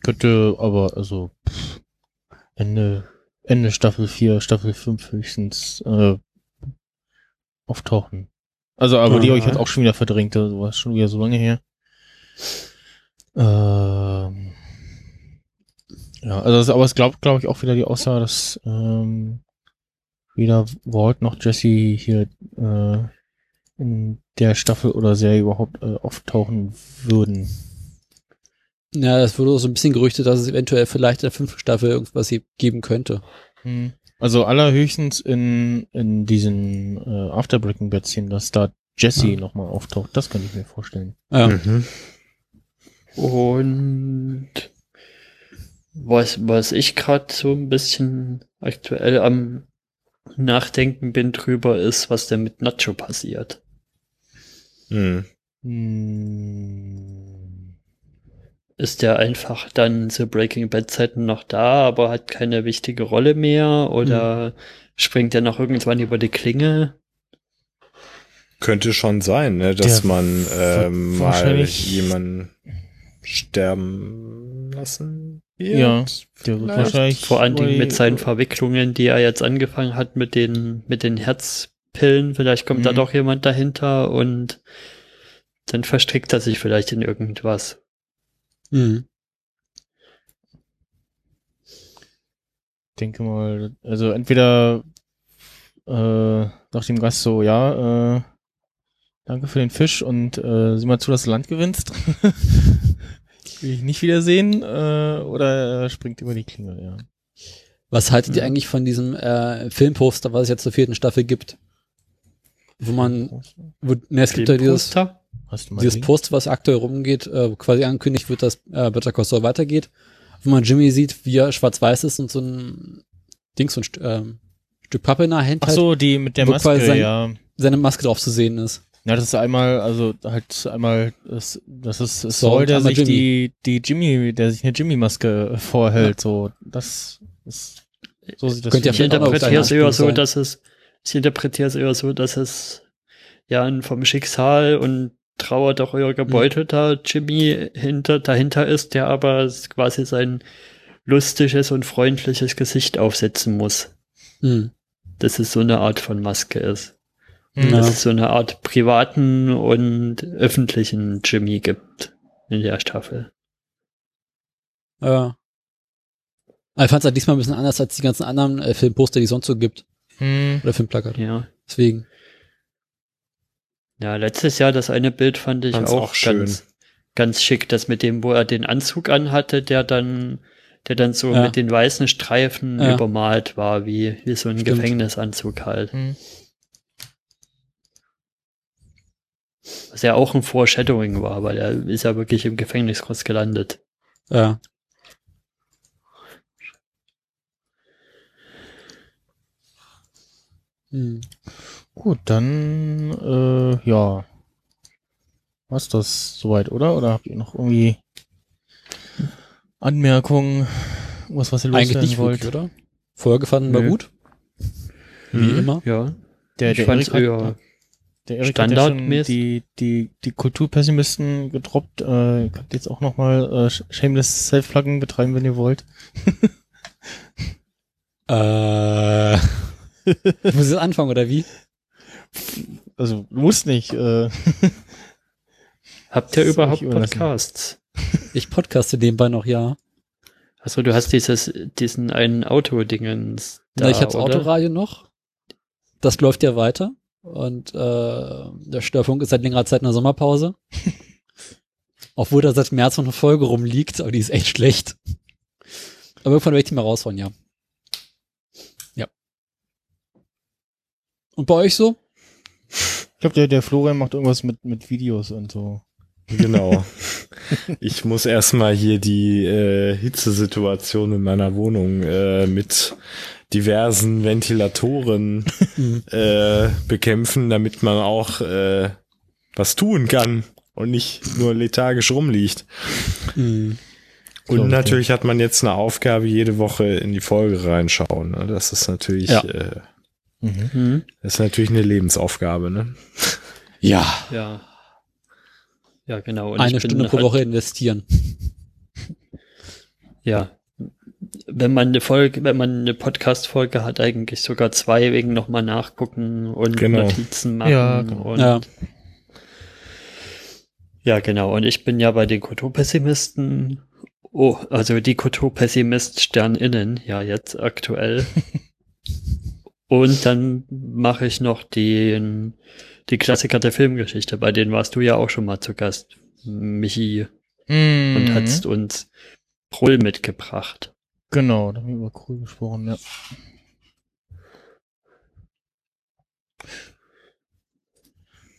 Könnte aber, also, Ende, Ende Staffel 4, Staffel 5 höchstens äh, auftauchen. Also, aber die Ja. habe ich jetzt auch schon wieder verdrängt, also war schon wieder so lange her. Ähm, ja, also, das- aber es glaubt, glaube ich, auch wieder die Aussage, dass ähm, weder Walt noch Jesse hier äh, in der Staffel oder Serie überhaupt äh, auftauchen würden. Ja, es wurde auch so ein bisschen gerüchtet, dass es eventuell vielleicht in der fünften Staffel irgendwas hier geben könnte. Hm. Also allerhöchstens in, in diesen äh, After Breaking Bad Szenen, dass da Jesse Ja. nochmal auftaucht. Das könnte ich mir vorstellen. Ja. Mhm. Und was, was ich gerade so ein bisschen aktuell am Nachdenken bin drüber, ist, was denn mit Nacho passiert. Mhm. Hm. Ist der einfach dann zu Breaking Bad Zeiten noch da, aber hat keine wichtige Rolle mehr? Oder springt er noch irgendwann über die Klinge? Könnte schon sein, ne, dass Der man ähm, mal jemanden sterben lassen wird. Ja, der wird wahrscheinlich Vor allen Dingen mit seinen Verwicklungen, die er jetzt angefangen hat mit den, mit den Herzpillen. Vielleicht kommt da Mhm. doch jemand dahinter und dann verstrickt er sich vielleicht in irgendwas. Mhm. denke mal, also entweder äh, nach dem Gast so, ja, äh, danke für den Fisch und äh, sieh mal zu, dass du Land gewinnst. Will ich nicht wiedersehen, äh, oder er springt über die Klinge, ja. Was haltet ihr Ja. eigentlich von diesem äh, Filmposter, was es jetzt zur vierten Staffel gibt? Wo man, wo, ne, es gibt ja dieses, Poster? Hast du mal dieses gesehen? Post, was aktuell rumgeht, äh, quasi angekündigt wird, dass äh, Better Call Saul weitergeht, wo man Jimmy sieht, wie er schwarz-weiß ist und so ein Ding, so ein St ähm, Stück Pappe in der Hand Ach halt, so, die mit der Maske, quasi sein- ja. seine Maske drauf zu sehen ist. Ja, das ist einmal, also halt einmal, das, das ist Saul Saul, und der sich die, die Jimmy, der sich eine Jimmy-Maske vorhält, so, das ist, so sieht das Könnt ihr für Ich aus. interpretiere es eher so, dass es, ich interpretiere es eher so, dass es ja ein vom Schicksal und Trauer doch euer gebeutelter Jimmy hinter, dahinter ist, der aber quasi sein lustiges und freundliches Gesicht aufsetzen muss. Hm. Dass es so eine Art von Maske ist. Hm. Dass es so eine Art privaten und öffentlichen Jimmy gibt in der Staffel. Ja. Aber ich fand es halt diesmal ein bisschen anders als die ganzen anderen äh, Filmposter, die es sonst so gibt. Hm. Oder Filmplakate. Ja. Deswegen. Ja, letztes Jahr das eine Bild fand ich Fand's auch, auch ganz, ganz schick, das mit dem, wo er den Anzug anhatte, der dann, der dann so Ja. mit den weißen Streifen Ja. übermalt war, wie, wie so ein Stimmt. Gefängnisanzug halt. Hm. Was ja auch ein Foreshadowing war, weil er ist ja wirklich im Gefängnis kurz gelandet. Ja. Hm. Gut, dann, äh, ja. Was das soweit, oder? Oder habt ihr noch irgendwie Anmerkungen, was, was ihr Eigentlich nicht wollt? wirklich, oder? Folge fanden wir Nö. gut. Wie Mhm. immer. Ja. Der, Ich der Erik hat, eher der Erik hat ja schon die, die, die Kulturpessimisten gedroppt. Äh, ihr könnt jetzt auch nochmal äh, Shameless Self-Plugging betreiben, wenn ihr wollt. Äh. ich muss jetzt anfangen, oder wie? Also, muss nicht. Äh, Habt ihr Das überhaupt. Podcasts? Ich podcaste nebenbei noch, ja. Also du hast dieses, diesen einen Autodingens. Na, ich hab's oder? Autoradio noch. Das läuft ja weiter. Und äh, der Störfunk ist seit längerer Zeit in der Sommerpause. Obwohl da seit März noch eine Folge rumliegt, aber die ist echt schlecht. Aber irgendwann werde ich die mal raushauen, ja. Ja. Und bei euch so? Ich glaube, der, der Florian macht irgendwas mit, mit Videos und so. Genau. Ich muss erstmal hier die äh, Hitzesituation in meiner Wohnung äh, mit diversen Ventilatoren äh, bekämpfen, damit man auch äh, was tun kann und nicht nur lethargisch rumliegt. Mhm. Und Glaub ich, natürlich hat man jetzt eine Aufgabe, jede Woche in die Folge reinschauen. Ne? Das ist natürlich, Ja. äh, Mhm. Hm? das ist natürlich eine Lebensaufgabe. Ne? Ja. Ja. Ja, genau. Und Eine Stunde pro halt- Woche investieren. Ja. Wenn man eine Folge, wenn man eine Podcast-Folge hat, eigentlich sogar zwei wegen nochmal nachgucken und Genau. Notizen machen. Ja, genau. Und Ja. Ja, genau. Und ich bin ja bei den Kulturpessimisten. Oh, also die Kulturpessimist-SternInnen, ja, jetzt aktuell. Und dann mache ich noch den, die Klassiker der Filmgeschichte. Bei denen warst du ja auch schon mal zu Gast, Michi, Mhm. und hast uns Prull mitgebracht. Genau, da haben wir über cool gesprochen, ja.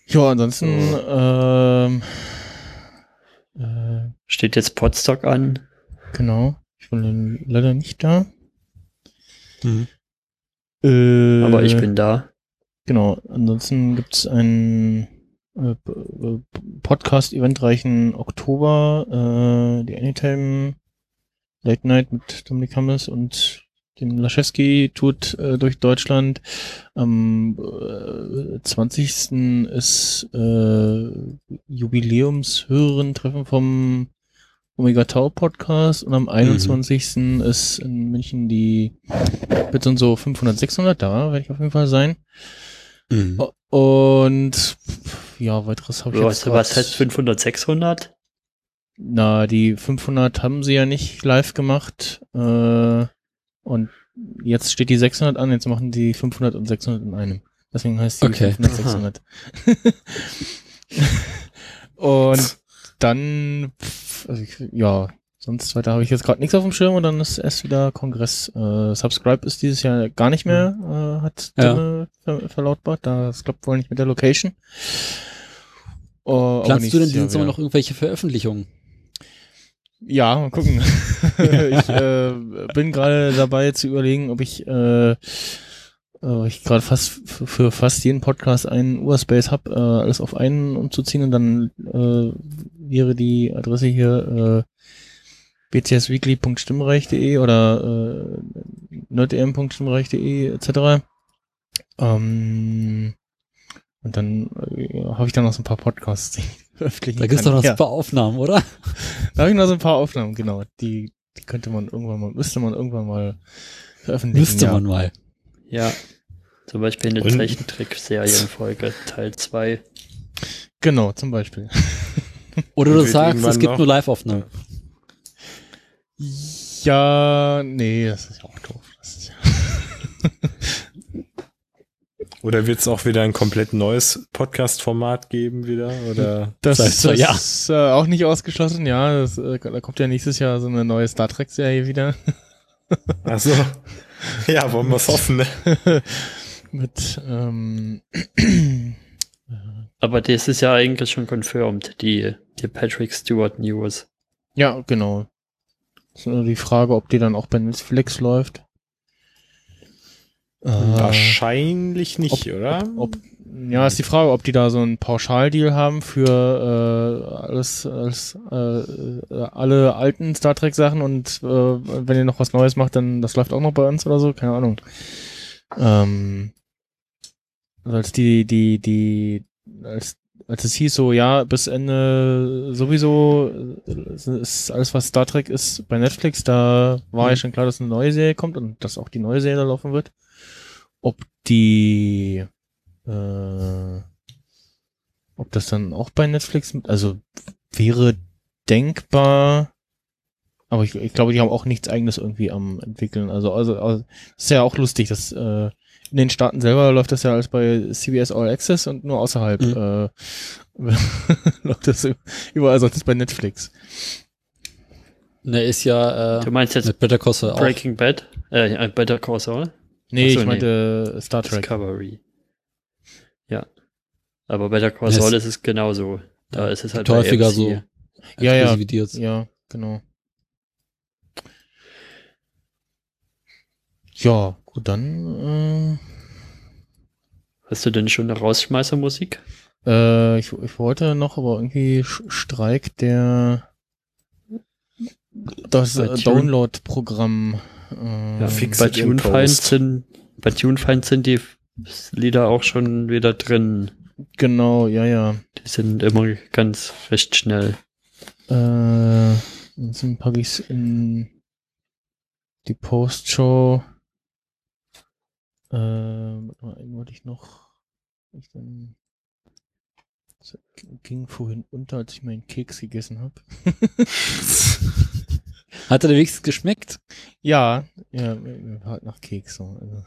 Ja, ansonsten, ähm, äh, Steht jetzt Podstock an. genau. Ich bin leider nicht da. Mhm. Äh, Aber ich bin da. Genau, ansonsten gibt's einen äh, äh, Podcast-eventreichen Oktober, äh, die Anytime Late Night mit Dominik Hammes und dem Laschewski tourt äh, durch Deutschland. Am äh, 20. ist äh, Jubiläumshörerin-Treffen vom Omega Tau Podcast und am 21. ist in München die und so 500, 600, da werde ich auf jeden Fall sein. Mhm. Und ja, weiteres habe ich Was, jetzt was heißt 500, 600? Na, die 500 haben sie ja nicht live gemacht. Äh, und jetzt steht die 600 an, jetzt machen die 500 und 600 in einem. Deswegen heißt die Okay. 500, Aha. 600. und dann, pff, also ich, ja, sonst weiter habe ich jetzt gerade nichts auf dem Schirm und dann ist erst wieder Kongress. Äh, Subscribe ist dieses Jahr gar nicht mehr, äh, hat Ja. Ver verlautbart. Das klappt wohl nicht mit der Location. Aber Planst du denn diesen Sommer noch irgendwelche Veröffentlichungen? Ja, mal gucken. ich äh, bin gerade dabei zu überlegen, ob ich, äh, äh, ich gerade fast für fast jeden Podcast einen Urspace habe, äh, alles auf einen umzuziehen und dann äh, wäre die Adresse hier äh, bcsweekly.stimmreich.de oder äh, nerdm.stimmreich.de etc. Ähm, und dann äh, habe ich dann noch so ein paar Podcasts, die ich veröffentlichen Da gibt's kann. doch noch Ja. super Aufnahmen, oder? Da habe ich noch so ein paar Aufnahmen, genau. Die, die könnte man irgendwann mal, müsste man irgendwann mal veröffentlichen. Müsste ja. man mal. Ja. Zum Beispiel eine Zeichentrick-Serienfolge, Teil 2. Genau, zum Beispiel. Oder du wird sagst, es gibt noch- nur Live-Aufnahmen. Ja, nee, das ist ja auch doof. Das ist ja Oder wird es auch wieder ein komplett neues Podcast-Format geben wieder? Oder das, Das heißt, ja. ist äh, auch nicht ausgeschlossen, ja. Das, äh, da kommt ja nächstes Jahr so eine neue Star Trek-Serie wieder. ach so. Ja, wollen wir es hoffen, ne? Mit, ähm, Aber das ist ja eigentlich schon confirmed, die, die Patrick Stewart News. ja, genau. Ist nur die Frage, ob die dann auch bei Netflix läuft. Äh, Wahrscheinlich nicht, oder? ob, Ja, ist die Frage, ob die da so einen Pauschaldeal haben für äh, alles, alles äh, äh, alle alten Star Trek Sachen und äh, wenn ihr noch was Neues macht, dann das läuft auch noch bei uns oder so, keine Ahnung. Ähm, also als die die die als als es hieß so, ja, bis Ende sowieso ist alles, was Star Trek ist bei Netflix, da war ja schon klar, dass eine neue Serie kommt und dass auch die neue Serie da laufen wird. Ob die äh, ob das dann auch bei Netflix, mit- also wäre denkbar, aber ich, ich glaube, die haben auch nichts eigenes irgendwie am entwickeln. Also, also, also ist ja auch lustig, dass äh, in den Staaten selber läuft das ja alles bei CBS All Access und nur außerhalb äh, läuft das überall sonst bei Netflix. Ne, ist ja Du äh, meinst jetzt mit Better Call Saul auch. Breaking Bad? Äh, Better Call Saul? Nee, Ach so, ich meinte Star Trek. Discovery. Ja. Aber Better Call Yes. Saul ist es genauso. Da ist es halt häufiger so Ja, ja. Ja, genau. Ja, gut, dann Hast du denn schon eine Rausschmeißermusik? äh, äh, ich, ich wollte noch, aber irgendwie streikt der das äh, Download-Programm. Äh, Ja, fix bei TuneFind sind, bei TuneFind sind die Lieder auch schon wieder drin. Genau, ja, ja. Die sind immer ganz recht schnell. Äh, dann packe ich es in die Postshow. Äh, warte mal, einen wollte ich noch. Ich dann das ging vorhin unter, als ich meinen Keks gegessen habe. Hat er wenigstens geschmeckt? ja, ja, halt nach Keks so. Also.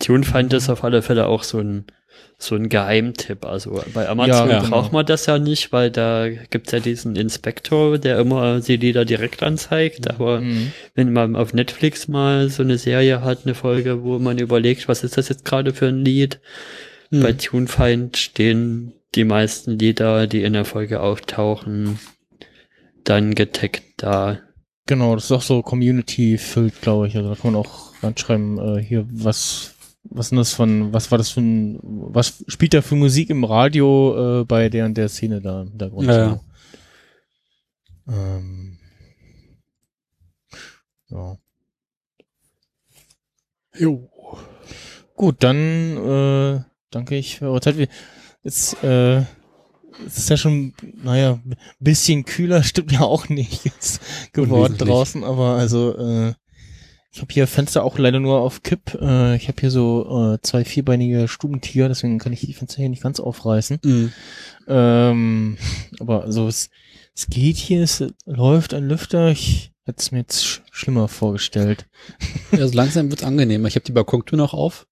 TuneFind ist auf alle Fälle auch so ein, so ein Geheimtipp. Also bei Amazon Ja, braucht genau. man das ja nicht, weil da gibt's ja diesen Inspektor, der immer die Lieder direkt anzeigt. Aber Mhm. wenn man auf Netflix mal so eine Serie hat, eine Folge, wo man überlegt, was ist das jetzt gerade für ein Lied? Hm. Bei TuneFind stehen die meisten Lieder, die in der Folge auftauchen, dann getaggt da. Genau, das ist auch so Community-füllt, glaube ich. Also da kann man auch reinschreiben, äh, hier, was, was ist denn das von, was war das für ein, was spielt da für Musik im Radio äh, bei der und der Szene da im Hintergrund? Ja. So. Ähm, ja. Jo. Gut, dann äh, danke ich für eure Zeit. Jetzt, äh, es ist ja schon, naja, ein bisschen kühler, stimmt ja auch nicht jetzt geworden draußen, aber also äh, ich habe hier Fenster auch leider nur auf Kipp. Äh, ich habe hier so äh, zwei vierbeinige Stubentiger, deswegen kann ich die Fenster hier nicht ganz aufreißen. Mhm. Ähm, aber also es, es geht hier, es läuft ein Lüfter. Ich hätte es mir jetzt sch schlimmer vorgestellt. Also langsam wird's angenehmer. Ich habe die Balkontür noch auf.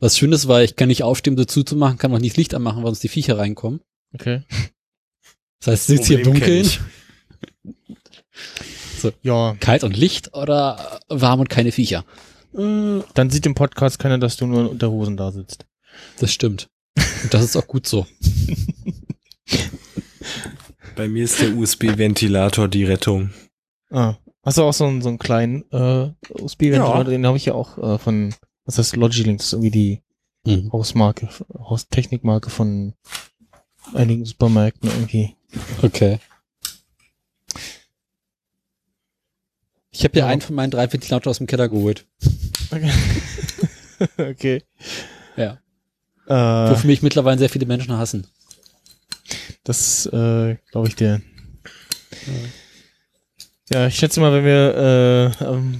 Was schön ist, weil ich kann nicht aufstehen, um sie zuzumachen, kann auch nicht das Licht anmachen, weil sonst die Viecher reinkommen. Okay. Das heißt, sitzt hier im kenn Dunkeln, ich. Ja, kalt und Licht oder warm und keine Viecher. äh, dann sieht im Podcast keiner, dass du nur in Unterhosen da sitzt. Das stimmt. Und das ist auch gut so. Bei mir ist der USB-Ventilator die Rettung. Ah. Hast du auch so einen, so einen kleinen äh, USB-Ventilator? Ja. Den habe ich ja auch äh, von, was heißt Logilink? Das ist irgendwie die Mhm. Hausmarke, Haustechnikmarke von einigen Supermärkten irgendwie. Okay. Ich habe hier Ja. einen von meinen drei Ventilatoren aus dem Keller geholt. Okay. okay. Ja. Äh, Wofür mich mittlerweile sehr viele Menschen hassen. das äh, glaube ich dir. Ja, ich schätze mal, wenn wir äh, am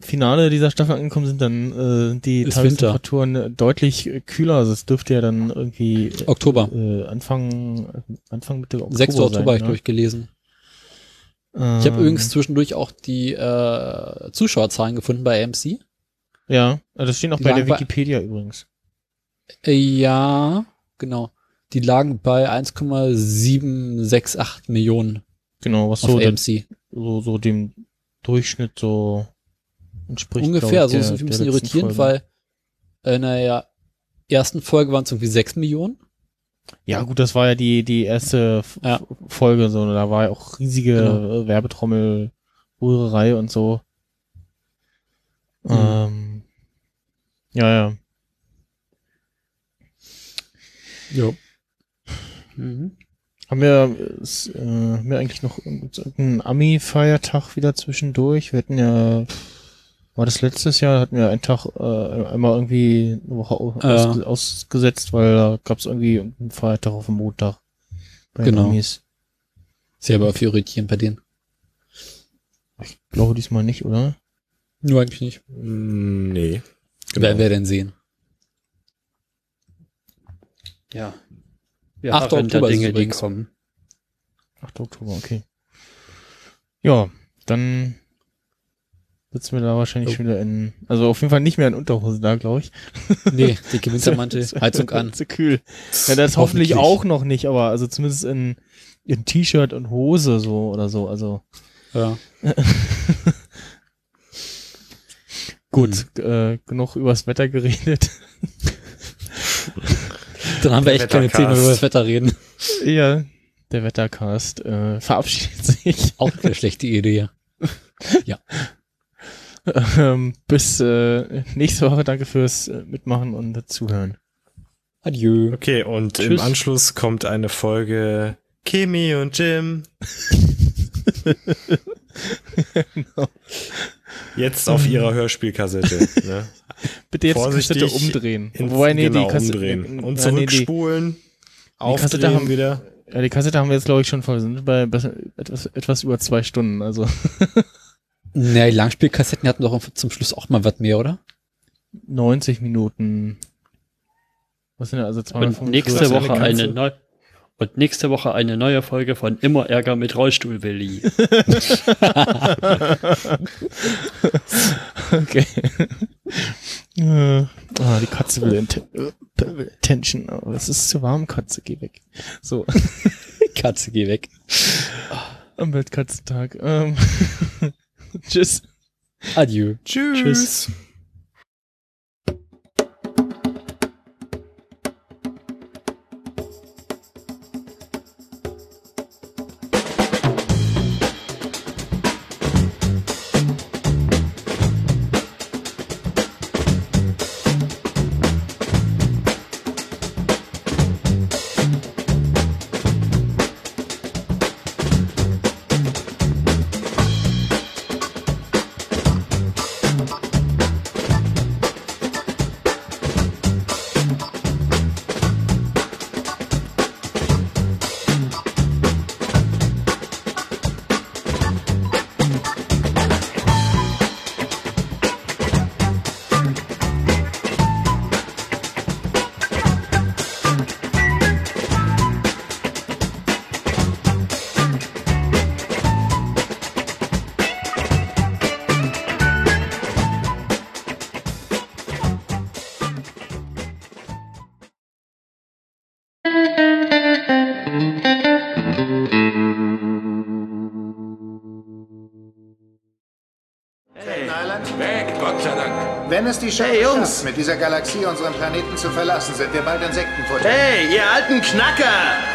Finale dieser Staffel angekommen sind, dann äh, sind die Ist Tagestemperaturen äh, deutlich kühler. Also es dürfte ja dann irgendwie Oktober. äh, Anfang, Anfang Mitte Oktober 6. sein, Oktober habe ich ne? durchgelesen. Ich Ähm, habe übrigens zwischendurch auch die äh, Zuschauerzahlen gefunden bei AMC. Ja, äh, das stehen auch Die bei der lagen bei- Wikipedia übrigens. Äh, ja, genau. Die lagen bei 1,768 Millionen Genau, was so, der, AMC. so, so dem Durchschnitt so entspricht. Ungefähr, also ich, ist der- ein der bisschen irritierend, Folge. weil in der ersten Folge waren es irgendwie 6 Millionen. Ja, gut, das war ja die, die erste Ja. Folge, so, da war ja auch riesige Genau. Werbetrommel, Rührerei und so. Mhm. Ähm, ja, ja. Jo. Mhm. Haben wir, ist, äh, haben wir eigentlich noch einen Ami-Feiertag wieder zwischendurch? Wir hatten ja, war das letztes Jahr, hatten wir einen Tag äh, einmal irgendwie eine Woche au- Ja. ausge ausgesetzt, weil da gab es irgendwie einen Feiertag auf dem Montag. Bei Genau. Amis. Sehr aber für irritieren bei denen. Ich glaube diesmal nicht, oder? Nur eigentlich nicht. Mm, Nee. Genau. Werden wir denn sehen. Ja. Wir 8. harren der Oktober Dinge, die kommen. 8. Oktober, okay. Ja, dann sitzen wir da wahrscheinlich Oh. schon wieder in, also auf jeden Fall nicht mehr in Unterhose da, glaube ich. Nee, dicke Wintermantel, Heizung an. Zu kühl. Ja, das hoffentlich Hoffentlich. auch noch nicht, aber also zumindest in, in T-Shirt und Hose so oder so, also. Ja. Gut, äh, genug übers Wetter geredet. Dann haben wir Der echt keine Zeit mehr Wettercast. über das Wetter reden. ja, der Wettercast äh, verabschiedet sich. Auch keine schlechte Idee. ähm, bis äh, nächste Woche. Danke fürs äh, Mitmachen und Zuhören. Adieu. Okay, und im Tschüss. Anschluss kommt eine Folge Kimi und Jim. Jetzt auf ihrer Hörspielkassette. Ne? Bitte jetzt die Vorsichtig Kassette umdrehen. In- Wobei, nee, genau, die Kassette, umdrehen. Und ja, nee, die, zurückspulen. Kassette aufdrehen haben- wieder. ja, die Kassette haben wir jetzt, glaube ich, schon voll. Wir sind bei etwas, etwas über zwei Stunden. Also Naja, die Langspielkassetten hatten doch zum Schluss auch mal was mehr, oder? 90 Minuten. Was sind also Und 245? nächste eine Woche eine, Katze. neu und nächste Woche eine neue Folge von Immer Ärger mit Rollstuhl-Willi. Okay. äh, ah, die Katze will, Atten- äh, Attention. Aber es ist zu warm, Katze, geh weg. So, Katze, geh weg. am Weltkatzentag. Ähm, tschüss. Adieu. Tschüss. Tschüss. Chance Hey, Jungs! mit dieser Galaxie unseren Planeten zu verlassen, sind wir bald Insektenfutter. Hey, ihr alten Knacker!